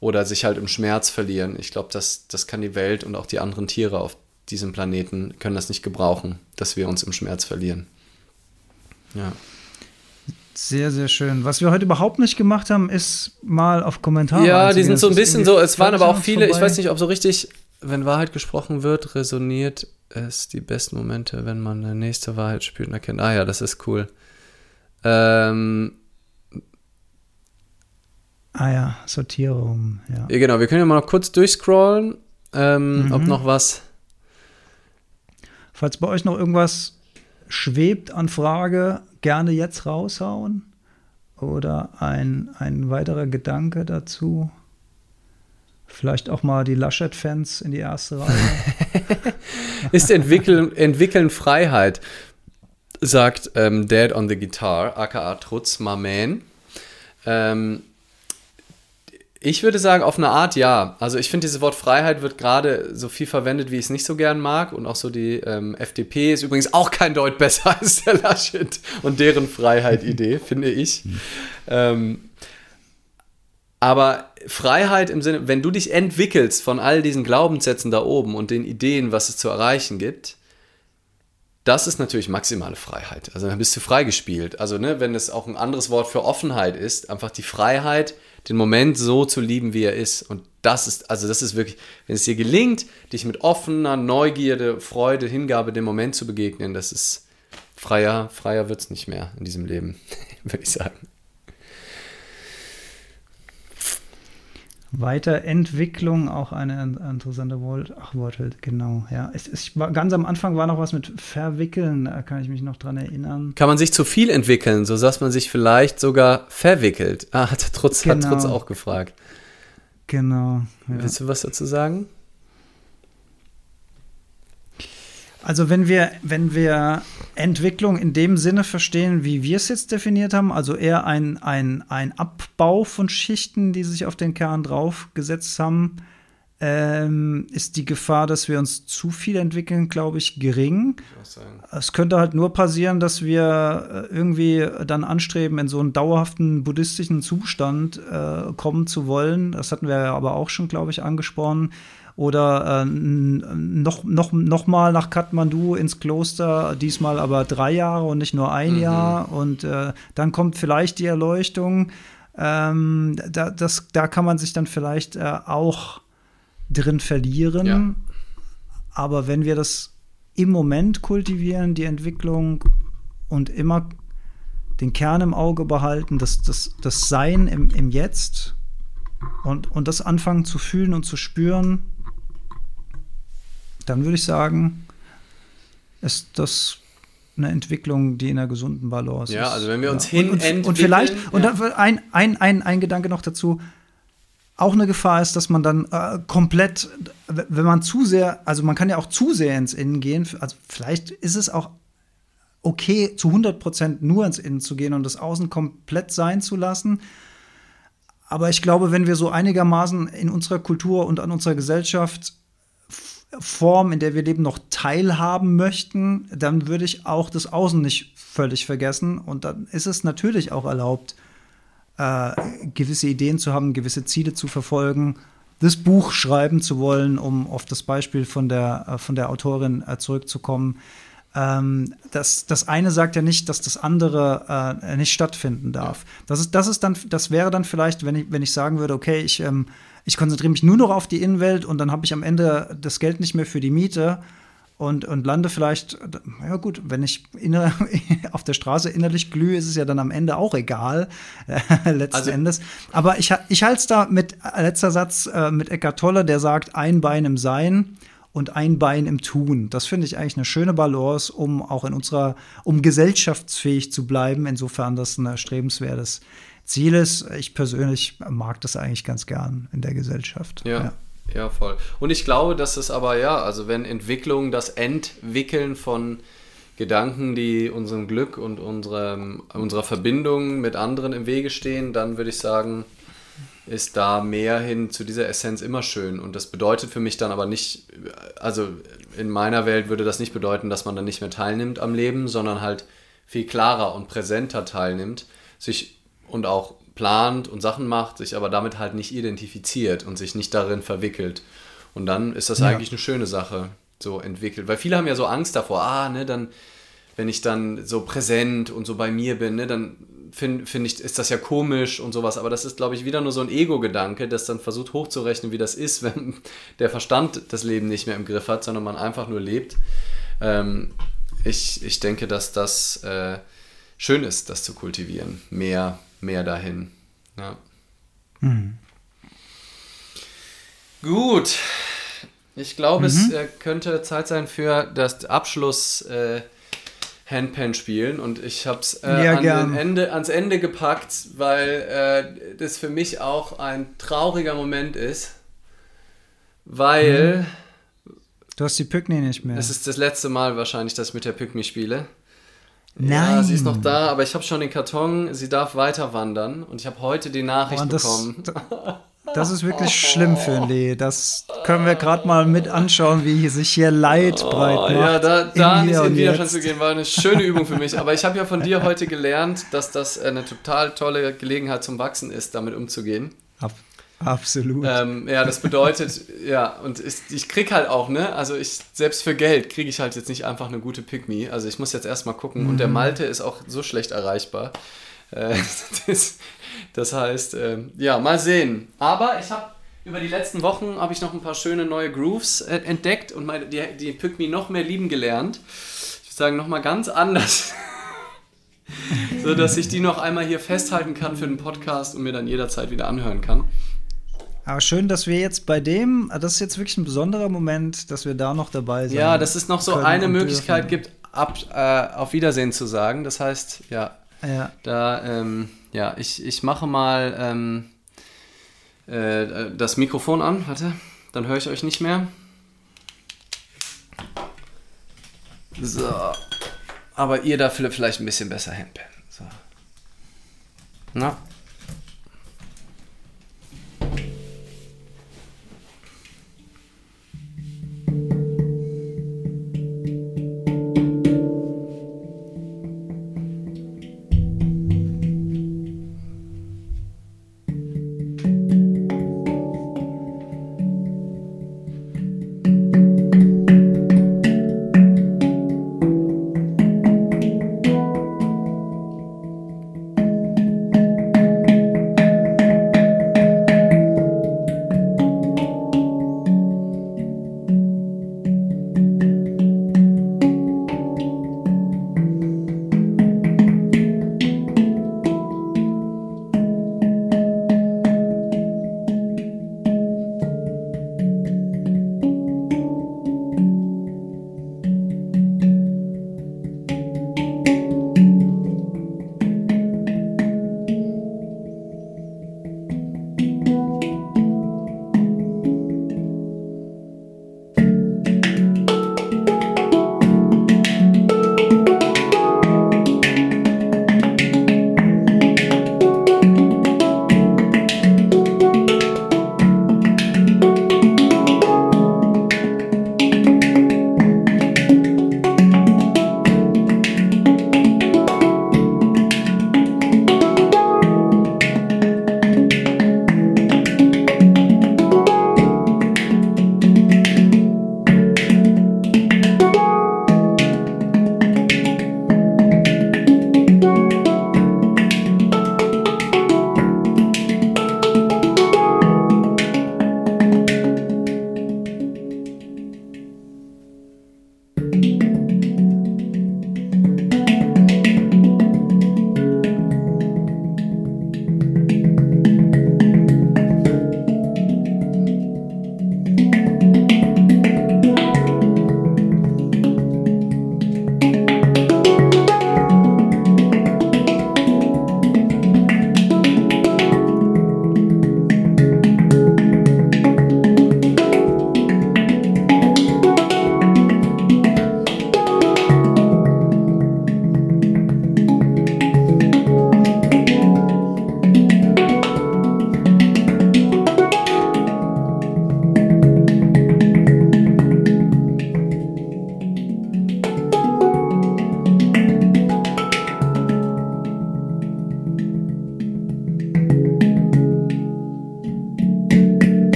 oder sich halt im Schmerz verlieren. Ich glaube, das, das kann die Welt und auch die anderen Tiere auf diesem Planeten können das nicht gebrauchen, dass wir uns im Schmerz verlieren. Ja. Sehr, sehr schön. Was wir heute überhaupt nicht gemacht haben, ist mal auf Kommentare. Ja, die sind so ein bisschen so, es waren aber auch viele, vorbei. ich weiß nicht, ob so richtig, wenn Wahrheit gesprochen wird, resoniert es die besten Momente, wenn man eine nächste Wahrheit spielt und erkennt, ah ja, das ist cool. Ähm, ah ja, Sortierung, ja. ja. Genau, wir können ja mal noch kurz durchscrollen, ähm, mhm. ob noch was. Falls bei euch noch irgendwas schwebt an Frage, gerne jetzt raushauen? Oder ein, ein weiterer Gedanke dazu? Vielleicht auch mal die Laschet-Fans in die erste Reihe. Ist entwickeln, entwickeln Freiheit, sagt ähm, Dad on the Guitar, aka Trutz, my man. Ähm, ich würde sagen, auf eine Art ja. Also ich finde, dieses Wort Freiheit wird gerade so viel verwendet, wie ich es nicht so gern mag. Und auch so die ähm, FDP ist übrigens auch kein Deut besser als der Laschet und deren Freiheit-Idee, finde ich. Ähm, aber Freiheit im Sinne, wenn du dich entwickelst von all diesen Glaubenssätzen da oben und den Ideen, was es zu erreichen gibt, das ist natürlich maximale Freiheit. Also dann bist du freigespielt. Also ne, wenn es auch ein anderes Wort für Offenheit ist, einfach die Freiheit, den Moment so zu lieben, wie er ist. Und das ist, also das ist wirklich, wenn es dir gelingt, dich mit offener Neugierde, Freude, Hingabe dem Moment zu begegnen, das ist freier, freier wird es nicht mehr in diesem Leben, würde ich sagen. Weiterentwicklung, auch eine interessante Wort, ach, Wortwelt, genau, ja. Es, es war, ganz am Anfang war noch was mit Verwickeln, da kann ich mich noch dran erinnern. Kann man sich zu viel entwickeln, so dass man sich vielleicht sogar verwickelt? Ah, hat Trutz, genau. hat Trutz auch gefragt. Genau. Ja. Willst du was dazu sagen? Also wenn wir, wenn wir Entwicklung in dem Sinne verstehen, wie wir es jetzt definiert haben, also eher ein, ein, ein Abbau von Schichten, die sich auf den Kern draufgesetzt haben, ähm, ist die Gefahr, dass wir uns zu viel entwickeln, glaube ich, gering. Ich es könnte halt nur passieren, dass wir äh, irgendwie dann anstreben, in so einen dauerhaften buddhistischen Zustand äh, kommen zu wollen. Das hatten wir aber auch schon, glaube ich, angesprochen oder äh, noch, noch, noch mal nach Kathmandu ins Kloster, diesmal aber drei Jahre und nicht nur ein mhm. Jahr. Und äh, dann kommt vielleicht die Erleuchtung. Ähm, da, das, da kann man sich dann vielleicht äh, auch drin verlieren. Ja. Aber wenn wir das im Moment kultivieren, die Entwicklung und immer den Kern im Auge behalten, das, das, das Sein im, im Jetzt und, und das anfangen zu fühlen und zu spüren, dann würde ich sagen, ist das eine Entwicklung, die in einer gesunden Balance ist. Ja, also wenn wir uns ja. hin und, und, und vielleicht, ja. und dann ein, ein, ein, ein Gedanke noch dazu, auch eine Gefahr ist, dass man dann äh, komplett, wenn man zu sehr, also man kann ja auch zu sehr ins Innen gehen, also vielleicht ist es auch okay, zu 100 Prozent nur ins Innen zu gehen und das Außen komplett sein zu lassen. Aber ich glaube, wenn wir so einigermaßen in unserer Kultur und an unserer Gesellschaft Form, in der wir leben, noch teilhaben möchten, dann würde ich auch das Außen nicht völlig vergessen. Und dann ist es natürlich auch erlaubt, äh, gewisse Ideen zu haben, gewisse Ziele zu verfolgen, das Buch schreiben zu wollen, um auf das Beispiel von der, äh, von der Autorin äh, zurückzukommen. Ähm, das, das eine sagt ja nicht, dass das andere äh, nicht stattfinden darf. Das, ist, das, ist dann, das wäre dann vielleicht, wenn ich, wenn ich sagen würde, okay, ich ähm, ich konzentriere mich nur noch auf die Innenwelt und dann habe ich am Ende das Geld nicht mehr für die Miete und, und lande vielleicht, ja gut, wenn ich inner, auf der Straße innerlich glühe, ist es ja dann am Ende auch egal, äh, letzten also, Endes. Aber ich, ich halte es da mit, äh, letzter Satz, äh, mit Eckart Tolle, der sagt, ein Bein im Sein und ein Bein im Tun. Das finde ich eigentlich eine schöne Balance, um auch in unserer, um gesellschaftsfähig zu bleiben, insofern das ein erstrebenswertes Ziel ist, ich persönlich mag das eigentlich ganz gern in der Gesellschaft. ja. ja. Ja, voll. Und ich glaube, dass es aber ja, also wenn Entwicklung, das Entwickeln von Gedanken, die unserem Glück und unserem, unserer Verbindung mit anderen im Wege stehen, dann würde ich sagen, ist da mehr hin zu dieser Essenz immer schön. Und das bedeutet für mich dann aber nicht, also in meiner Welt würde das nicht bedeuten, dass man dann nicht mehr teilnimmt am Leben, sondern halt viel klarer und präsenter teilnimmt, sich und auch plant und Sachen macht, sich aber damit halt nicht identifiziert und sich nicht darin verwickelt. Und dann ist das ja. eigentlich eine schöne Sache, so entwickelt. Weil viele haben ja so Angst davor, ah, ne, dann, wenn ich dann so präsent und so bei mir bin, ne, dann finde find ich, ist das ja komisch und sowas. Aber das ist, glaube ich, wieder nur so ein Ego-Gedanke, das dann versucht hochzurechnen, wie das ist, wenn der Verstand das Leben nicht mehr im Griff hat, sondern man einfach nur lebt. Ähm, ich, ich denke, dass das äh, schön ist, das zu kultivieren. Mehr, mehr dahin. Ja. Mhm. Gut. Ich glaube, mhm. es äh, könnte Zeit sein für das Abschluss äh, Handpan spielen und ich habe es äh, ja, an Ende, ans Ende gepackt, weil äh, das für mich auch ein trauriger Moment ist, weil mhm. du hast die Pygmy nicht mehr. Es ist das letzte Mal wahrscheinlich, dass ich mit der Pygmy spiele. Nein. Ja, sie ist noch da, aber ich habe schon den Karton. Sie darf weiter wandern und ich habe heute die Nachricht oh, das, bekommen. Das ist wirklich schlimm für Lee. Das können wir gerade mal mit anschauen, wie sich hier Leid oh, breit macht. Ja, da, da nicht in Widerstand zu gehen, war eine schöne Übung für mich. Aber ich habe ja von dir heute gelernt, dass das eine total tolle Gelegenheit zum Wachsen ist, damit umzugehen. Ab, absolut. Ähm, ja, das bedeutet, ja, und ich, ich krieg halt auch, ne, also ich, selbst für Geld kriege ich halt jetzt nicht einfach eine gute Me. Also ich muss jetzt erstmal gucken. Mhm. Und der mhm. Malte ist auch so schlecht erreichbar. Äh, das, das heißt, äh, ja, mal sehen. Aber ich habe über die letzten Wochen habe ich noch ein paar schöne neue Grooves äh, entdeckt und meine, die, die Pygmy noch mehr lieben gelernt. Ich würde sagen, nochmal ganz anders. so dass ich die noch einmal hier festhalten kann für den Podcast und mir dann jederzeit wieder anhören kann. Aber schön, dass wir jetzt bei dem, das ist jetzt wirklich ein besonderer Moment, dass wir da noch dabei sind. Ja, dass es noch so eine Möglichkeit dürfen. gibt, ab, äh, auf Wiedersehen zu sagen. Das heißt, ja, ja. da ähm, ja, ich, ich mache mal ähm, äh, das Mikrofon an. Warte, dann höre ich euch nicht mehr. So. Aber ihr dafür vielleicht ein bisschen besser handpen. So. Na.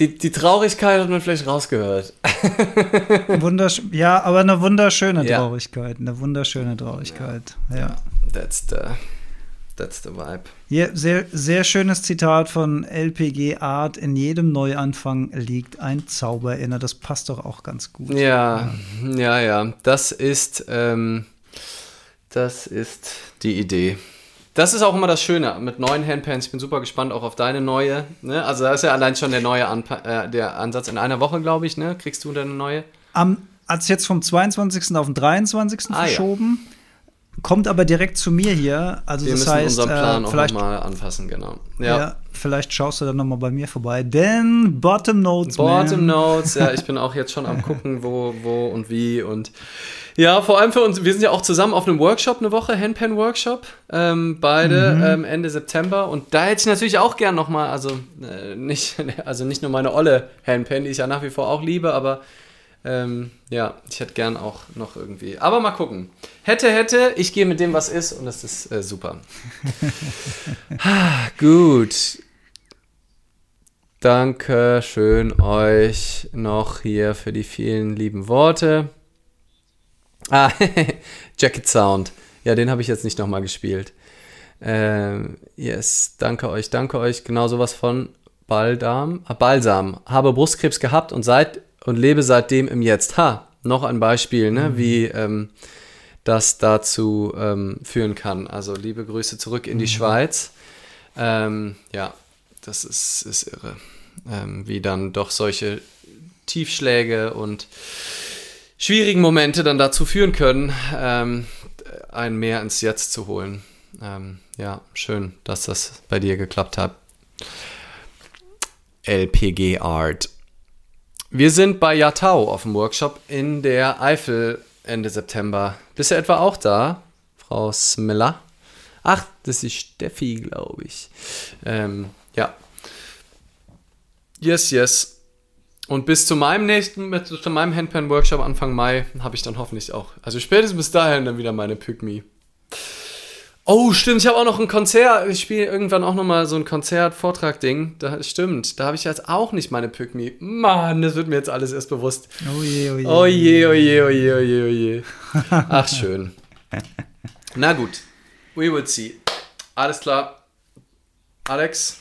Die, die Traurigkeit hat man vielleicht rausgehört. Wundersch ja, aber eine wunderschöne Ja. Traurigkeit. Eine wunderschöne Traurigkeit. Ja. That's the, that's the vibe. ja. Sehr, sehr schönes Zitat von LPG Art. In jedem Neuanfang liegt ein Zauber inne. Das passt doch auch ganz gut. Ja, ja, ja. Das ist, ähm, das ist die Idee. Das ist auch immer das Schöne mit neuen Handpans. Ich bin super gespannt auch auf deine neue. Ne? Also da ist ja allein schon der neue Anpa äh, der Ansatz in einer Woche, glaube ich. Ne? Kriegst du deine neue? Am, hat es jetzt vom 22. auf den 23. Ah, ja. Kommt aber direkt zu mir hier. Also Wir das müssen heißt, unseren Plan äh, auch vielleicht, nochmal anpassen, genau. ja. Ja. vielleicht schaust du dann nochmal bei mir vorbei. Denn Bottom Notes, Bottom man. Notes, ja, ich bin auch jetzt schon am gucken, wo, wo und wie und ja, vor allem für uns, wir sind ja auch zusammen auf einem Workshop eine Woche, Handpan Workshop, ähm, beide Mhm. ähm, Ende September und da hätte ich natürlich auch gern nochmal, also äh, nicht, also nicht nur meine olle Handpan, die ich ja nach wie vor auch liebe, aber ähm, ja, ich hätte gern auch noch irgendwie, aber mal gucken. Hätte, hätte, ich gehe mit dem, was ist und das ist äh, super. Ah, Gut. Danke schön euch noch hier für die vielen lieben Worte. Ah, Jacket Sound. Ja, den habe ich jetzt nicht nochmal gespielt. Ähm, yes, danke euch, danke euch. Genau sowas von Baldam, ah, Balsam. Habe Brustkrebs gehabt und seit und lebe seitdem im Jetzt. Ha, noch ein Beispiel, ne, wie ähm, das dazu ähm, führen kann. Also liebe Grüße zurück in die Schweiz. Ähm, ja, das ist, ist irre, ähm, wie dann doch solche Tiefschläge und schwierigen Momente dann dazu führen können, ähm, ein mehr ins Jetzt zu holen. Ähm, ja, schön, dass das bei dir geklappt hat. LPG Art. Wir sind bei Yatau auf dem Workshop in der Eifel Ende September. Bist du etwa auch da, Frau Smiller? Ach, das ist Steffi, glaube ich. Ähm, ja. Yes, yes. Und bis zu meinem nächsten, zu meinem Handpan-Workshop Anfang Mai habe ich dann hoffentlich auch, also spätestens bis dahin dann wieder meine Pygmy. Oh, stimmt, ich habe auch noch ein Konzert, ich spiele irgendwann auch nochmal so ein Konzert-Vortrag-Ding. Da, stimmt, da habe ich jetzt auch nicht meine Pygmy. Mann, das wird mir jetzt alles erst bewusst. Oh je, oh je. Oh je, oh je, oh je, oh je, oh je. Ach, schön. Na gut, we will see. Alles klar. Alex,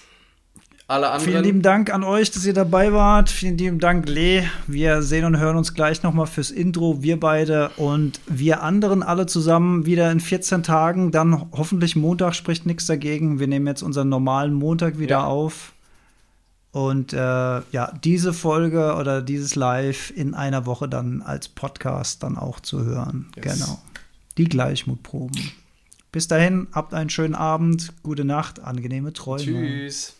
alle anderen. Vielen lieben Dank an euch, dass ihr dabei wart. Vielen lieben Dank, Lee. Wir sehen und hören uns gleich nochmal fürs Intro, wir beide und wir anderen alle zusammen wieder in 14 Tagen. Dann hoffentlich Montag, spricht nichts dagegen. Wir nehmen jetzt unseren normalen Montag wieder Ja. auf. Und äh, ja, diese Folge oder dieses Live in einer Woche dann als Podcast dann auch zu hören. Yes. Genau. Die Gleichmutproben. Bis dahin, habt einen schönen Abend, gute Nacht, angenehme Träume. Tschüss.